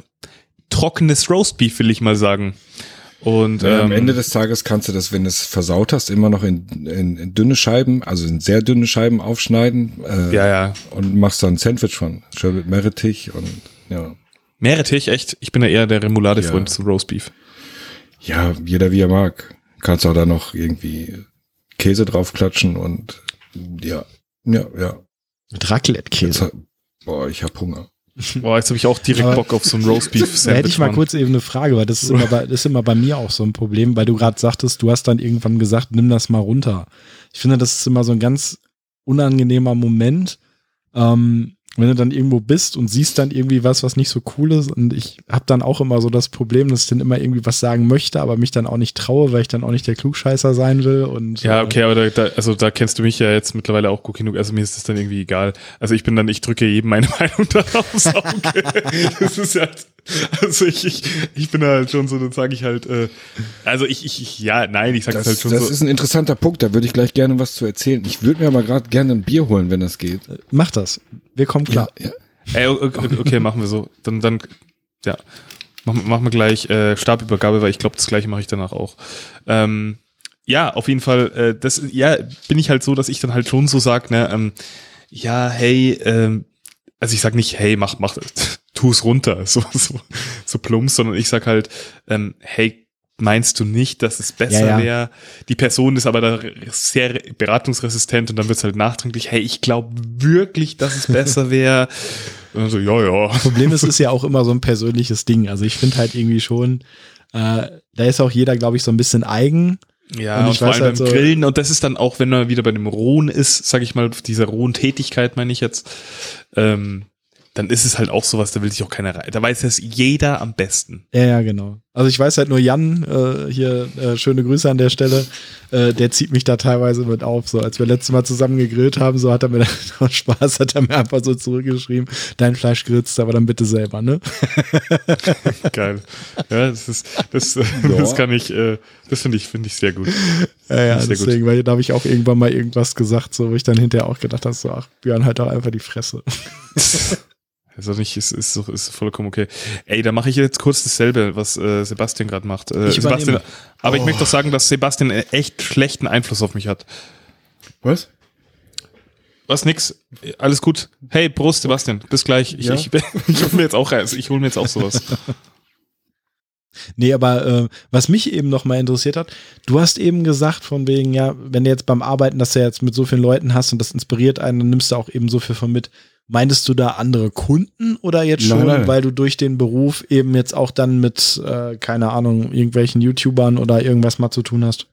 trockenes Roastbeef, will ich mal sagen. Und Ja, am ähm, Ende des Tages kannst du das, wenn du es versaut hast, immer noch in, in, in dünne Scheiben, also in sehr dünne Scheiben aufschneiden äh, ja, ja. und machst dann ein Sandwich von. Schön mit Meerrettich und ja. Meerrettich, echt. Ich bin ja eher der Remoulade-Freund Ja. zu Roastbeef. Ja, jeder wie er mag. Kannst auch da noch irgendwie Käse draufklatschen und ja, ja, ja. Mit Raclette-Käse. Boah, ich hab Hunger. Boah, jetzt habe ich auch direkt Aber- Bock auf so ein Roastbeef-Sandwich. Da hätte ich mal Mann. kurz eben eine Frage, weil das ist immer bei, das ist immer bei mir auch so ein Problem, weil du gerade sagtest, du hast dann irgendwann gesagt, nimm das mal runter. Ich finde, das ist immer so ein ganz unangenehmer Moment, ähm, wenn du dann irgendwo bist und siehst dann irgendwie was, was nicht so cool ist. Und ich habe dann auch immer so das Problem, dass ich dann immer irgendwie was sagen möchte, aber mich dann auch nicht traue, weil ich dann auch nicht der Klugscheißer sein will. Und Ja, äh, okay, aber da, da, also da kennst du mich ja jetzt mittlerweile auch gut genug. Also mir ist das dann irgendwie egal. Also ich bin dann, ich drücke jedem meine <laughs> Meinung da aufs Auge. das ist ja, <laughs> also ich, ich, ich bin halt schon so, dann sage ich halt, äh, also ich, ich, ich, ja, nein, ich sage es Das, halt schon das so. ist ein interessanter Punkt, da würde ich gleich gerne was zu erzählen. Ich würde mir aber gerade gerne ein Bier holen, wenn das geht. Mach das. Wir kommen klar. ja. Ey, okay, okay, machen wir so. Dann, dann, ja, machen, machen wir gleich äh, Stabübergabe, weil ich glaube, das gleiche mache ich danach auch. Ähm, ja, auf jeden Fall, äh, das, ja, bin ich halt so, dass ich dann halt schon so sag, ne, ähm, ja, hey, ähm, also ich sag nicht, hey, mach, mach, <laughs> tu es runter, <laughs> so, so, so plump, sondern ich sag halt, ähm, hey, meinst du nicht, dass es besser Ja, ja. wäre? Die Person ist aber da sehr beratungsresistent und dann wird's halt nachdrücklich, hey, ich glaube wirklich, dass es besser <laughs> wäre. So, ja, ja. Problem ist, es ist ja auch immer so ein persönliches Ding. Also ich finde halt irgendwie schon, äh, da ist auch jeder, glaube ich, so ein bisschen eigen. Ja, Und und, vor allem halt beim so- Grillen. Und das ist dann auch, wenn man wieder bei dem Rohen ist, sage ich mal, dieser rohen Tätigkeit meine ich jetzt, ähm, dann ist es halt auch sowas, da will sich auch keiner rein. Da weiß es jeder am besten. Ja, ja, genau. Also ich weiß halt nur Jan, äh, hier äh, schöne Grüße an der Stelle, äh, der zieht mich da teilweise mit auf. So, als wir letztes Mal zusammen gegrillt haben, so hat er mir <laughs> dann Spaß, hat er mir einfach so zurückgeschrieben, dein Fleisch grillst aber dann bitte selber, ne? <laughs> Geil. Ja, das ist, das, <laughs> das kann ich, äh, das finde ich, finde ich sehr gut. Ja, ja, Sehr gut. deswegen, weil da habe ich auch irgendwann mal irgendwas gesagt, so wo ich dann hinterher auch gedacht habe, so, ach, Björn, halt doch einfach die Fresse. Also nicht, ist, ist, ist, ist vollkommen okay. Ey, da mache ich jetzt kurz dasselbe, was äh, Sebastian gerade macht. Äh, Ich übernehme. Sebastian, aber ich Oh. möchte doch sagen, dass Sebastian einen echt schlechten Einfluss auf mich hat. Was? Was nix, alles gut. Hey, Prost, Sebastian, bis gleich. Ich, Ja. ich, <laughs> ich hole mir jetzt auch, also ich hole mir jetzt auch sowas. <laughs> Nee, aber äh, was mich eben noch mal interessiert hat, du hast eben gesagt, von wegen, ja, wenn du jetzt beim Arbeiten, dass du jetzt mit so vielen Leuten hast und das inspiriert einen, dann nimmst du auch eben so viel von mit. Meintest du da andere Kunden oder jetzt Nein, schon, nein. weil du durch den Beruf eben jetzt auch dann mit, äh, keine Ahnung, irgendwelchen YouTubern oder irgendwas mal zu tun hast?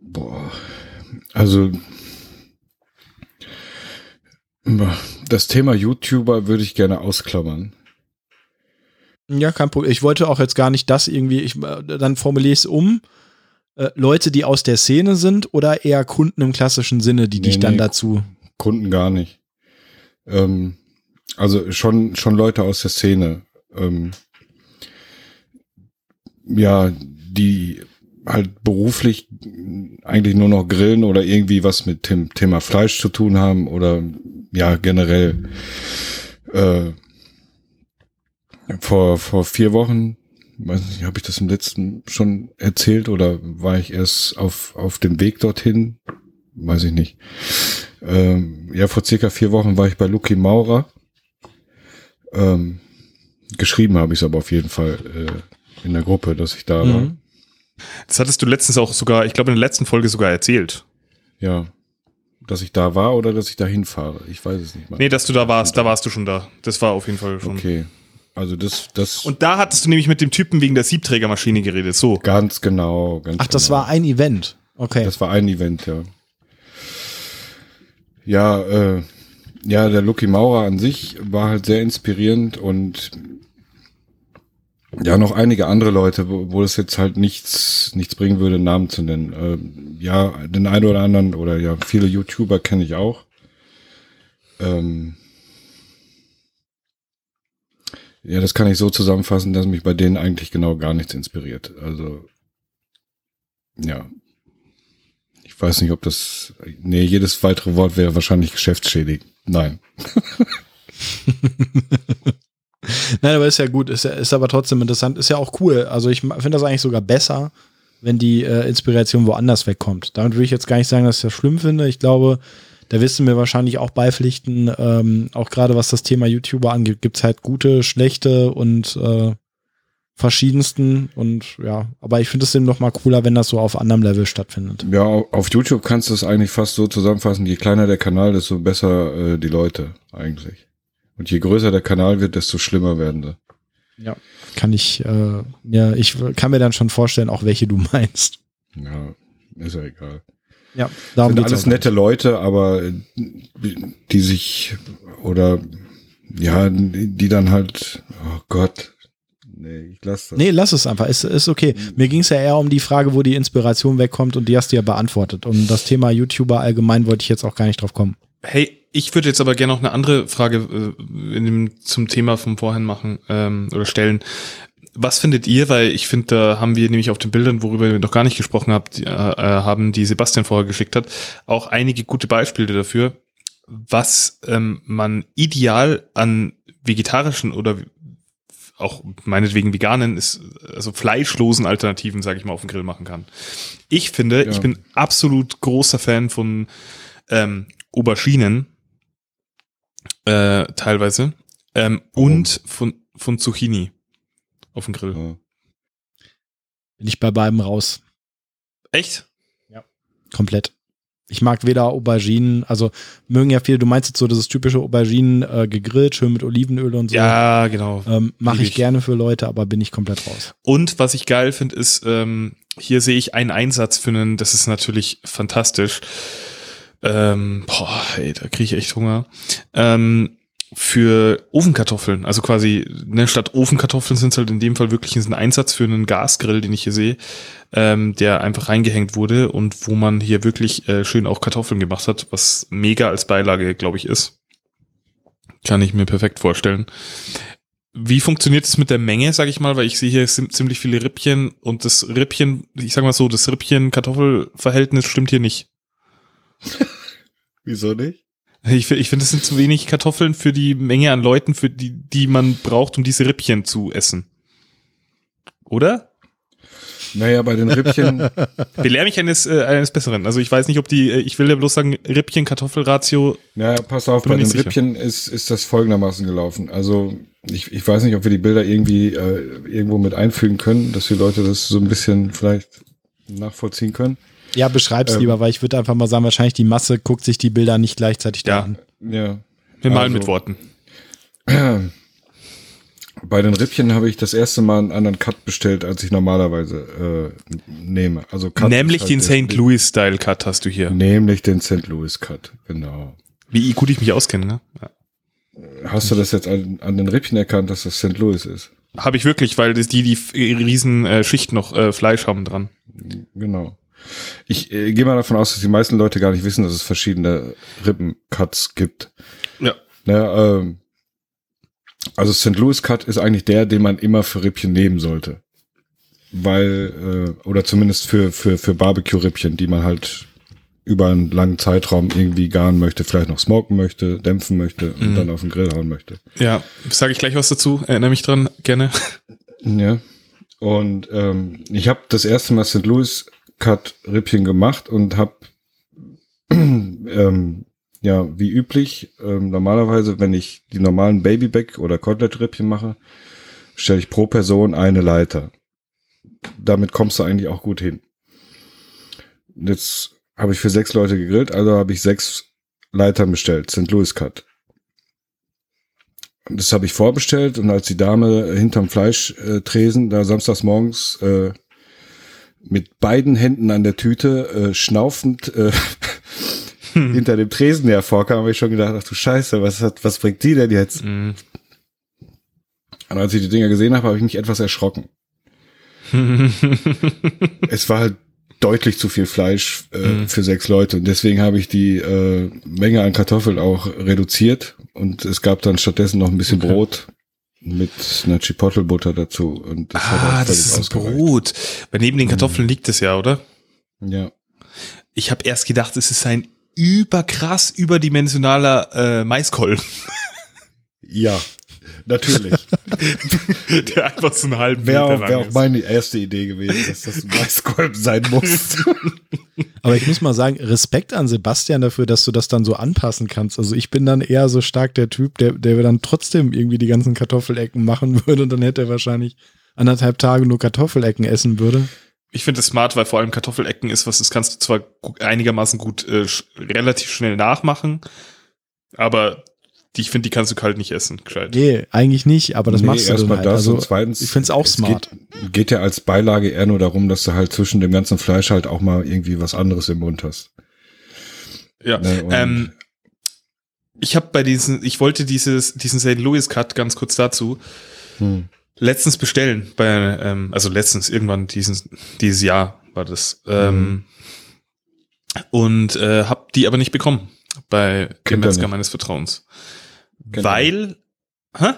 Boah. Also das Thema YouTuber würde ich gerne ausklammern. Ja, kein Problem. Ich wollte auch jetzt gar nicht das irgendwie, ich, äh, dann formuliere ich es um. Äh, Leute, die aus der Szene sind oder eher Kunden im klassischen Sinne, die Nee, dich dann nee. dazu. Kunden gar nicht. Ähm, also schon, schon Leute aus der Szene. Ähm, ja, die halt beruflich eigentlich nur noch grillen oder irgendwie was mit dem Thema Fleisch zu tun haben oder ja, generell. Äh, vor, vor vier Wochen, weiß nicht, habe ich das im letzten schon erzählt oder war ich erst auf, auf dem Weg dorthin? Weiß ich nicht. Ähm, ja, vor circa vier Wochen war ich bei Luki Maurer. Ähm, geschrieben habe ich es aber auf jeden Fall äh, in der Gruppe, dass ich da war. Mhm. Das hattest du letztens auch sogar, ich glaube in der letzten Folge sogar erzählt. Ja. Dass ich da war oder dass ich da hinfahre. Ich weiß es nicht mal. Nee, dass du da warst, da warst du schon da. Das war auf jeden Fall schon. Okay. Also das, das Und da hattest du nämlich mit dem Typen wegen der Siebträgermaschine geredet. So. ganz genau. Ganz Ach, das genau. war ein Event. Okay. Das war ein Event, ja. Ja, äh, ja, der Lucky Maurer an sich war halt sehr inspirierend und ja, noch einige andere Leute, wo, wo es jetzt halt nichts, nichts bringen würde, Namen zu nennen. Ähm, ja, den einen oder anderen oder ja, viele YouTuber kenne ich auch. Ähm, ja, das kann ich so zusammenfassen, dass mich bei denen eigentlich genau gar nichts inspiriert. Also, ja. Ich weiß nicht, ob das, nee, jedes weitere Wort wäre wahrscheinlich geschäftsschädigend. Nein. <laughs> Nein, aber ist ja gut, ist, ist aber trotzdem interessant, ist ja auch cool. Also ich finde das eigentlich sogar besser, wenn die äh, Inspiration woanders wegkommt. Damit würde ich jetzt gar nicht sagen, dass ich das schlimm finde. Ich glaube, da wirst du mir wahrscheinlich auch beipflichten, ähm, auch gerade was das Thema YouTuber angeht, gibt es halt gute, schlechte und äh, verschiedensten und ja, aber ich finde es eben noch mal cooler, wenn das so auf anderem Level stattfindet. Ja, auf YouTube kannst du es eigentlich fast so zusammenfassen, je kleiner der Kanal, desto besser äh, die Leute eigentlich. Und je größer der Kanal wird, desto schlimmer werden sie. Ja, kann ich, äh, ja, ich kann mir dann schon vorstellen, auch welche du <laughs> meinst. Ja, ist ja egal. Ja, darum sind alles nette Leute, aber die sich oder ja, die dann halt, oh Gott, nee, ich lass das. Nee, lass es einfach, ist, ist okay. Mhm. Mir ging es ja eher um die Frage, wo die Inspiration wegkommt und die hast du ja beantwortet. Und das Thema YouTuber allgemein wollte ich jetzt auch gar nicht drauf kommen. Hey, ich würde jetzt aber gerne noch eine andere Frage äh, in dem, zum Thema vom Vorhin machen ähm, oder stellen. Was findet ihr, weil ich finde, da haben wir nämlich auf den Bildern, worüber wir noch gar nicht gesprochen habt, äh, äh, haben, die Sebastian vorher geschickt hat, auch einige gute Beispiele dafür, was ähm, man ideal an vegetarischen oder auch meinetwegen veganen ist, also fleischlosen Alternativen, sage ich mal, auf dem Grill machen kann. Ich finde, ja. ich bin absolut großer Fan von ähm, Auberginen, äh, teilweise. Ähm, und von, von Zucchini auf dem Grill. Ja. Bin ich bei beiden raus. Echt? Ja. Komplett. Ich mag weder Auberginen, also mögen ja viele, du meinst jetzt so, das ist typische Auberginen äh, gegrillt, schön mit Olivenöl und so. Ja, genau. Ähm, Mache ich, ich gerne für Leute, aber bin ich komplett raus. Und was ich geil finde, ist, ähm, hier sehe ich einen Einsatz für einen, das ist natürlich fantastisch. Ähm, boah, ey, da kriege ich echt Hunger. Ähm, für Ofenkartoffeln, also quasi ne, statt Ofenkartoffeln sind es halt in dem Fall wirklich ein Einsatz für einen Gasgrill, den ich hier sehe, ähm, der einfach reingehängt wurde und wo man hier wirklich äh, schön auch Kartoffeln gemacht hat, was mega als Beilage, glaube ich, ist. Kann ich mir perfekt vorstellen. Wie funktioniert es mit der Menge, sage ich mal, weil ich sehe hier ziemlich viele Rippchen und das Rippchen, ich sag mal so, das Rippchen-Kartoffel-Verhältnis stimmt hier nicht. <laughs> Wieso nicht? Ich, ich finde, es sind zu wenig Kartoffeln für die Menge an Leuten, für die, die man braucht, um diese Rippchen zu essen. Oder? Naja, bei den Rippchen. <laughs> Belehr mich eines, äh, eines Besseren. Also ich weiß nicht, ob die, äh, ich will ja bloß sagen, Rippchen-Kartoffelratio. Ja, pass auf, bei den sicher. Rippchen ist, ist das folgendermaßen gelaufen. Also ich, ich weiß nicht, ob wir die Bilder irgendwie äh, irgendwo mit einfügen können, dass die Leute das so ein bisschen vielleicht nachvollziehen können. Ja, beschreib's ähm, lieber, weil ich würde einfach mal sagen, wahrscheinlich die Masse guckt sich die Bilder nicht gleichzeitig ja, da an. Ja. Wir malen also, mit Worten. <clears throat> Bei den Rippchen habe ich das erste Mal einen anderen Cut bestellt, als ich normalerweise äh, nehme. Also Cut Nämlich halt den St. Louis Style Cut hast du hier. Nämlich den St. Louis Cut, genau. Wie gut ich mich auskenne, ne? Ja. Hast du das jetzt an, an, den Rippchen erkannt, dass das St. Louis ist? Habe ich wirklich, weil das die die riesen äh, Schicht noch äh, Fleisch haben dran. Genau. Ich äh, gehe mal davon aus, dass die meisten Leute gar nicht wissen, dass es verschiedene Rippencuts gibt. Ja. Na, ähm, also St. Louis Cut ist eigentlich der, den man immer für Rippchen nehmen sollte. Weil, äh, oder zumindest für, für, für Barbecue-Rippchen, die man halt über einen langen Zeitraum irgendwie garen möchte, vielleicht noch smoken möchte, dämpfen möchte und mhm. dann auf den Grill hauen möchte. Ja, sage ich gleich was dazu, erinnere mich dran, gerne. Ja. Und ähm, ich habe das erste Mal St. Louis Cut Rippchen gemacht und habe <clears throat> ähm, ja wie üblich ähm, normalerweise, wenn ich die normalen Babyback oder Kotelett Rippchen mache, stelle ich pro Person eine Leiter. Damit kommst du eigentlich auch gut hin. Jetzt habe ich für sechs Leute gegrillt, also habe ich sechs Leitern bestellt, St. Louis Cut. Das habe ich vorbestellt und als die Dame hinterm Fleischtresen da samstags morgens äh, mit beiden Händen an der Tüte, äh, schnaufend äh, hm. <laughs> hinter dem Tresen hervorkam, habe ich schon gedacht, ach du Scheiße, was hat, was bringt die denn jetzt? Mhm. Und als ich die Dinger gesehen habe, habe ich mich etwas erschrocken. <laughs> es war halt deutlich zu viel Fleisch äh, mhm. für sechs Leute und deswegen habe ich die äh, Menge an Kartoffeln auch reduziert und es gab dann stattdessen noch ein bisschen okay. Brot mit einer Chipotle-Butter dazu. Und das ah, das ist Brot. Weil neben den Kartoffeln mhm. liegt es ja, oder? Ja. Ich habe erst gedacht, es ist ein überkrass überdimensionaler äh, Maiskolben. Ja, natürlich. <laughs> Der einfach so einen halben Wäre auch, wär auch meine erste Idee gewesen, dass das ein Maiskolben sein muss. <laughs> Aber ich muss mal sagen, Respekt an Sebastian dafür, dass du das dann so anpassen kannst. Also ich bin dann eher so stark der Typ, der, der dann trotzdem irgendwie die ganzen Kartoffelecken machen würde und dann hätte er wahrscheinlich anderthalb Tage nur Kartoffelecken essen würde. Ich finde es smart, weil vor allem Kartoffelecken ist was, das kannst du zwar einigermaßen gut äh, relativ schnell nachmachen, aber die, ich finde, die kannst du kalt nicht essen, gescheit. Nee, eigentlich nicht, aber das nee, machst du dann halt. Das also, und zweitens, ich finde es auch smart. Geht, geht ja als Beilage eher nur darum, dass du halt zwischen dem ganzen Fleisch halt auch mal irgendwie was anderes im Mund hast. Ja, ne, ähm, ich habe bei diesen, ich wollte dieses, diesen St. Louis Cut ganz kurz dazu hm. letztens bestellen, bei, ähm, also letztens irgendwann diesen, dieses Jahr war das, ähm, hm. und äh, habe die aber nicht bekommen bei dem Metzger meines Vertrauens. Kennt weil, hä?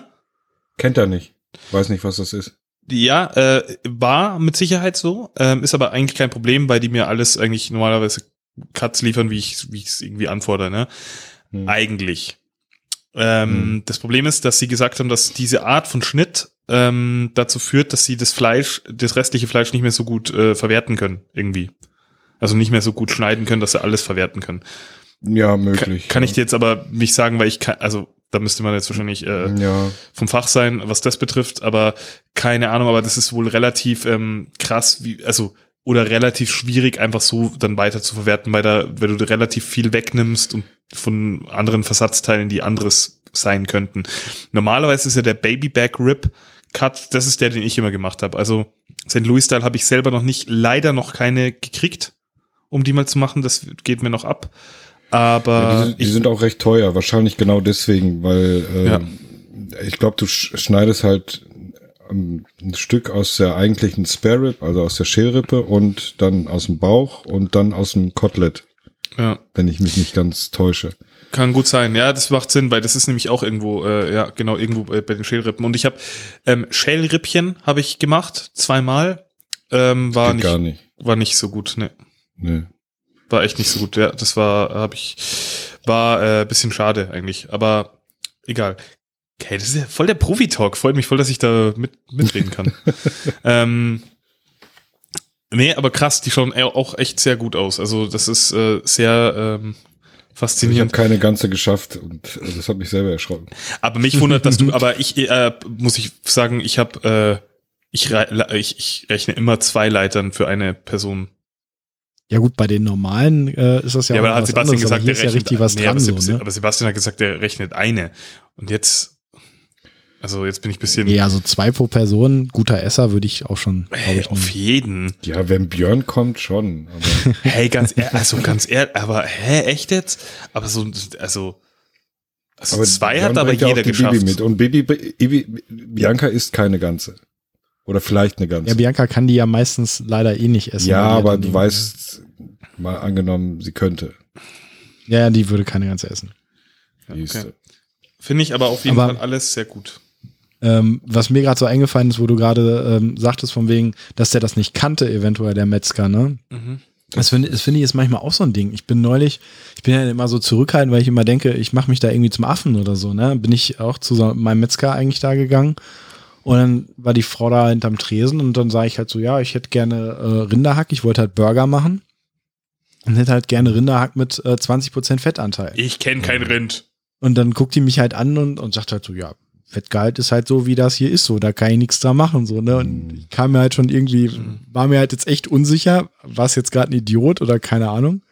Kennt er nicht. Weiß nicht, was das ist. Ja, äh, war mit Sicherheit so, ähm, ist aber eigentlich kein Problem, weil die mir alles eigentlich normalerweise Cuts liefern, wie ich wie ich es irgendwie anfordere, ne? Hm. Eigentlich. Ähm, hm. Das Problem ist, dass sie gesagt haben, dass diese Art von Schnitt ähm, dazu führt, dass sie das Fleisch, das restliche Fleisch nicht mehr so gut äh, verwerten können, irgendwie. Also nicht mehr so gut schneiden können, dass sie alles verwerten können. Ja, möglich. Kann, kann ich dir jetzt aber nicht sagen, weil ich kann, also da müsste man jetzt wahrscheinlich äh, ja. vom Fach sein, was das betrifft, aber keine Ahnung, aber das ist wohl relativ ähm, krass, wie, also oder relativ schwierig, einfach so dann weiter zu verwerten, weil da, wenn du relativ viel wegnimmst und von anderen Versatzteilen, die anderes sein könnten. Normalerweise ist ja der Baby Back Rib Cut, das ist der, den ich immer gemacht habe. Also St. Louis Style habe ich selber noch nicht, leider noch keine gekriegt, um die mal zu machen. Das geht mir noch ab. Aber ja, die, die sind auch recht teuer, wahrscheinlich genau deswegen, weil äh, ja. ich glaube, du schneidest halt ähm, ein Stück aus der eigentlichen Spare Rib, also aus der Schälrippe und dann aus dem Bauch und dann aus dem Kotelett. Ja. Wenn ich mich nicht ganz täusche. Kann gut sein, ja, das macht Sinn, weil das ist nämlich auch irgendwo, äh, ja, genau, irgendwo bei, bei den Schälrippen. Und ich habe ähm, Schälrippchen habe ich gemacht, zweimal. Ähm, war nicht, gar nicht, war nicht so gut, ne. Nee. War echt nicht so gut. Ja, das war, habe ich, war äh, bisschen schade eigentlich. Aber egal. Okay, das ist ja voll der Profi-Talk. Freut mich voll, dass ich da mit, mitreden kann. <laughs> ähm, nee, aber krass, die schauen auch echt sehr gut aus. Also das ist äh, sehr ähm, faszinierend. Ich habe keine ganze geschafft und äh, das hat mich selber erschrocken. Aber mich wundert, dass du, <laughs> aber ich äh, muss ich sagen, ich habe, äh, ich, ich, ich rechne immer zwei Leitern für eine Person. Ja gut, bei den normalen äh, ist das ja, ja aber hat Sebastian anderes, gesagt, der rechnet, ja richtig was nee, dran. Aber, so, ne? aber Sebastian hat gesagt, der rechnet eine. Und jetzt, also jetzt bin ich bisschen. Ja, also zwei pro Person, guter Esser würde ich auch schon. Hey, ich, auf jeden. Ja, wenn Björn kommt, schon. <laughs> hey, ganz ehrlich, also ganz ehrlich, aber hä, echt jetzt? Aber so, also. Also aber zwei Björn hat aber jeder geschafft. Bibi mit. Und Bibi, Bibi, Bianca isst keine ganze. Oder vielleicht eine ganze. Ja, Bianca kann die ja meistens leider eh nicht essen. Ja, aber du weißt, mal angenommen, sie könnte. Ja, die würde keine ganze essen. Okay. Finde ich aber auf jeden aber, Fall alles sehr gut. Ähm, was mir gerade so eingefallen ist, wo du gerade ähm, sagtest, von wegen, dass der das nicht kannte, eventuell der Metzger, ne? Mhm. Das finde das find ich ist manchmal auch so ein Ding. Ich bin neulich, ich bin ja immer so zurückhaltend, weil ich immer denke, ich mache mich da irgendwie zum Affen oder so, ne? Bin ich auch zu so meinem Metzger eigentlich da gegangen und dann war die Frau da hinterm Tresen und dann sage ich halt so, ja, ich hätte gerne äh, Rinderhack, ich wollte halt Burger machen. Und hätte halt gerne Rinderhack mit äh, 20% Fettanteil. Ich kenne kein Rind. Und dann guckt die mich halt an und, und sagt halt so, ja, Fettgehalt ist halt so, wie das hier ist, so, da kann ich nichts dran machen, so, ne? Und ich kam mir halt schon irgendwie, war mir halt jetzt echt unsicher, war es jetzt gerade ein Idiot oder keine Ahnung.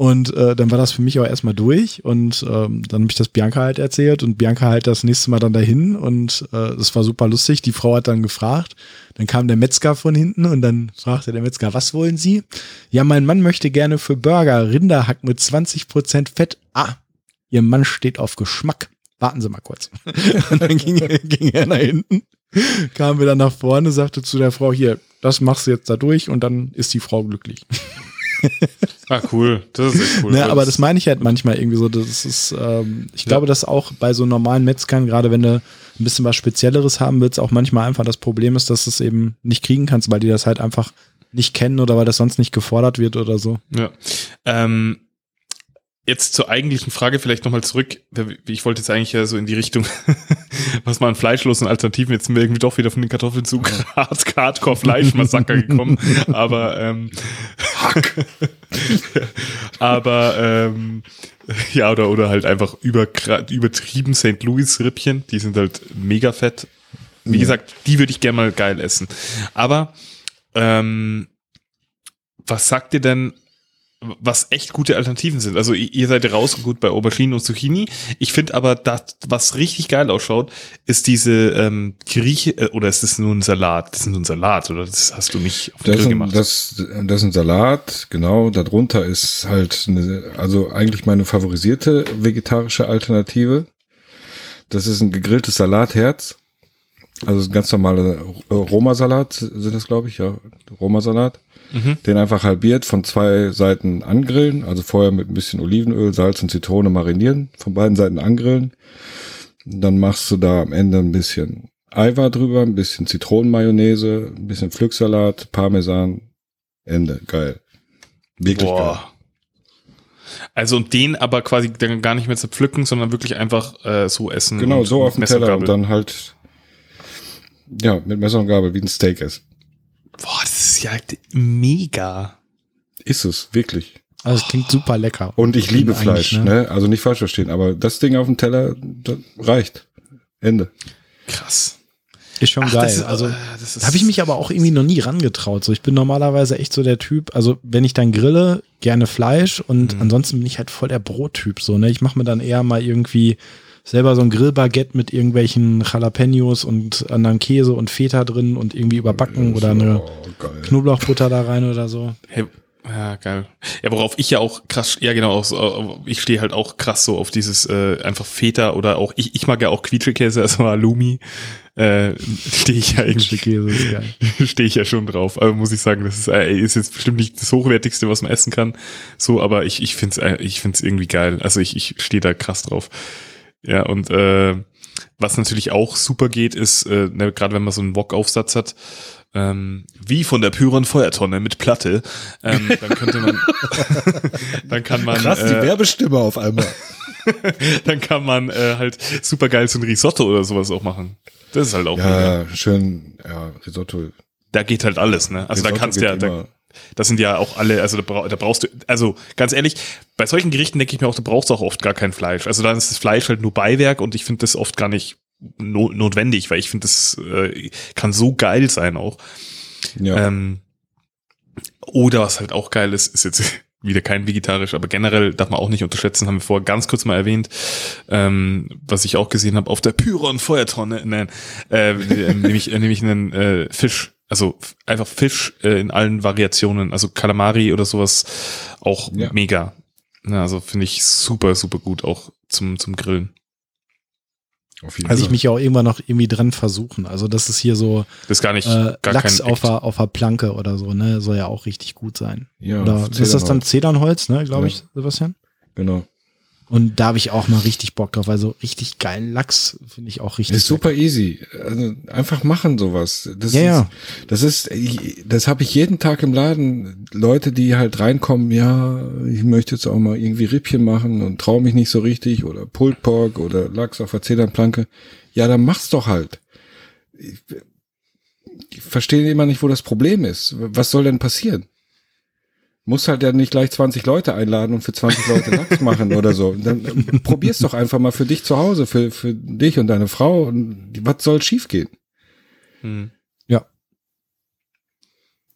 Und äh, dann war das für mich auch erstmal durch und ähm, dann habe ich das Bianca halt erzählt und Bianca halt das nächste Mal dann dahin und äh, das war super lustig. Die Frau hat dann gefragt, dann kam der Metzger von hinten und dann fragte der Metzger, was wollen Sie? Ja, mein Mann möchte gerne für Burger Rinderhack mit 20% Fett. Ah, Ihr Mann steht auf Geschmack. warten Sie mal kurz. <laughs> Und dann ging, ging er nach hinten, kam wieder nach vorne, sagte zu der Frau, hier, das machst du jetzt da durch und dann ist die Frau glücklich. Ah, cool. Das ist echt cool. Ne, aber das meine ich halt manchmal irgendwie so. Das ist, ähm, ich glaube, dass auch bei so normalen Metzgern, gerade wenn du ein bisschen was Spezielleres haben willst, auch manchmal einfach das Problem ist, dass du es eben nicht kriegen kannst, weil die das halt einfach nicht kennen oder weil das sonst nicht gefordert wird oder so. Ja. Ähm, jetzt zur eigentlichen Frage vielleicht nochmal zurück. Ich wollte jetzt eigentlich ja so in die Richtung, was man an fleischlosen Alternativen, jetzt sind wir irgendwie doch wieder von den Kartoffeln zu Hardcore Fleischmassaker gekommen. aber ähm, Hack. <laughs> aber ähm, ja, oder, oder halt einfach über, übertrieben St. Louis Rippchen, die sind halt mega fett. Wie ja. gesagt, die würde ich gerne mal geil essen. Aber ähm, was sagt ihr denn was echt gute Alternativen sind. Also ihr seid raus gut bei Aubergine und Zucchini. Ich finde aber, das, was richtig geil ausschaut, ist diese ähm, Grieche, äh, oder ist das nur ein Salat? Das ist nur ein Salat, oder das hast du nicht auf den das Grill gemacht? Das, das ist ein Salat, genau. Darunter ist halt, eine, also eigentlich meine favorisierte vegetarische Alternative. Das ist ein gegrilltes Salatherz. Also ein ganz normaler Roma-Salat sind das, glaube ich, ja. Roma-Salat Mhm. Den einfach halbiert, von zwei Seiten angrillen, also vorher mit ein bisschen Olivenöl, Salz und Zitrone marinieren, von beiden Seiten angrillen. Dann machst du da am Ende ein bisschen Eiweiß drüber, ein bisschen Zitronenmayonnaise, ein bisschen Pflücksalat, Parmesan, Ende. Geil. Wirklich Boah. geil. Also und den aber quasi dann gar nicht mehr zerpflücken, sondern wirklich einfach äh, so essen. Genau, so auf dem Teller und dann halt ja mit Messer und Gabel wie ein Steak essen. Boah, das ist ja mega. Ist es, wirklich. Also es klingt super lecker. Und ich liebe Fleisch, ne? ne? Also nicht falsch verstehen, aber das Ding auf dem Teller reicht. Ende. Krass. Ist schon Ach, geil. Ist, also äh, da habe ich mich aber auch irgendwie noch nie rangetraut. So, ich bin normalerweise echt so der Typ, also wenn ich dann grille, gerne Fleisch und mhm. ansonsten bin ich halt voll der Brottyp. So, ne? Ich mache mir dann eher mal irgendwie selber so ein Grillbaguette mit irgendwelchen Jalapenos und anderen Käse und Feta drin und irgendwie überbacken oder eine oh, Knoblauchbutter da rein oder so. Hey, ja, geil. Ja, worauf ich ja auch krass, ja genau, auch, ich stehe halt auch krass so auf dieses äh, einfach Feta oder auch, ich, ich mag ja auch Quietschekäse, also Halloumi, äh, stehe ich ja irgendwie, <laughs> stehe ich ja schon drauf. Aber muss ich sagen, das ist, äh, ist jetzt bestimmt nicht das Hochwertigste, was man essen kann, so, aber ich, ich finde es äh, ich find's irgendwie geil. Also ich, ich stehe da krass drauf. Ja, und äh, was natürlich auch super geht, ist, äh, ne, gerade wenn man so einen Wok-Aufsatz hat, ähm, wie von der Pyron Feuertonne mit Platte, ähm, <laughs> dann könnte man, <laughs> dann kann man. Krass, die äh, Werbestimme auf einmal. <laughs> dann kann man äh, halt super geil so ein Risotto oder sowas auch machen. Das ist halt auch. Ja, mega. schön, ja, Risotto. Da geht halt alles, ne? Also Risotto da kannst du ja, da, das sind ja auch alle, also da, da, brauchst du, also ganz ehrlich, bei solchen Gerichten denke ich mir auch, du brauchst auch oft gar kein Fleisch. Also dann ist das Fleisch halt nur Beiwerk und ich finde das oft gar nicht no notwendig, weil ich finde, das äh, kann so geil sein auch. Ja. Ähm, oder was halt auch geil ist, ist jetzt <laughs> wieder kein vegetarisch, aber generell darf man auch nicht unterschätzen, haben wir vorher ganz kurz mal erwähnt, ähm, was ich auch gesehen habe auf der Pyron Feuertonne, nein, äh, <laughs> nämlich, äh, nämlich einen äh, Fisch also einfach Fisch äh, in allen Variationen, also Kalamari oder sowas auch ja. mega. Ja, also finde ich super, super gut auch zum, zum Grillen. Auf jeden also ich mich auch irgendwann noch irgendwie dran versuchen. Also das ist hier so das ist gar nicht äh, gar Lachs auf der, auf der Planke oder so, ne? Soll ja auch richtig gut sein. Ja, oder ist das dann Zedernholz, ne, glaube ja. ich, Sebastian? Genau. Und da habe ich auch mal richtig Bock drauf, also richtig geilen Lachs finde ich auch richtig. Ist super easy. Also einfach machen sowas. Das ja, ist, ja. das ist, das habe ich jeden Tag im Laden. Leute, die halt reinkommen, ja, ich möchte jetzt auch mal irgendwie Rippchen machen und traue mich nicht so richtig oder Pulled Pork oder Lachs auf der Zedernplanke. Ja, dann mach's doch halt. Ich, ich verstehe immer nicht, wo das Problem ist. Was soll denn passieren? Muss halt ja nicht gleich 20 Leute einladen und für 20 Leute <laughs> Lachs machen oder so. Dann äh, probier's doch einfach mal für dich zu Hause, für, für dich und deine Frau. Und was soll schiefgehen? Hm. Ja.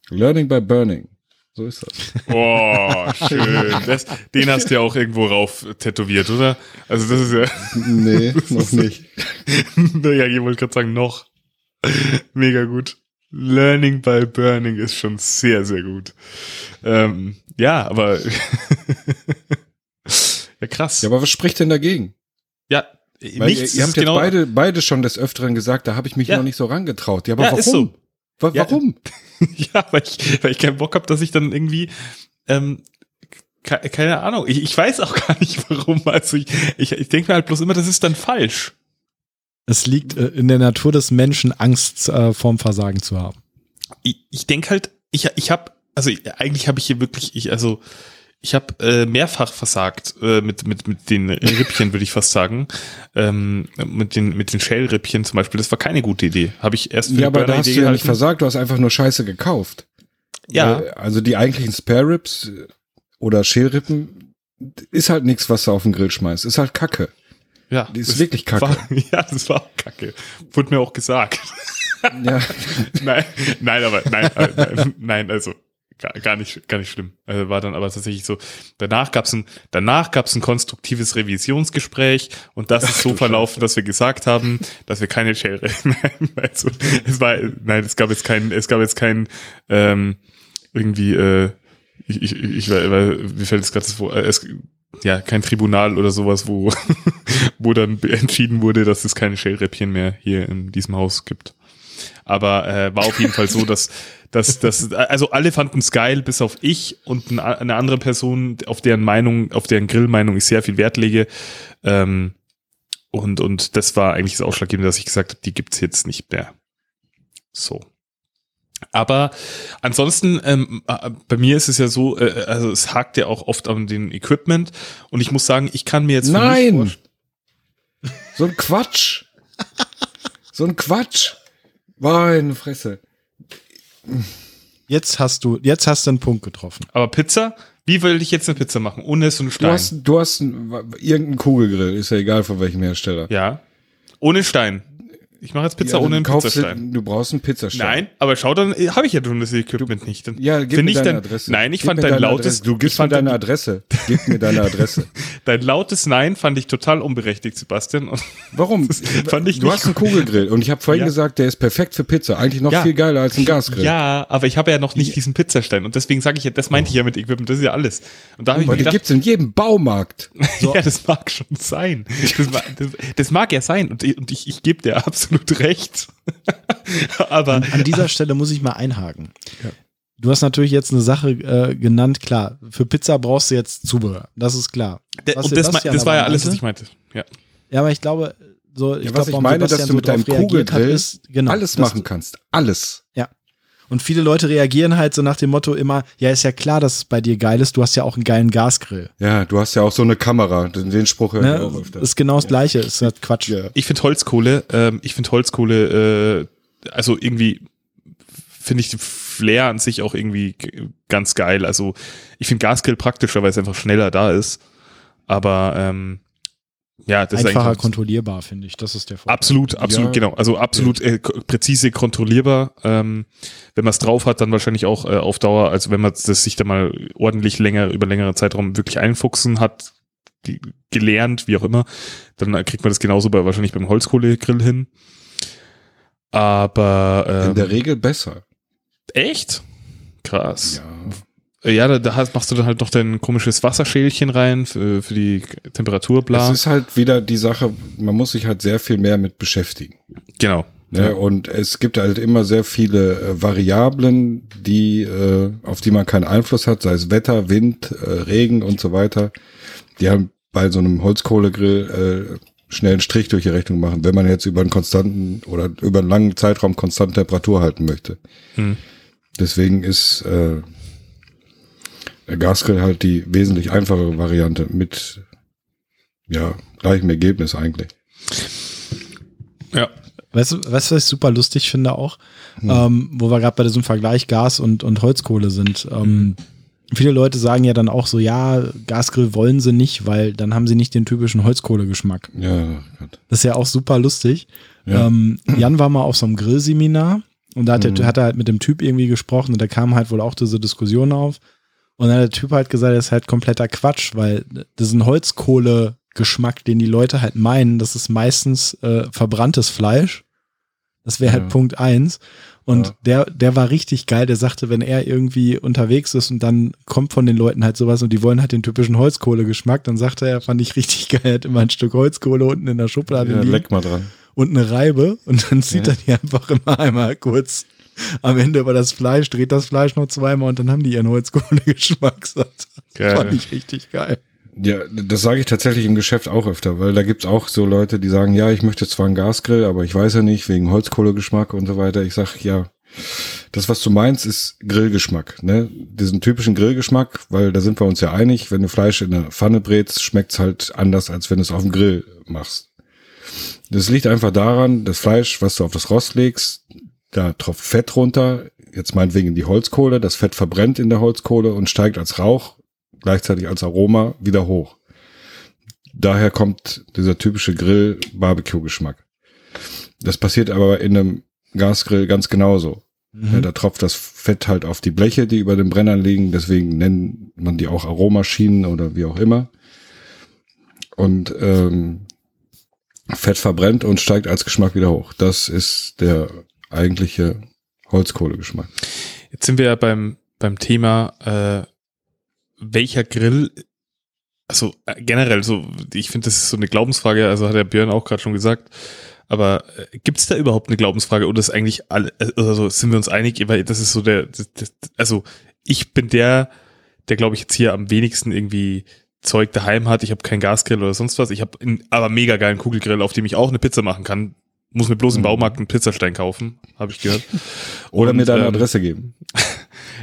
Learning by burning. So ist das. Oh, <laughs> schön. Das, den hast du ja auch irgendwo rauf tätowiert, oder? Also das ist ja. Nee, noch nicht. <laughs> naja, ich wollte gerade sagen, noch. Mega gut. Learning by Burning ist schon sehr, sehr gut. Ähm, ja, aber <laughs> ja, krass. Ja, aber was spricht denn dagegen? Ja, Weil nichts. Ihr, ihr habt jetzt genau beide, beide schon des Öfteren gesagt, da habe ich mich ja. noch nicht so rangetraut. Ja, aber ja, warum? So. Warum? Ja, <laughs> ja, weil ich, weil ich keinen Bock habe, dass ich dann irgendwie ähm, keine Ahnung. Ich, ich weiß auch <laughs> gar nicht warum. Also ich, ich, ich denke mir halt bloß immer, das ist dann falsch. Es liegt äh, in der Natur des Menschen, Angst äh, vorm Versagen zu haben. Ich, ich denke halt, ich, ich habe, also eigentlich habe ich hier wirklich, ich, also ich habe äh, mehrfach versagt äh, mit mit mit den Rippchen, würde ich fast sagen, ähm, mit den mit den Shell-Rippchen zum Beispiel. Das war keine gute Idee. Habe ich erst für ja, aber da hast Idee du ja nicht versagt. Du hast einfach nur Scheiße gekauft. Ja. Weil, also die eigentlichen Spare Ribs oder Schälrippen ist halt nichts, was du auf den Grill schmeißt. Ist halt Kacke. Ja. Die ist wirklich Kacke. War, ja, das war auch Kacke. Wurde mir auch gesagt. Ja. nein, nein, aber nein, äh, nein, nein, also gar, gar nicht, gar nicht schlimm. Also war dann aber tatsächlich so. Danach gab's ein, danach gab's ein konstruktives Revisionsgespräch und das ist so verlaufen, dass wir gesagt haben, dass wir keine Schere. nein, also es war, nein, es gab jetzt kein, es gab jetzt kein ähm, irgendwie äh, ich, ich, ich weil, mir fällt jetzt gerade das vor, äh, es, ja, kein Tribunal oder sowas, wo, <laughs> wo dann entschieden wurde, dass es keine Shellräppchen mehr hier in diesem Haus gibt. Aber äh, war auf jeden Fall so, dass, <laughs> dass, dass also alle fanden es geil, bis auf ich und eine andere Person, auf deren Meinung, auf deren Grillmeinung ich sehr viel Wert lege. Ähm, und, und das war eigentlich das Ausschlaggebende, dass ich gesagt habe, die gibt's jetzt nicht mehr. So. Aber ansonsten, ähm, äh, bei mir ist es ja so, äh, also es hakt ja auch oft an dem Equipment und ich muss sagen, ich kann mir jetzt. Nein! So ein Quatsch! so ein Quatsch! Meine Fresse. Jetzt hast du, jetzt hast du einen Punkt getroffen. Aber Pizza? Wie will ich jetzt eine Pizza machen? Ohne so einen Stein? Du hast, du hast einen, irgendeinen Kugelgrill, ist ja egal von welchem Hersteller. Ja. Ohne Stein. Ich mache jetzt Pizza ja, ohne einen Pizzastein. Du brauchst einen Pizzastein. Nein, aber schau dann, habe ich ja schon das Equipment nicht. Dann ja, gib mir deine dann, Adresse. Nein, ich gib fand dein lautes. Adresse. Du gibst mir deine Adresse. Gib mir deine Adresse. <laughs> dein lautes Nein fand ich total unberechtigt, Sebastian. Warum? <laughs> fand ich du hast einen Kugelgrill und ich habe vorhin ja. gesagt, der ist perfekt für Pizza. Eigentlich noch ja. viel geiler als ein Gasgrill. Ja, aber ich habe ja noch nicht diesen Pizzastein und deswegen sage ich ja, das meinte ich ja mit Equipment. Das ist ja alles. Und da habe ich aber mir gedacht, gibt's in jedem Baumarkt. <laughs> So. ja, das mag schon sein. Das, das, das mag ja sein und, und ich, ich gebe dir absolut recht. <laughs> Aber an, an, dieser Stelle muss ich mal einhaken. Ja. Du hast natürlich jetzt eine Sache äh, genannt, klar. Für Pizza brauchst du jetzt Zubehör. Das ist klar. Der, und das, das war ja alles, was ich meinte. Ja. Ja, aber ich glaube, so, ich ja, was glaub, ich meine, dass du mit so deinem Kugelgrill genau, alles machen kannst. Alles. Ja. Und viele Leute reagieren halt so nach dem Motto immer, ja, ist ja klar, dass es bei dir geil ist, du hast ja auch einen geilen Gasgrill. Ja, du hast ja auch so eine Kamera, den Spruch höre ne? ich auch öfter. Ist genau das Gleiche, ist halt Quatsch. Ja. Ich finde Holzkohle, ähm, ich finde Holzkohle, äh, also irgendwie finde ich den Flair an sich auch irgendwie ganz geil. Also ich finde Gasgrill praktischer, weil es einfach schneller da ist. Aber ähm, ja, das Einfacher ist kontrollierbar, finde ich. Das ist der Vorteil. Absolut, absolut, ja. genau. Also absolut äh, präzise kontrollierbar. Ähm, wenn man es drauf hat, dann wahrscheinlich auch äh, auf Dauer, also wenn man das sich da mal ordentlich länger, über längere Zeitraum wirklich einfuchsen hat, gelernt, wie auch immer, dann kriegt man das genauso bei wahrscheinlich beim Holzkohlegrill hin. Aber ähm, in der Regel besser. Echt? Krass. Ja. Ja, da, da machst du dann halt noch dein komisches Wasserschälchen rein für, für die Temperatur, bla. Es ist halt wieder die Sache, man muss sich halt sehr viel mehr mit beschäftigen. Genau. Ne? Ja. Und es gibt halt immer sehr viele äh, Variablen, die, äh, auf die man keinen Einfluss hat, sei es Wetter, Wind, äh, Regen und so weiter. Die haben bei so einem Holzkohlegrill äh, schnell einen Strich durch die Rechnung machen, wenn man jetzt über einen konstanten oder über einen langen Zeitraum konstante Temperatur halten möchte. Hm. Deswegen ist äh, der Gasgrill halt die wesentlich einfachere Variante mit ja, gleichem Ergebnis eigentlich. Ja. Weißt du, weißt du, was ich super lustig finde auch? Hm. Ähm, wo wir gerade bei diesem Vergleich Gas und, und Holzkohle sind. Ähm, viele Leute sagen ja dann auch so, ja, Gasgrill wollen sie nicht, weil dann haben sie nicht den typischen Holzkohlegeschmack. Ja, Gott. Das ist ja auch super lustig. Ja. Ähm, Jan war mal auf so einem Grillseminar und da hat, mhm. er, hat er halt mit dem Typ irgendwie gesprochen und da kam halt wohl auch diese Diskussion auf. Und dann hat der Typ halt gesagt, das ist halt kompletter Quatsch, weil das ist ein Holzkohle-Geschmack, den die Leute halt meinen. Das ist meistens äh, verbranntes Fleisch. Das wäre halt ja. Punkt eins. Und ja. der, der war richtig geil. Der sagte, wenn er irgendwie unterwegs ist und dann kommt von den Leuten halt sowas und die wollen halt den typischen Holzkohlegeschmack, dann sagte er, fand ich richtig <laughs> geil, er hat immer ein Stück Holzkohle unten in der Schublade ja, liegen. leck mal dran. Und eine Reibe und dann zieht ja. er die einfach immer einmal kurz am Ende über das Fleisch, dreht das Fleisch noch zweimal und dann haben die ihren Holzkohlegeschmack. Das fand ich richtig geil. Ja, das sage ich tatsächlich im Geschäft auch öfter, weil da gibt's auch so Leute, die sagen, ja, ich möchte zwar einen Gasgrill, aber ich weiß ja nicht, wegen Holzkohlegeschmack und so weiter. Ich sag, ja, das, was du meinst, ist Grillgeschmack, ne? Diesen typischen Grillgeschmack, weil da sind wir uns ja einig, wenn du Fleisch in der Pfanne brätst, schmeckt's halt anders, als wenn du es auf dem Grill machst. Das liegt einfach daran, das Fleisch, was du auf das Rost legst, da tropft Fett runter, jetzt meinetwegen in die Holzkohle, das Fett verbrennt in der Holzkohle und steigt als Rauch gleichzeitig als Aroma wieder hoch. Daher kommt dieser typische Grill-Barbecue-Geschmack. Das passiert aber in einem Gasgrill ganz genauso. Mhm. Ja, da tropft das Fett halt auf die Bleche, die über den Brennern liegen. Deswegen nennt man die auch Aromaschienen oder wie auch immer. Und ähm, Fett verbrennt und steigt als Geschmack wieder hoch. Das ist der eigentliche Holzkohlegeschmack. Jetzt sind wir ja beim, beim Thema äh, welcher Grill, also äh, generell so, ich finde, das ist so eine Glaubensfrage, also hat der Björn auch gerade schon gesagt, aber äh, gibt es da überhaupt eine Glaubensfrage oder ist eigentlich alle, also sind wir uns einig, weil das ist so der, das, das, also ich bin der, der glaube ich jetzt hier am wenigsten irgendwie Zeug daheim hat. Ich habe keinen Gasgrill oder sonst was. Ich habe aber mega geilen Kugelgrill, auf dem ich auch eine Pizza machen kann. Muss mir bloß im mhm. Baumarkt einen Pizzastein kaufen, habe ich gehört. <laughs> Oder Und, mir deine ähm, Adresse geben.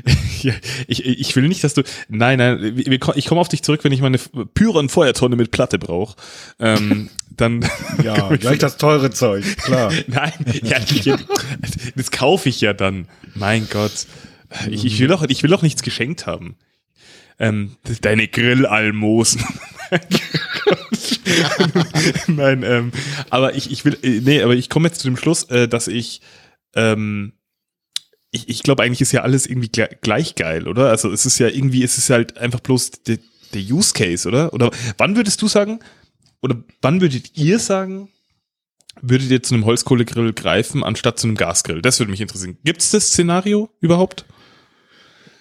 <laughs> ich, ich will nicht, dass du. Nein, nein, ich komme auf dich zurück, wenn ich meine Pyron Feuertonne mit Platte brauche. Ähm, <laughs> dann. Ja, gleich das teure Zeug, klar. nein, ja, das kaufe ich ja dann. Mein Gott. Ich, ich, will doch, ich will doch nichts geschenkt haben. Ähm, deine Grillalmosen. <laughs> Nein, ähm, aber ich, ich will, äh, nee, aber ich komme jetzt zu dem Schluss, äh, dass ich ähm, ich, ich glaube, eigentlich ist ja alles irgendwie gleich geil, oder? Also es ist ja irgendwie, es ist halt einfach bloß der, der Use Case, oder? Oder wann würdest du sagen, oder wann würdet ihr sagen, würdet ihr zu einem Holzkohlegrill greifen, anstatt zu einem Gasgrill? Das würde mich interessieren. Gibt es das Szenario überhaupt?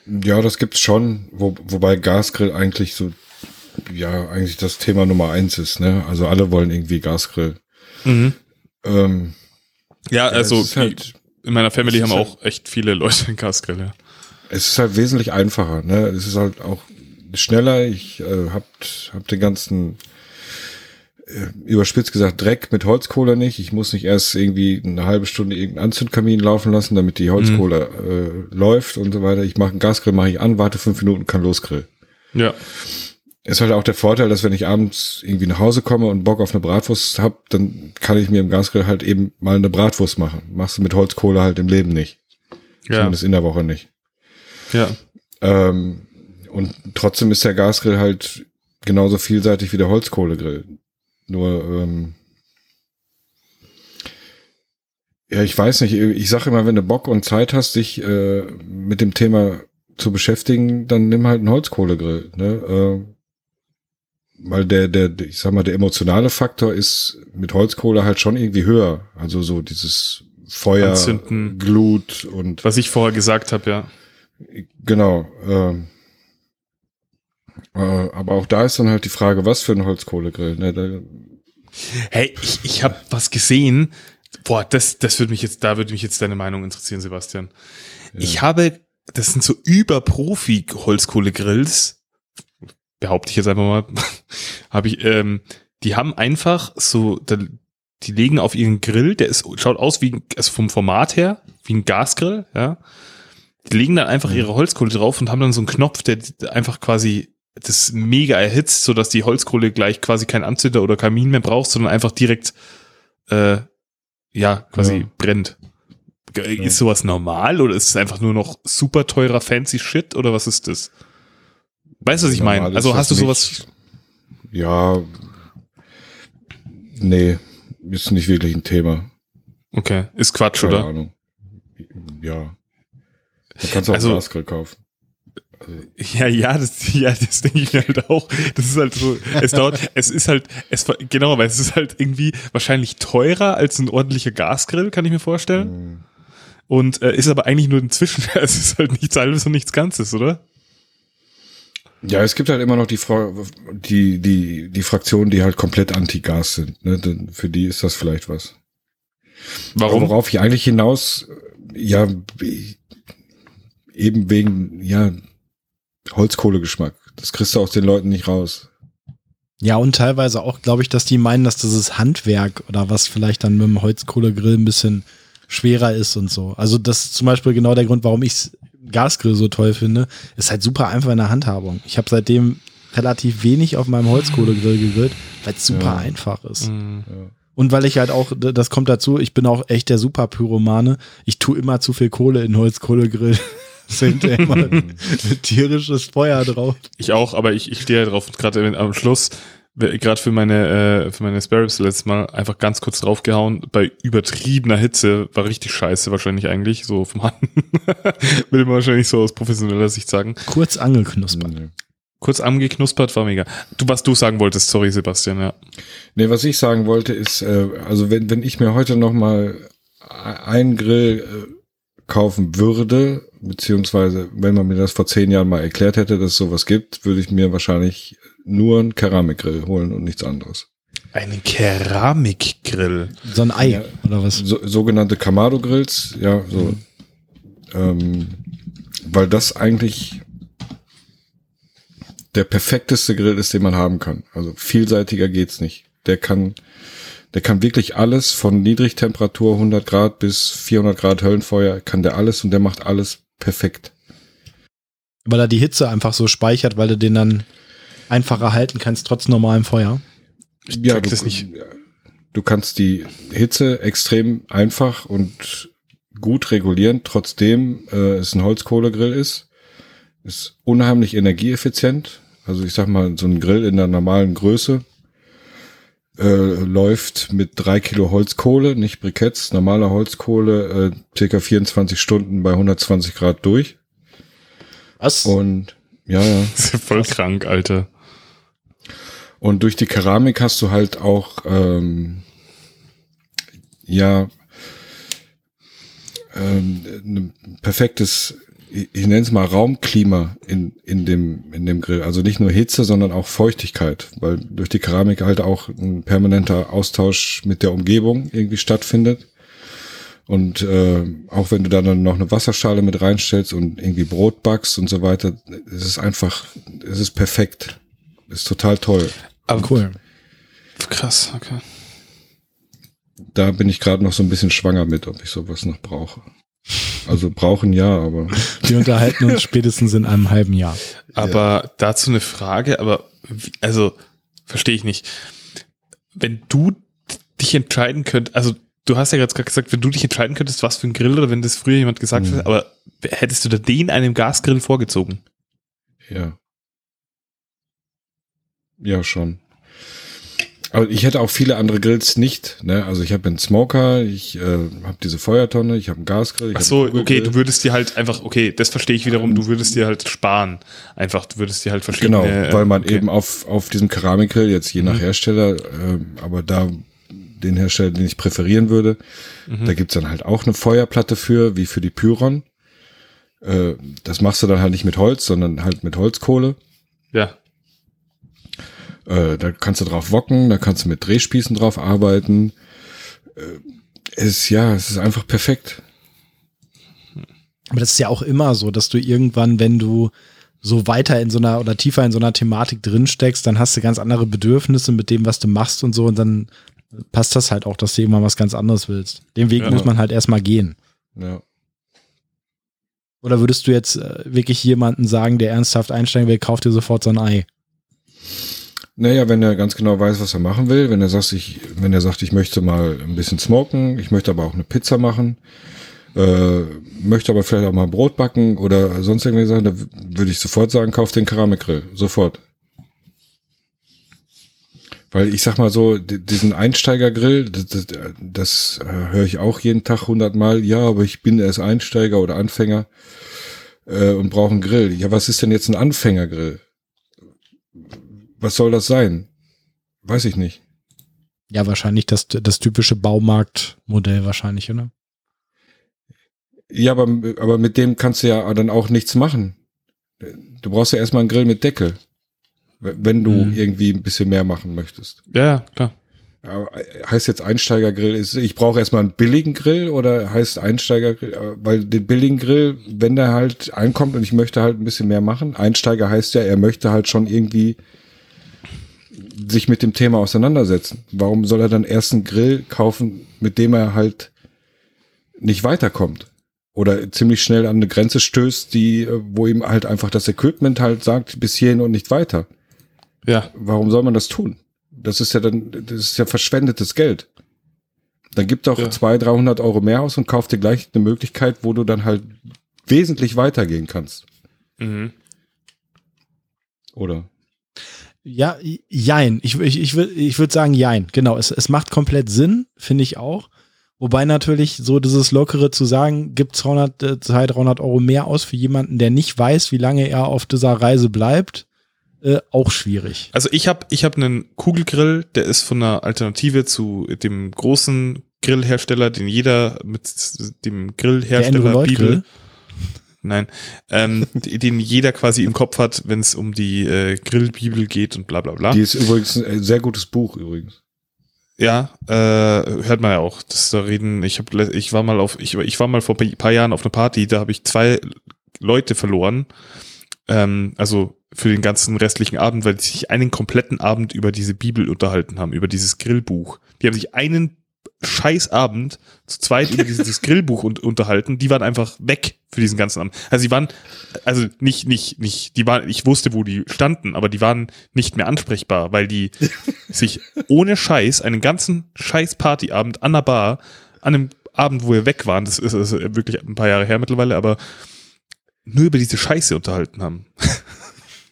Ja, das gibt's schon, wo, wobei Gasgrill eigentlich so, ja, eigentlich das Thema Nummer eins ist, ne? Also alle wollen irgendwie Gasgrill. Mhm. Ähm, ja, also halt, in meiner Family haben halt, auch echt viele Leute einen Gasgrill, ja. Es ist halt wesentlich einfacher, ne? Es ist halt auch schneller. Ich äh, hab, hab den ganzen äh, überspitzt gesagt Dreck mit Holzkohle nicht. Ich muss nicht erst irgendwie eine halbe Stunde irgendeinen Anzündkamin laufen lassen, damit die Holzkohle mhm. äh, läuft und so weiter. Ich mache einen Gasgrill, mache ich an, warte fünf Minuten, kann losgrillen. Ja ist halt auch der Vorteil, dass wenn ich abends irgendwie nach Hause komme und Bock auf eine Bratwurst hab, dann kann ich mir im Gasgrill halt eben mal eine Bratwurst machen. Machst du mit Holzkohle halt im Leben nicht. Ja. Zumindest in der Woche nicht. Ja. Ähm, und trotzdem ist der Gasgrill halt genauso vielseitig wie der Holzkohlegrill. Nur, ähm, ja, ich weiß nicht. Ich sage immer, wenn du Bock und Zeit hast, dich äh, mit dem Thema zu beschäftigen, dann nimm halt einen Holzkohlegrill. Ne? Äh, weil der, der, ich sag mal, der emotionale Faktor ist mit Holzkohle halt schon irgendwie höher. Also so dieses Feuer, Anzünden. Glut und. Was ich vorher gesagt habe, ja. Genau. Ähm, äh, aber auch da ist dann halt die Frage, was für ein Holzkohlegrill. Ne? Da, hey, ich, ich habe was gesehen. Boah, das, das würde mich jetzt, da würde mich jetzt deine Meinung interessieren, Sebastian. Ja. Ich habe, das sind so überprofi Holzkohlegrills behaupte ich jetzt einfach mal, habe ich, ähm, die haben einfach so, die legen auf ihren Grill, der ist, schaut aus wie, also vom Format her, wie ein Gasgrill, ja. Die legen dann einfach ihre Holzkohle drauf und haben dann so einen Knopf, der einfach quasi das mega erhitzt, so dass die Holzkohle gleich quasi kein Anzünder oder Kamin mehr braucht, sondern einfach direkt, äh, ja, quasi ja. brennt. Ist sowas normal oder ist es einfach nur noch super teurer fancy Shit oder was ist das? Weißt du, was ich meine? Also hast du sowas. Ja. Nee, ist nicht wirklich ein Thema. Okay, ist Quatsch, Keine oder? Ahnung. Ja. Du kannst auch also, Gasgrill kaufen. Ja, ja, das, ja, das denke ich mir halt auch. Das ist halt so, es dauert, es ist halt, es, genau, weil es ist halt irgendwie wahrscheinlich teurer als ein ordentlicher Gasgrill, kann ich mir vorstellen. Mhm. Und äh, ist aber eigentlich nur inzwischen, <laughs> es ist halt nichts halbes und nichts Ganzes, oder? Ja, es gibt halt immer noch die, Fra die, die, die Fraktionen, die halt komplett anti-Gas sind. Ne? Für die ist das vielleicht was. Warum? worauf ich eigentlich hinaus, ja, eben wegen, ja, Holzkohlegeschmack. Das kriegst du aus den Leuten nicht raus. Ja, und teilweise auch, glaube ich, dass die meinen, dass das ist Handwerk oder was vielleicht dann mit dem Holzkohlegrill ein bisschen schwerer ist und so. Also das ist zum Beispiel genau der Grund, warum ich Gasgrill so toll finde. Ist halt super einfach in der Handhabung. Ich habe seitdem relativ wenig auf meinem Holzkohlegrill gegrillt, weil es super ja. einfach ist. Mhm. Ja. Und weil ich halt auch, das kommt dazu, ich bin auch echt der super Pyromane. Ich tue immer zu viel Kohle in Holzkohlegrill. <laughs> sind immer ein tierisches Feuer drauf. Ich auch, aber ich, ich stehe ja drauf, gerade am Schluss, gerade für meine, äh, für meine Sparrows letztes Mal einfach ganz kurz draufgehauen, bei übertriebener Hitze, war richtig scheiße wahrscheinlich eigentlich, so vom <laughs> Hand. Will man wahrscheinlich so aus professioneller Sicht sagen. Kurz angeknuspert. Mhm kurz angeknuspert, war mega. Du, was du sagen wolltest, sorry Sebastian, ja. Nee, was ich sagen wollte ist, äh, also wenn, wenn ich mir heute noch mal einen Grill äh, kaufen würde, beziehungsweise wenn man mir das vor zehn Jahren mal erklärt hätte, dass es sowas gibt, würde ich mir wahrscheinlich nur einen Keramikgrill holen und nichts anderes. Einen Keramikgrill? So ein Ei, ja, oder was? So, sogenannte Kamado-Grills, ja, so. Mhm. Ähm, weil das eigentlich der perfekteste Grill ist, den man haben kann. Also vielseitiger geht's nicht. Der kann, der kann wirklich alles von Niedrigtemperatur 100 Grad bis 400 Grad Höllenfeuer, kann der alles und der macht alles perfekt. Weil er die Hitze einfach so speichert, weil du den dann einfacher halten kannst, trotz normalem Feuer. Ich ja, du, das nicht. du kannst die Hitze extrem einfach und gut regulieren, trotzdem äh, es ein Holzkohlegrill ist. Ist unheimlich energieeffizient. Also ich sag mal, so ein Grill in der normalen Größe äh, läuft mit drei Kilo Holzkohle, nicht Briketts, normaler Holzkohle, äh, circa 24 Stunden bei 120 Grad durch. Was? Und ja, ja. Das ist ja voll Was? krank, Alter. Und durch die Keramik hast du halt auch ähm, ja ähm, ein perfektes ich nenne es mal Raumklima in, in, dem, in dem Grill. Also nicht nur Hitze, sondern auch Feuchtigkeit, weil durch die Keramik halt auch ein permanenter Austausch mit der Umgebung irgendwie stattfindet. Und äh, auch wenn du dann noch eine Wasserschale mit reinstellst und irgendwie Brot backst und so weiter, es ist einfach, es ist perfekt. Ist total toll. Aber cool. Krass, okay. Da bin ich gerade noch so ein bisschen schwanger mit, ob ich sowas noch brauche. Also brauchen ja, aber. <laughs> Wir unterhalten uns spätestens in einem halben Jahr. Aber ja. dazu eine Frage, aber wie, also verstehe ich nicht. Wenn du dich entscheiden könntest, also du hast ja gerade gesagt, wenn du dich entscheiden könntest, was für ein Grill oder wenn das früher jemand gesagt mhm. hat, aber hättest du da den einem Gasgrill vorgezogen? Ja. Ja, schon. Aber ich hätte auch viele andere Grills nicht. Ne? Also ich habe einen Smoker, ich äh, habe diese Feuertonne, ich habe einen Gasgrill. Ach so, okay, du würdest dir halt einfach, okay, das verstehe ich wiederum, du würdest dir halt sparen. Einfach, du würdest dir halt verschiedene... Genau, weil man okay. eben auf, auf diesem Keramikgrill, jetzt je nach mhm. Hersteller, äh, aber da den Hersteller, den ich präferieren würde, mhm. da gibt's dann halt auch eine Feuerplatte für, wie für die Pyron. Äh, das machst du dann halt nicht mit Holz, sondern halt mit Holzkohle. Ja. Äh, da kannst du drauf wocken, da kannst du mit Drehspießen drauf arbeiten. Äh, es ist, ja, es ist einfach perfekt. Aber das ist ja auch immer so, dass du irgendwann, wenn du so weiter in so einer oder tiefer in so einer Thematik drin steckst, dann hast du ganz andere Bedürfnisse mit dem, was du machst und so und dann passt das halt auch, dass du irgendwann was ganz anderes willst. Den Weg ja. muss man halt erstmal gehen. Ja. Oder würdest du jetzt äh, wirklich jemanden sagen, der ernsthaft einsteigen will, kauft dir sofort so ein Ei? Naja, wenn er ganz genau weiß, was er machen will, wenn er sagt, ich, wenn er sagt, ich möchte mal ein bisschen smoken, ich möchte aber auch eine Pizza machen, äh, möchte aber vielleicht auch mal Brot backen oder sonst irgendwie sagen, da würde ich sofort sagen, kauf den Keramikgrill. Sofort. Weil ich sag mal so, diesen Einsteigergrill, das, das, das äh, höre ich auch jeden Tag hundertmal. Ja, aber ich bin erst Einsteiger oder Anfänger. äh, und brauche einen Grill. Ja, was ist denn jetzt ein Anfängergrill? Was soll das sein? Weiß ich nicht. Ja, wahrscheinlich das, das typische Baumarktmodell wahrscheinlich, oder? Ja, aber, aber mit dem kannst du ja dann auch nichts machen. Du brauchst ja erstmal einen Grill mit Deckel, wenn du mhm. irgendwie ein bisschen mehr machen möchtest. Ja, klar. Heißt jetzt Einsteigergrill, ist, ich brauche erstmal einen billigen Grill oder heißt Einsteigergrill, weil den billigen Grill, wenn der halt einkommt und ich möchte halt ein bisschen mehr machen, Einsteiger heißt ja, er möchte halt schon irgendwie sich mit dem Thema auseinandersetzen. Warum soll er dann erst einen Grill kaufen, mit dem er halt nicht weiterkommt? Oder ziemlich schnell an eine Grenze stößt, die, wo ihm halt einfach das Equipment halt sagt, bis hierhin und nicht weiter. Ja. Warum soll man das tun? Das ist ja dann, das ist ja verschwendetes Geld. Dann gib doch ja. 200, 300 Euro mehr aus und kauf dir gleich eine Möglichkeit, wo du dann halt wesentlich weitergehen kannst. Mhm. Oder? Ja, jein. Ich, ich, ich würde ich würd sagen jein. Genau, es, es macht komplett Sinn, finde ich auch. Wobei natürlich so dieses Lockere zu sagen, gibt 200, 200, 300 Euro mehr aus für jemanden, der nicht weiß, wie lange er auf dieser Reise bleibt, äh, auch schwierig. Also ich habe ich hab einen Kugelgrill, der ist von einer Alternative zu dem großen Grillhersteller, den jeder mit dem Grillhersteller Bibel nein, ähm, den jeder quasi im Kopf hat, wenn es um die äh, Grillbibel geht und bla bla bla. Die ist übrigens ein sehr gutes Buch übrigens. Ja, äh, hört man ja auch. Das da reden. Ich habe, ich war mal auf, ich, ich war mal vor ein paar Jahren auf einer Party. Da habe ich zwei Leute verloren. Ähm, also für den ganzen restlichen Abend, weil die sich einen kompletten Abend über diese Bibel unterhalten haben, über dieses Grillbuch. Die haben sich einen Scheißabend zu zweit über dieses Grillbuch un unterhalten. Die waren einfach weg für diesen ganzen Abend. Also die waren, also nicht, nicht, nicht, die waren, ich wusste, wo die standen, aber die waren nicht mehr ansprechbar, weil die <laughs> sich ohne Scheiß einen ganzen Scheiß Partyabend an der Bar, an einem Abend, wo wir weg waren, das ist, das ist wirklich ein paar Jahre her mittlerweile, aber nur über diese Scheiße unterhalten haben. <laughs>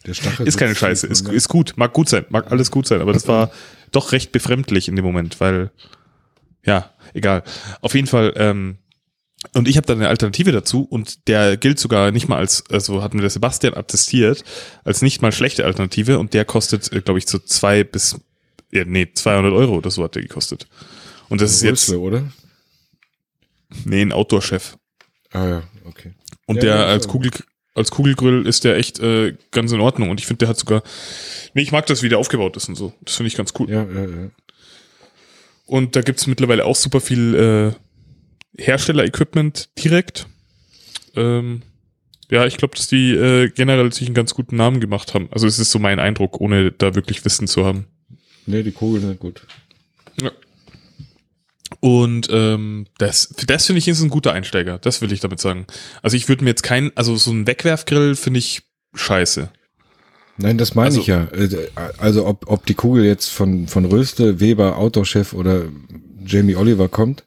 Der Stachel ist keine Scheiße, ist, ist gut, mag gut sein, mag alles gut sein, aber das war doch recht befremdlich in dem Moment, weil ja, egal. Auf jeden Fall, ähm, und ich habe dann eine Alternative dazu und der gilt sogar nicht mal als, also hat mir der Sebastian attestiert, als nicht mal schlechte Alternative und der kostet, äh, glaube ich, so zwei bis, ja, nee, 200 Euro oder so hat der gekostet. Und das ist jetzt. oder? Nee, ein Outdoor-Chef. Ah ja, okay. Und ja, der ja, als Kugel, als Kugelgrill ist der echt äh, ganz in Ordnung und ich finde, der hat sogar, nee, ich mag das, wie der aufgebaut ist und so. Das finde ich ganz cool. Ja, ja, ja. Und da gibt's mittlerweile auch super viel äh, Hersteller-Equipment direkt. Ähm, ja, ich glaube, dass die äh, generell sich einen ganz guten Namen gemacht haben. Also es ist so mein Eindruck, ohne da wirklich Wissen zu haben. Nee, die Kugeln sind gut. Ja. Und ähm, das, das finde ich ist ein guter Einsteiger. Das will ich damit sagen. Also ich würde mir jetzt kein, also so ein Wegwerfgrill finde ich scheiße. Nein, das meine also, ich ja. Äh, also ob, ob die Kugel jetzt von, von Röste, Weber, Outdoor-Chef oder Jamie Oliver kommt,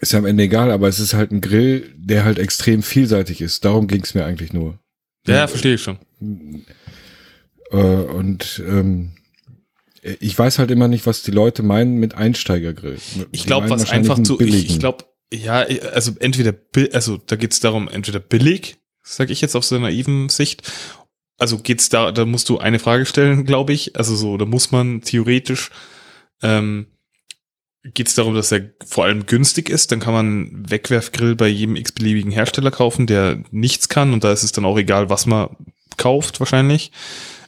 ist ja am Ende egal, aber es ist halt ein Grill, der halt extrem vielseitig ist. Darum ging es mir eigentlich nur. Ja, ja verstehe ich schon. Äh, und ähm, ich weiß halt immer nicht, was die Leute meinen mit Einsteigergrill. Ich glaube, was einfach zu, ich, ich glaube, ja, also entweder, also da geht es darum, entweder billig sag ich jetzt auf so einer naiven Sicht. Also geht's da, da musst du eine Frage stellen, glaube ich. Also so, da muss man theoretisch, ähm, geht es darum, dass er vor allem günstig ist, dann kann man Wegwerfgrill bei jedem x-beliebigen Hersteller kaufen, der nichts kann und da ist es dann auch egal, was man kauft wahrscheinlich.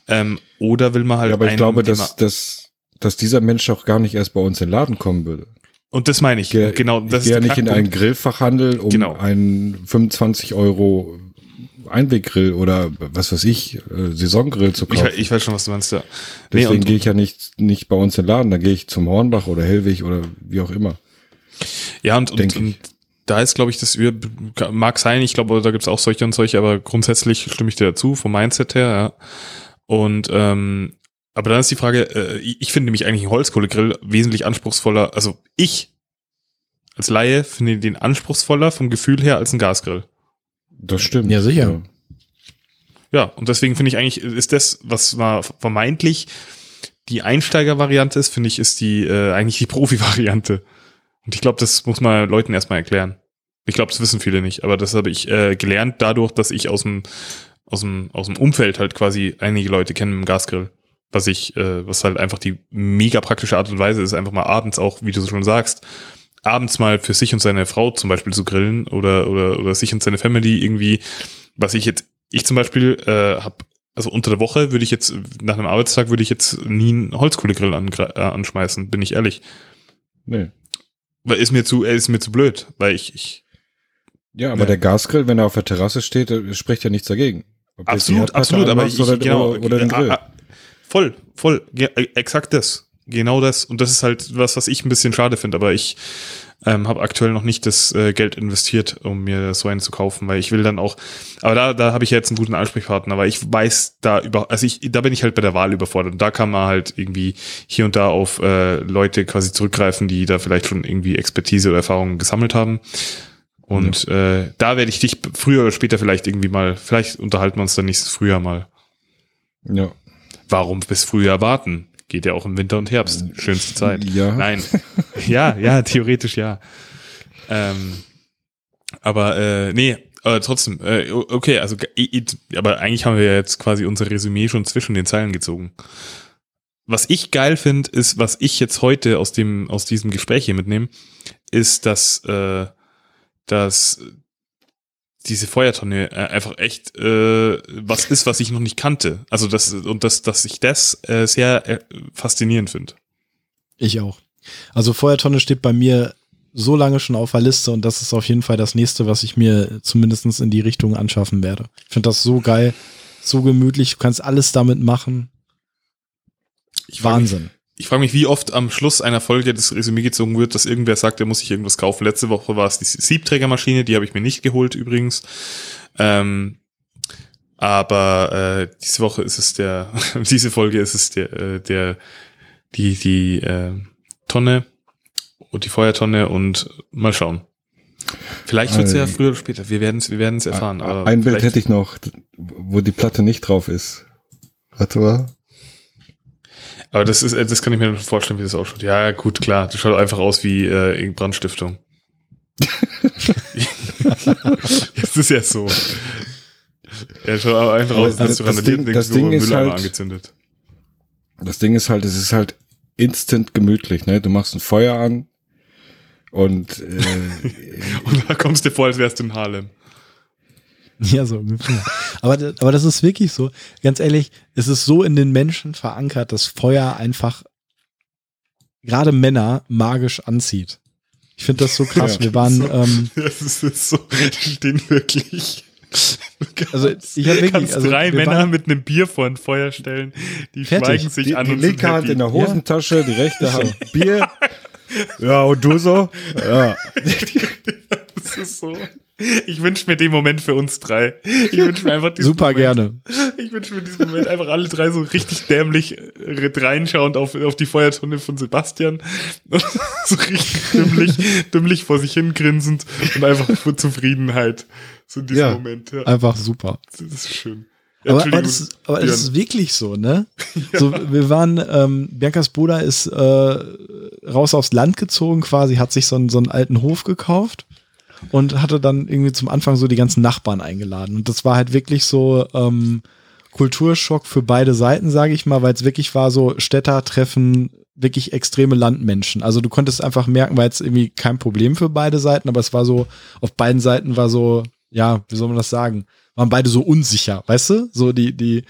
Ähm, oder will man halt. Ja, aber ich glaube, dass, dass, dass dieser Mensch auch gar nicht erst bei uns in den Laden kommen würde. Und das meine ich. ich genau, das ich ist ja nicht in einen Grillfachhandel, um genau. einen 25 Euro Einweggrill oder was weiß ich, äh, Saisongrill zu kaufen. Ich, ich, weiß schon, was du meinst, ja. Deswegen nee, gehe ich ja nicht, nicht bei uns in den Laden, da gehe ich zum Hornbach oder Hellwig oder wie auch immer. Ja, und, und, und da ist, glaube ich, das mag sein, ich glaube, da gibt es auch solche und solche, aber grundsätzlich stimme ich dir dazu, vom Mindset her, ja. Und ähm, aber dann ist die Frage, äh, ich finde nämlich eigentlich einen Holzkohlegrill wesentlich anspruchsvoller, also ich als Laie finde den anspruchsvoller vom Gefühl her als ein Gasgrill. Das stimmt. Ja, sicher. Ja, ja und deswegen finde ich eigentlich, ist das, was war vermeintlich die Einsteiger-Variante ist, finde ich, ist die äh, eigentlich die <laughs> Profi-Variante. Und ich glaube, das muss man Leuten erstmal erklären. Ich glaube, das wissen viele nicht, aber das habe ich äh, gelernt dadurch, dass ich aus dem, aus dem, aus dem Umfeld halt quasi einige Leute kenne mit dem Gasgrill. Was ich, äh, was halt einfach die mega praktische Art und Weise ist, einfach mal abends auch, wie du schon sagst, abends mal für sich und seine Frau zum Beispiel zu grillen oder, oder, oder sich und seine Family irgendwie, was ich jetzt, ich zum Beispiel äh, habe, also unter der Woche würde ich jetzt, nach einem Arbeitstag würde ich jetzt nie einen Holzkohlegrill an, äh, anschmeißen, bin ich ehrlich. Nee. Weil ist mir zu, er ist mir zu blöd, weil ich, ich Ja, aber Ja. der Gasgrill, wenn er auf der Terrasse steht, äh, spricht ja nichts dagegen. Ob absolut, absolut, aber ich, oder, genau, oder, den äh, Grill. äh, voll, voll, äh, exakt das, genau das und das ist halt was, was ich ein bisschen schade finde, aber ich ähm, habe aktuell noch nicht das äh, Geld investiert, um mir so einen zu kaufen, weil ich will dann auch, aber da, da habe ich jetzt einen guten Ansprechpartner, weil ich weiß da über, also ich, da bin ich halt bei der Wahl überfordert und da kann man halt irgendwie hier und da auf äh, Leute quasi zurückgreifen, die da vielleicht schon irgendwie Expertise oder Erfahrungen gesammelt haben. Und äh, da werde ich dich früher oder später vielleicht irgendwie mal, vielleicht unterhalten wir uns dann nächstes Frühjahr mal. Ja. Warum bis Frühjahr warten? Geht ja auch im Winter und Herbst. Schönste Zeit. Ja. Nein. <laughs> Ja, ja, theoretisch ja. Ähm, aber äh, nee, aber trotzdem, äh, okay, also aber eigentlich haben wir ja jetzt quasi unser Resümee schon zwischen den Zeilen gezogen. Was ich geil finde, ist, was ich jetzt heute aus dem aus diesem Gespräch hier mitnehme, ist, dass äh, dass diese Feuertonne äh, einfach echt äh, was ist, was ich noch nicht kannte. Also das und das, dass ich das äh, sehr äh, faszinierend finde. Ich auch. Also Feuertonne steht bei mir so lange schon auf der Liste und das ist auf jeden Fall das nächste, was ich mir zumindestens in die Richtung anschaffen werde. Ich finde das so geil, so gemütlich, du kannst alles damit machen. Ich Wahnsinn. Ich frage mich, wie oft am Schluss einer Folge das Resümee gezogen wird, dass irgendwer sagt, er muss sich irgendwas kaufen. Letzte Woche war es die Siebträgermaschine, die habe ich mir nicht geholt übrigens. Ähm, aber äh, diese Woche ist es der, <laughs> diese Folge ist es der, äh, der, die, die äh, Tonne und die Feuertonne und mal schauen. Vielleicht wird es ja Äh, früher oder später. Wir werden es, wir werden es erfahren. Aber Ein Bild hätte ich noch, wo die Platte nicht drauf ist. Warte mal. Aber das ist, äh, das kann ich mir vorstellen, wie das ausschaut. Ja, gut, klar. Das schaut einfach aus wie äh, Brandstiftung. <laughs> das ist ja so. Ja, schaut aber einfach Aber aus, als du das Ding- denkst, das so Ding ist Mülleimer halt- angezündet. Das Ding ist halt, es ist halt instant gemütlich, ne? Du machst ein Feuer an und äh, <laughs> Und da kommst du dir vor, als wärst du in Harlem. <laughs> Ja, so aber, das- aber das ist wirklich so. Ganz ehrlich, es ist so in den Menschen verankert, dass Feuer einfach gerade Männer magisch anzieht. Ich finde das so krass. Ja. Wir waren, So. ähm, <laughs> Das ist, so, die stehen wirklich. Also, ich hab wirklich- kannst also, drei wir Männer waren- mit einem Bier vor ein Feuer stellen, die Fertig. schweigen sich die, an die und sind linke Hand in der Hosentasche, die rechte Hand <laughs> Bier. Ja, und du so? Ja. Das ist so. Ich wünsche mir den Moment für uns drei. Ich wünsche mir einfach diesen super Moment. gerne. Ich wünsche mir diesen Moment einfach alle drei so richtig dämlich äh, reinschauend auf, auf die Feuertonne von Sebastian. <laughs> so richtig dümmlich, dümmlich vor sich hingrinsend und einfach für Zufriedenheit. So in diesem Ja. Moment. Ja, Einfach super. das ist schön. Aber, aber, Entschuldigung, das, ist- aber das ist wirklich so, ne? <laughs> So, wir waren, ähm, Biancas Bruder ist äh, raus aufs Land gezogen quasi, hat sich so einen, so einen alten Hof gekauft und hatte dann irgendwie zum Anfang so die ganzen Nachbarn eingeladen. Und das war halt wirklich so ähm, Kulturschock für beide Seiten, sage ich mal, weil es wirklich war so Städter treffen wirklich extreme Landmenschen. Also du konntest einfach merken, weil es irgendwie kein Problem für beide Seiten, aber es war so, auf beiden Seiten war so, ja, wie soll man das sagen? Waren beide so unsicher, weißt du? So die, die,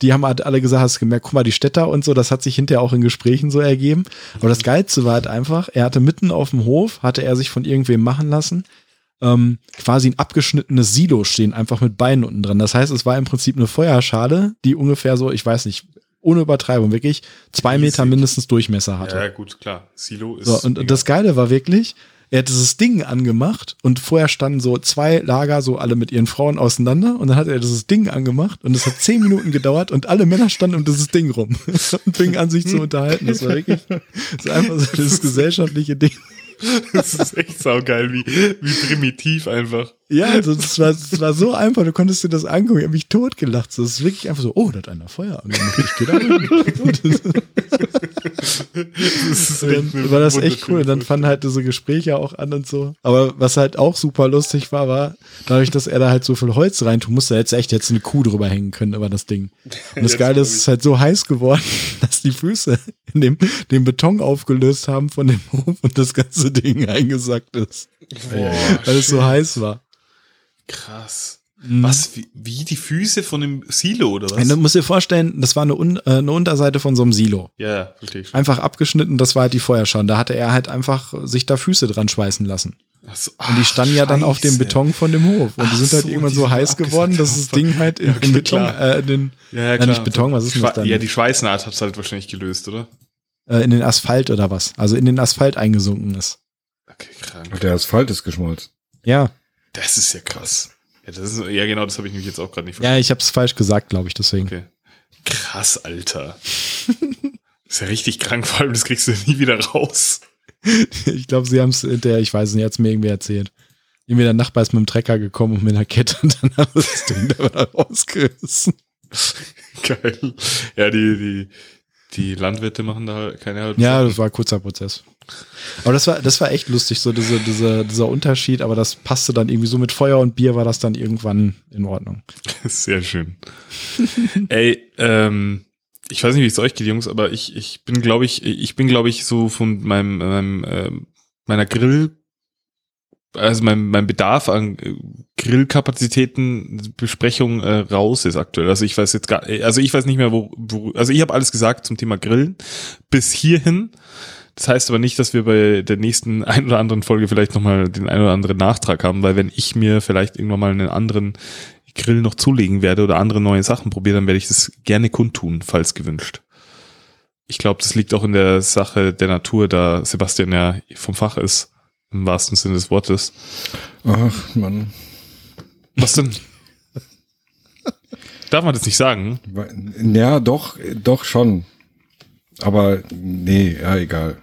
die haben halt alle gesagt, hast gemerkt, guck mal, die Städter und so, das hat sich hinterher auch in Gesprächen so ergeben. Aber das Geilste war halt einfach, er hatte mitten auf dem Hof, hatte er sich von irgendwem machen lassen, ähm, quasi ein abgeschnittenes Silo stehen, einfach mit Beinen unten dran. Das heißt, es war im Prinzip eine Feuerschale, die ungefähr so, ich weiß nicht, ohne Übertreibung, wirklich zwei Riesig. Meter mindestens Durchmesser hatte. Ja, gut, klar. Silo ist. So, und, und das Geile war wirklich, er hat dieses Ding angemacht und vorher standen so zwei Lager, so alle mit ihren Frauen auseinander und dann hat er dieses Ding angemacht und es hat zehn Minuten gedauert und alle Männer standen um dieses Ding rum <laughs> und fingen an sich zu <laughs> unterhalten. Das war wirklich, das ist einfach so das gesellschaftliche Ding. <laughs> das ist echt saugeil, wie, wie primitiv einfach. Ja, also das war, das war so einfach, du konntest dir das angucken, ich hab mich totgelacht. So, Das ist wirklich einfach so, oh, da hat einer Feuer angemacht, ich geh da das dann war das echt cool. Und dann fanden halt diese Gespräche auch an und so. Aber was halt auch super lustig war, war, dadurch, dass er da halt so viel Holz reintun musste, er jetzt echt jetzt eine Kuh drüber hängen können über das Ding. Und das Geile ist, es ist halt so heiß geworden, <laughs> dass die Füße in dem, dem Beton aufgelöst haben von dem Hof und das ganze Ding eingesackt ist. Boah, weil es so heiß war. Krass. Mhm. Was, wie, wie die Füße von dem Silo oder was? Du musst dir vorstellen, das war eine, Un äh, eine Unterseite von so einem Silo. Ja, ja, verstehe ich. Einfach abgeschnitten, das war halt die Feuerschau. Da hatte er halt einfach sich da Füße dran schweißen lassen. Ach so, Und die standen ja dann auf dem Scheiße. Beton von dem Hof. Und die Ach sind halt so, irgendwann die so heiß geworden, dass das. Ding halt in, Ja, in Beton, klar. äh, in den, Ja, ja, äh, klar. nicht Beton, was ist denn das dann? Ja, die Schweißnaht hat es halt wahrscheinlich gelöst, oder? äh, in den Asphalt oder was. Also in den Asphalt eingesunken ist. Okay, krank. Der Asphalt ist geschmolzen. Ja, Das ist ja krass. Ja, das ist, ja genau, das habe ich nämlich jetzt auch gerade nicht ja, ich habe es falsch gesagt, glaube ich, deswegen. Okay. Krass, Alter. <laughs> ist ja richtig krank, vor allem das kriegst du nie wieder raus. <laughs> Ich glaube, sie haben es hinterher, ich weiß nicht, hat es mir irgendwie erzählt. Irgendwie der Nachbar ist mit dem Trecker gekommen und mit einer Kette und dann hat das Ding da <laughs> rausgerissen. Geil. Ja, die, die, die Landwirte machen da keine halben Ja, das war ein kurzer Prozess. Aber das war, das war echt lustig, so diese, diese, dieser Unterschied, aber das passte dann irgendwie so mit Feuer und Bier war das dann irgendwann in Ordnung. <laughs> Sehr schön. <laughs> Ey, ähm, ich weiß nicht, wie es euch geht, Jungs, aber ich, ich bin, glaube ich, ich bin, glaube ich, so von meinem, meinem ähm, meiner Grill, also mein, mein Bedarf an äh, Grillkapazitäten Besprechung äh, raus ist aktuell. Also ich weiß jetzt gar, also ich weiß nicht mehr, wo, wo also ich habe alles gesagt zum Thema Grillen bis hierhin. Das heißt aber nicht, dass wir bei der nächsten <laughs> ein oder anderen Folge vielleicht nochmal den ein oder anderen Nachtrag haben, weil wenn ich mir vielleicht irgendwann mal einen anderen Grill noch zulegen werde oder andere neue Sachen probiere, dann werde ich das gerne kundtun, falls gewünscht. Ich glaube, das liegt auch in der Sache der Natur, da Sebastian ja vom Fach ist, im wahrsten Sinne des Wortes. Ach, Mann. Was denn? Darf man das nicht sagen? Ja, doch, doch schon. Aber nee, ja, egal.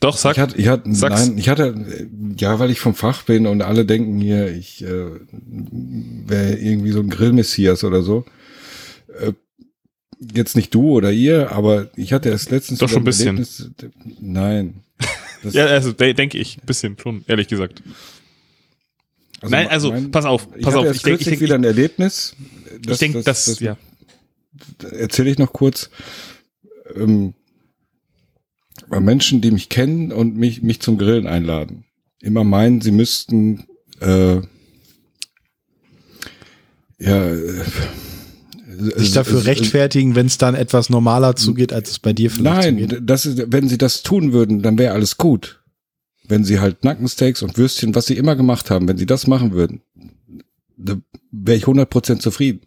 Doch, sag. ich hatte, ich hatte, sag's. nein, ich hatte, ja, weil ich vom Fach bin und alle denken hier, ich äh, wäre irgendwie so ein Grillmessias oder so. Äh, jetzt nicht du oder ihr, aber ich hatte erst letztens Doch schon ein bisschen. Erlebnis- Nein. Das- ja, also de denke ich, ein bisschen schon, ehrlich gesagt. Nein, also, pass auf, ich pass hatte auf, erst ich denk- kürzlich ich denk- wieder ein Erlebnis. ich denke, das, das, ja. erzähle ich noch kurz. Ähm, bei Menschen, die mich kennen und mich, mich zum Grillen einladen, immer meinen, sie müssten äh, ja äh, Sich dafür rechtfertigen, wenn es dann etwas normaler zugeht, als es bei dir vielleicht Nein, zugeht. das ist, wenn sie das tun würden, dann wäre alles gut. Wenn sie halt Nackensteaks und Würstchen, was sie immer gemacht haben, wenn sie das machen würden, da wäre ich 100% zufrieden.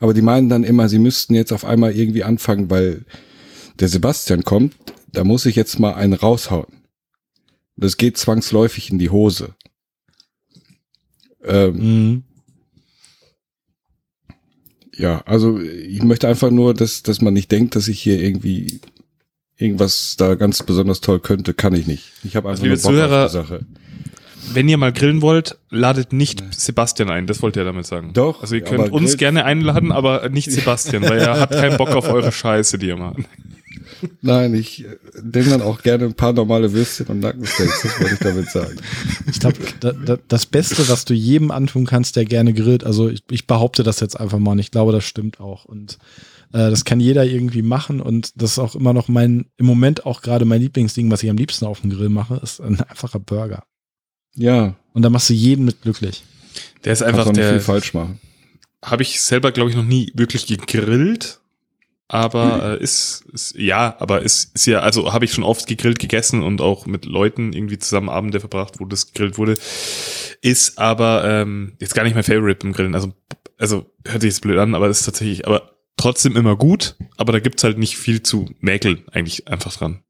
Aber die meinen dann immer, sie müssten jetzt auf einmal irgendwie anfangen, weil der Sebastian kommt, da muss ich jetzt mal einen raushauen. Das geht zwangsläufig in die Hose. Ähm, Mhm. Ja, also ich möchte einfach nur, dass, dass man nicht denkt, dass ich hier irgendwie irgendwas da ganz besonders toll könnte, kann ich nicht. Ich habe einfach liebe nur Bock Zuhörer, Sache. Wenn ihr mal grillen wollt, ladet nicht Sebastian ein, das wollt ihr damit sagen. Doch, Also ihr könnt uns gerne einladen, aber nicht Sebastian, weil er hat keinen Bock auf eure Scheiße, die ihr macht. Nein, ich äh, nehme dann auch gerne ein paar normale Würstchen und Nackensteaks, das wollte ich damit sagen. Ich glaube, da, da, das Beste, was du jedem antun kannst, der gerne grillt, also ich, ich behaupte das jetzt einfach mal und ich glaube, das stimmt auch. Und äh, das kann jeder irgendwie machen und das ist auch immer noch mein, im Moment auch gerade mein Lieblingsding, was ich am liebsten auf dem Grill mache, ist ein einfacher Burger. Ja, Und da machst du jeden mit glücklich. Der ist kannst einfach auch nicht viel der, falsch machen. habe ich selber, glaube ich, noch nie wirklich gegrillt. Aber äh, ist, ist, ja, aber ist, ist ja, also habe ich schon oft gegrillt gegessen und auch mit Leuten irgendwie zusammen Abende verbracht, wo das gegrillt wurde. Ist aber ähm, jetzt gar nicht mein Favorite im Grillen. Also, also hört sich jetzt blöd an, aber ist tatsächlich, aber trotzdem immer gut. Aber da gibt's halt nicht viel zu mäkeln eigentlich einfach dran.